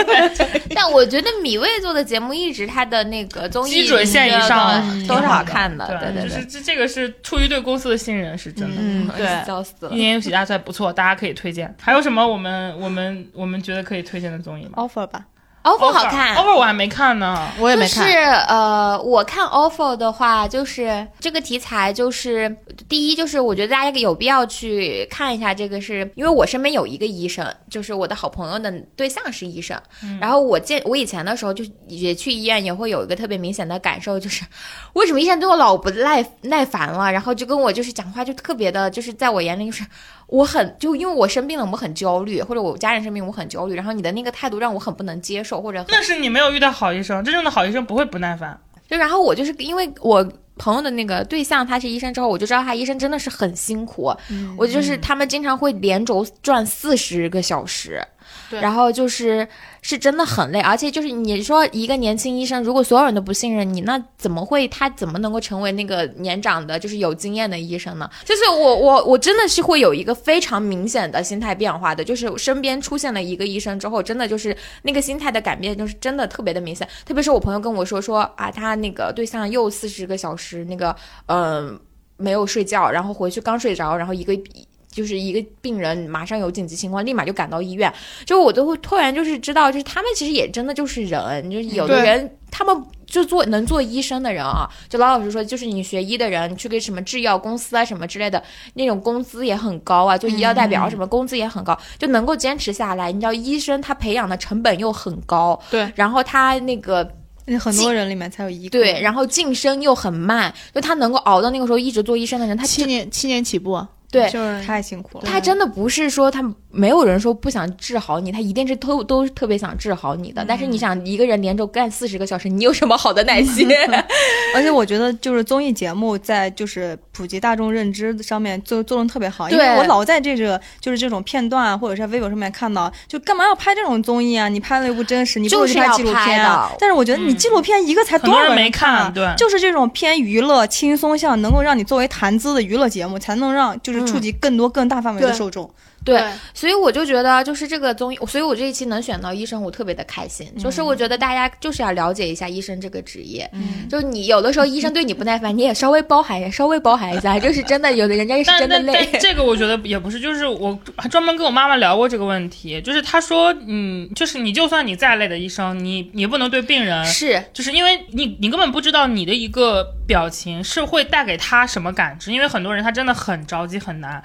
但我觉得米未做的节目一直他的那个综艺基准线以上嗯都是好看的，对对对。就是这这个是出于对公司的信任，是真的。嗯，对。笑死了一。年有几大赛不错，大家可以推荐。还有什么我们我们我们觉得可以推荐的综艺吗 offer 吧。Offer 好看 offer 我还没看呢。我也没看。就是呃，我看 offer 的话，就是这个题材，就是第一，就是我觉得大家有必要去看一下这个是，因为我身边有一个医生，就是我的好朋友的对象是医生，然后我见我以前的时候就也去医院，也会有一个特别明显的感受，就是 为什么医生对我老不耐耐烦了，然后就跟我就是讲话就特别的，就是在我眼里就是。我很就因为我生病了，我很焦虑，或者我家人生病，我很焦虑。然后你的那个态度让我很不能接受，或者很那是你没有遇到好医生，真正的好医生不会不耐烦。就然后我就是因为我朋友的那个对象他是医生之后，我就知道他医生真的是很辛苦。我就是他们经常会连轴转四十个小时。对然后就是是真的很累，而且就是你说一个年轻医生，如果所有人都不信任你，那怎么会他怎么能够成为那个年长的，就是有经验的医生呢？就是我我我真的是会有一个非常明显的心态变化的，就是身边出现了一个医生之后，真的就是那个心态的改变，就是真的特别的明显。特别是我朋友跟我说说啊，他那个对象又四十个小时那个嗯、呃没有睡觉，然后回去刚睡着，然后一个。就是一个病人马上有紧急情况，立马就赶到医院。就我都会突然就是知道，就是他们其实也真的就是人，就是有的人他们就做能做医生的人啊，就老老实说，就是你学医的人，去给什么制药公司啊什么之类的，那种工资也很高啊，就医药代表什么工资也很高，就能够坚持下来。你知道，医生他培养的成本又很高，对，然后他那个那很多人里面才有一个对，然后晋升又很慢，就他能够熬到那个时候一直做医生的人，他七年七年起步，啊对就是太辛苦了。他真的不是说他没有人说不想治好你，他一定是都都特别想治好你的。但是你想一个人连着干四十个小时，你有什么好的耐心？而且我觉得就是综艺节目在就是普及大众认知上面做作用特别好，因为我老在这个就是这种片段啊或者是在微博上面看到，就干嘛要拍这种综艺啊？你拍了又不真实，你不如就是要拍纪录片啊。但是我觉得你纪录片一个才多少人没看就是这种偏娱乐、轻松向，能够让你作为谈资的娱乐节目，才能让就是触及更多更大范围的受众。对，所以我就觉得，就是这个综艺，所以我这一期能选到医生，我特别的开心。就是我觉得大家就是要了解一下医生这个职业，嗯就是你有的时候医生对你不耐烦，你也稍微包涵，稍微包涵一下，就是真的，有的人家是真的但累。但这个我觉得也不是，就是我还专门跟我妈妈聊过这个问题，就是她说，嗯，就是你就算你再累的医生，你你不能对病人是，就是因为你你根本不知道你的一个表情是会带给他什么感知，因为很多人他真的很着急很难。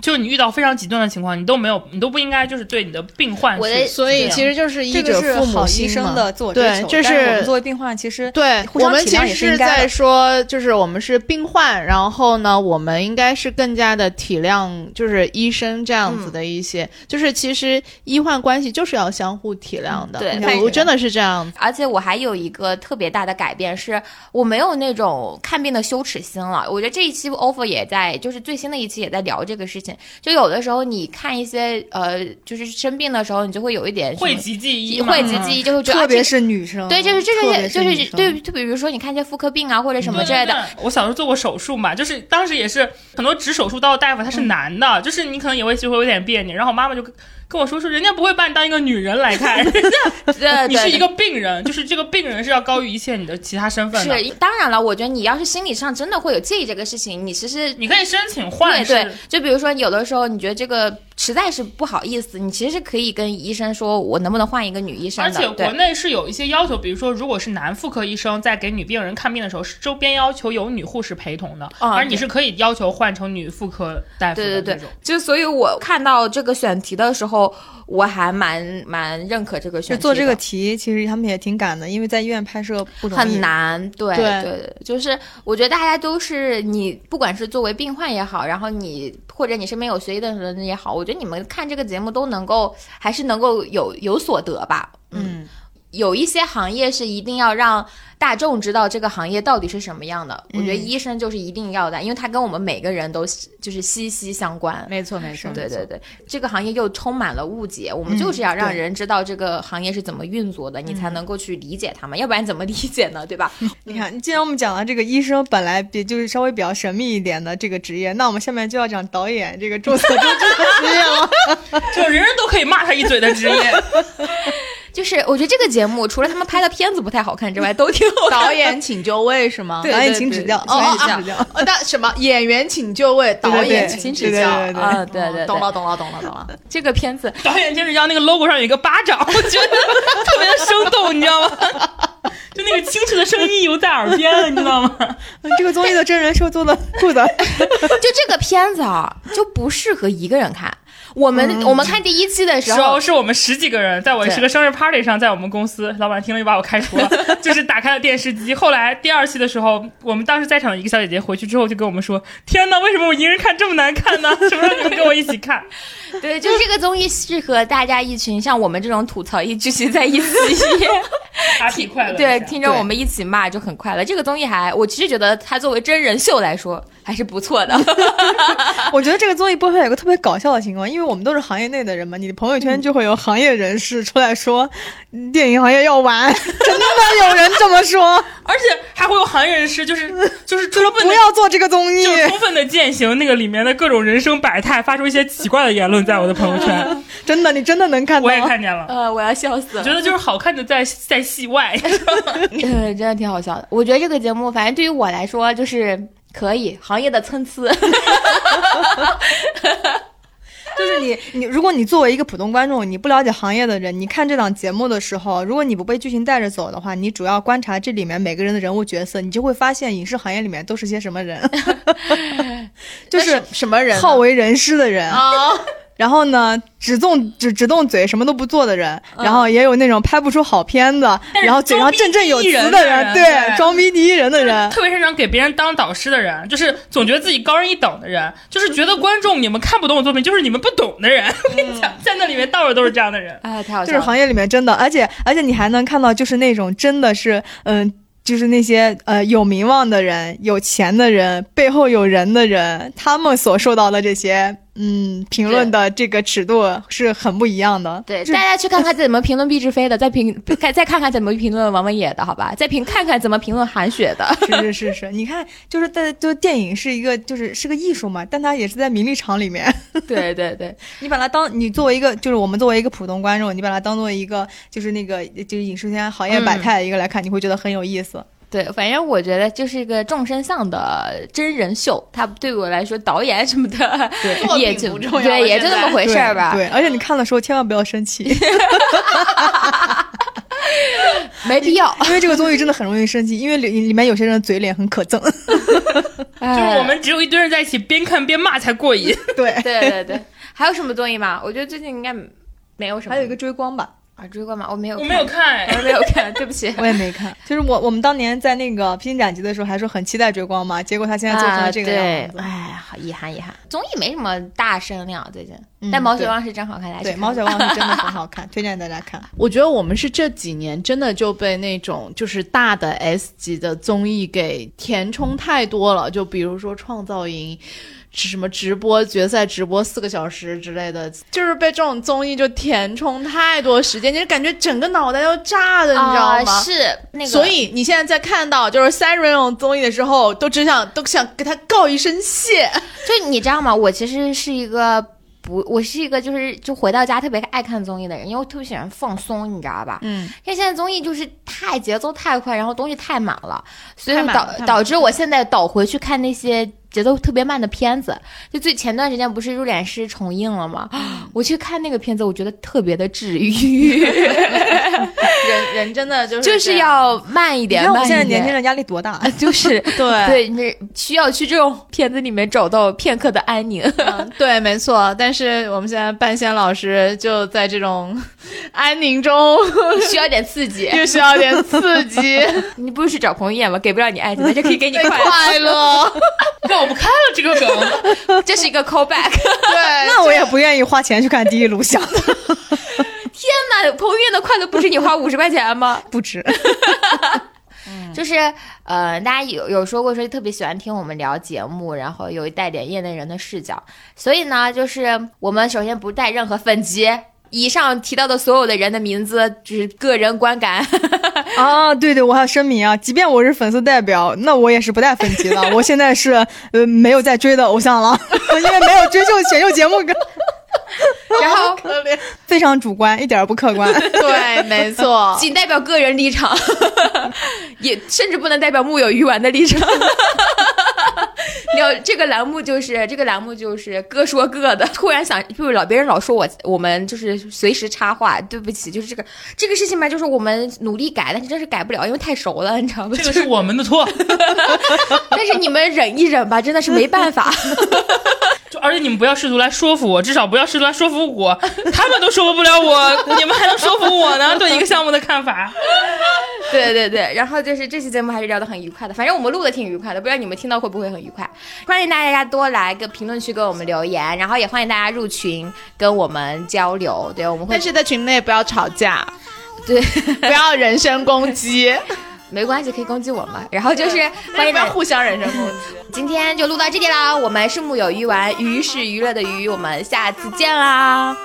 就是你遇到非常极端的情况，你都没有，你都不应该就是对你的病患我的是所以其实就是医这个是者父母医心嘛生的自我追求，对这但是我们是作为病患，其实对我们其实是在说，就是我们是病患，然后呢，我们应该是更加的体谅，就是医生这样子的一些，就是其实医患关系就是要相互体谅的，对真的是这样。而且我还有一个特别大的改变，是我没有那种看病的羞耻心了。我觉得这一期 offer 也在，就是最新的一期也在聊这个事情。就有的时候你看一些呃，就是生病的时候，你就会有一点讳疾忌医讳疾忌医，就会觉得特别啊是女生，对，就是这个，就是对，就比如说你看一些妇科病啊，或者什么之类的，对对我小时候做过手术嘛，就是当时也是很多指手术刀的大夫他是男的，就是你可能也会就会有点别扭，然后我妈妈就跟跟我说说，人家不会把你当一个女人来看，你是一个病人，就是这个病人是要高于一切你的其他身份的。是，当然了，我觉得你要是心理上真的会有介意这个事情，你其实你可以申请换对对，就比如说有的时候你觉得这个实在是不好意思，你其实是可以跟医生说，我能不能换一个女医生的？而且国内是有一些要求，比如说，如果是男妇科医生在给女病人看病的时候，是周边要求有女护士陪同的，啊而你是可以要求换成女妇科大夫对对对的这种。，就所以我看到这个选题的时候，我还蛮蛮认可这个选。就做这个题，其实他们也挺赶的，因为在医院拍摄不容易，很。难，对对对，就是我觉得大家都是你，不管是作为病患也好，然后你或者你身边有学医的人也好，我觉得你们看这个节目都能够还是能够有有所得吧。嗯，有一些行业是一定要让大众知道这个行业到底是什么样的，我觉得嗯医生就是一定要的，因为他跟我们每个人都就是息息相关。没错没错，对对对，这个行业又充满了误解，我们就是要让人知道这个行业是怎么运作的，你才能够去理解他们，要不然怎么理解呢？对吧？你看，既然我们讲了这个医生本来比就是稍微比较神秘一点的这个职业，那我们下面就要讲导演这个众所周知的职业了。就人人都可以骂他一嘴的职业，就是我觉得这个节目除了他们拍的片子不太好看之外，都挺好看。导演请就位是吗？对导演请指教，请指教。呃，那什么演员请就位，导演请指教，对对对啊，对对对，懂了懂了懂了懂了。这个片子 导演请指教那个 logo 上有一个巴掌，我觉得 特别的生动，你知道吗？就那个清澈的声音犹在耳边，你知道吗？这个综艺的真人秀做的酷的，就这个片子啊，就不适合一个人看。我们、我们看第一期的时候，是我们十几个人，在我对是个生日 party 上，在我们公司，老板听了就把我开除了，就是打开了电视机。后来第二期的时候，我们当时在场的一个小姐姐回去之后就跟我们说：“天哪，为什么我一个人看这么难看呢？什么时候你们跟我一起看 对，就这个综艺适合大家一群像我们这种吐槽一聚集在一起？”happy 快乐，对，听着我们一起骂就很快乐。这个综艺还，我其实觉得它作为真人秀来说还是不错的。我觉得这个综艺播出来有个特别搞笑的情况，因为我们都是行业内的人嘛，你的朋友圈就会有行业人士出来说，嗯电影行业要完，真的有人这么说，而且还会有行业人士，就是就是充分。不要做这个综艺。就充分的践行那个里面的各种人生百态，发出一些奇怪的言论，在我的朋友圈，真的，你真的能看到？我也看见了。呃，我要笑死了。我觉得就是好看的在在戏外，呃，真的挺好笑的。我觉得这个节目，反正对于我来说，就是可以行业的参差。就是你，你如果你作为一个普通观众，你不了解行业的人，你看这档节目的时候，如果你不被剧情带着走的话，你主要观察这里面每个人的人物角色，你就会发现影视行业里面都是些什么人，就是什么人好为人师的人，啊？然后呢，只动只只动嘴什么都不做的人，然后也有那种拍不出好片子，然后嘴上振振有词的人，对，装逼第一人的人。特别擅长给别人当导师的人，就是总觉得自己高人一等的人，就是觉得观众你们看不懂我作品，就是你们不懂的人。我跟你讲，在那里面到处都是这样的人。哎，太好笑了。就是行业里面真的，而且而且你还能看到，就是那种真的是，嗯，就是那些呃有名望的人、有钱的人、背后有人的人，他们所受到的这些嗯，评论的这个尺度是很不一样的。对，大家去看看怎么评论毕志飞的，再评看再看看怎么评论王文野的，好吧？再评看看怎么评论韩雪的。是是是是，你看，就是在就电影是一个就是是个艺术嘛，但它也是在名利场里面。对对对，你把它当你作为一个就是我们作为一个普通观众，你把它当做一个就是那个就是影视圈行业百态的一个来看，你会觉得很有意思。对，反正我觉得就是一个众生相的真人秀，它对我来说导演什么的对 也就不重要对，也就那么回事儿吧。对，而且你看的时候千万不要生气，没必要。因为这个综艺真的很容易生气，因为里里面有些人嘴脸很可憎。就是我们只有一堆人在一起边看边骂才过瘾。对，对对对，还有什么综艺吗？我觉得最近应该没有什么。还有一个追光吧，啊，追过吗？我没有，我没有，看，我没有看，对不起。我也没看。就是我我们当年在那个披荆斩棘的时候还说很期待追光嘛，结果他现在做成了这个啊、样子。，哎，好遗憾遗憾。综艺没什么大声量最近，嗯但毛血旺是真好看，大家对，毛血旺是真的很好看，推荐大家看。我觉得我们是这几年真的就被那种就是大的 S 级的综艺给填充太多了，就比如说创造营。是什么直播决赛直播四个小时之类的，就是被这种综艺就填充太多时间，就感觉整个脑袋要炸的，你知道啊吗？是那个，所以你现在在看到就是三人那种综艺的时候，都只想都想给他告一声谢。就你知道吗？我其实是一个不，我是一个就是就回到家特别爱看综艺的人，因为我特别喜欢放松，你知道吧？嗯，因为现在综艺就是太节奏太快，然后东西太满了，所以导导致我现在倒回去看那些节奏特别慢的片子。就最前段时间不是《入殓师》重映了吗？我去看那个片子，我觉得特别的治愈，人人真的就是 就是要慢一点，你看我慢一点现在年轻人压力多大？就是对对，你需要去这种片子里面找到片刻的安宁。嗯，对，没错。但是我们现在半仙老师就在这种安宁中，需要点刺激。又需要点刺激、你不是去找彭于晏吗？给不了你爱情，那就可以给你快乐。快乐。那我不看了这个梗。这是一个 callback。对，那我也不愿意花钱去看第一录像，天哪，彭于晏的快乐不止你花五十块钱吗？不止。就是呃，大家有有说过说特别喜欢听我们聊节目，然后有一带点业内人的视角，所以呢，就是我们首先不带任何粉级。以上提到的所有的人的名字只是个人观感，啊，对对，我还要声明啊，即便我是粉丝代表，那我也是不带粉级的。我现在是呃没有在追的偶像了，因为没有追秀选秀节目，然后可怜。非常主观，一点儿不客观。对，没错。仅代表个人立场，也甚至不能代表木有鱼丸的立场。聊这个栏目就是这个栏目就是各说各的。突然想，就是老别人老说我我们就是随时插话，对不起，就是这个这个事情吧，就是我们努力改，但是真是改不了，因为太熟了，你知道吗？这个是我们的错，但是你们忍一忍吧，真的是没办法。就而且你们不要试图来说服我，至少不要试图来说服我，他们都说服不了我，你们还能说服我呢？对一个项目的看法，对对对，然后就是这期节目还是聊得很愉快的，反正我们录的挺愉快的，不知道你们听到会不会很愉快？欢迎大家多来个评论区给我们留言，然后也欢迎大家入群跟我们交流。对，我们会但是在群内不要吵架，对，不要人身攻击，没关系可以攻击我嘛然后就是欢迎这互相忍受今天就录到这里啦我们是木有鱼丸鱼是娱乐的鱼我们下次见啦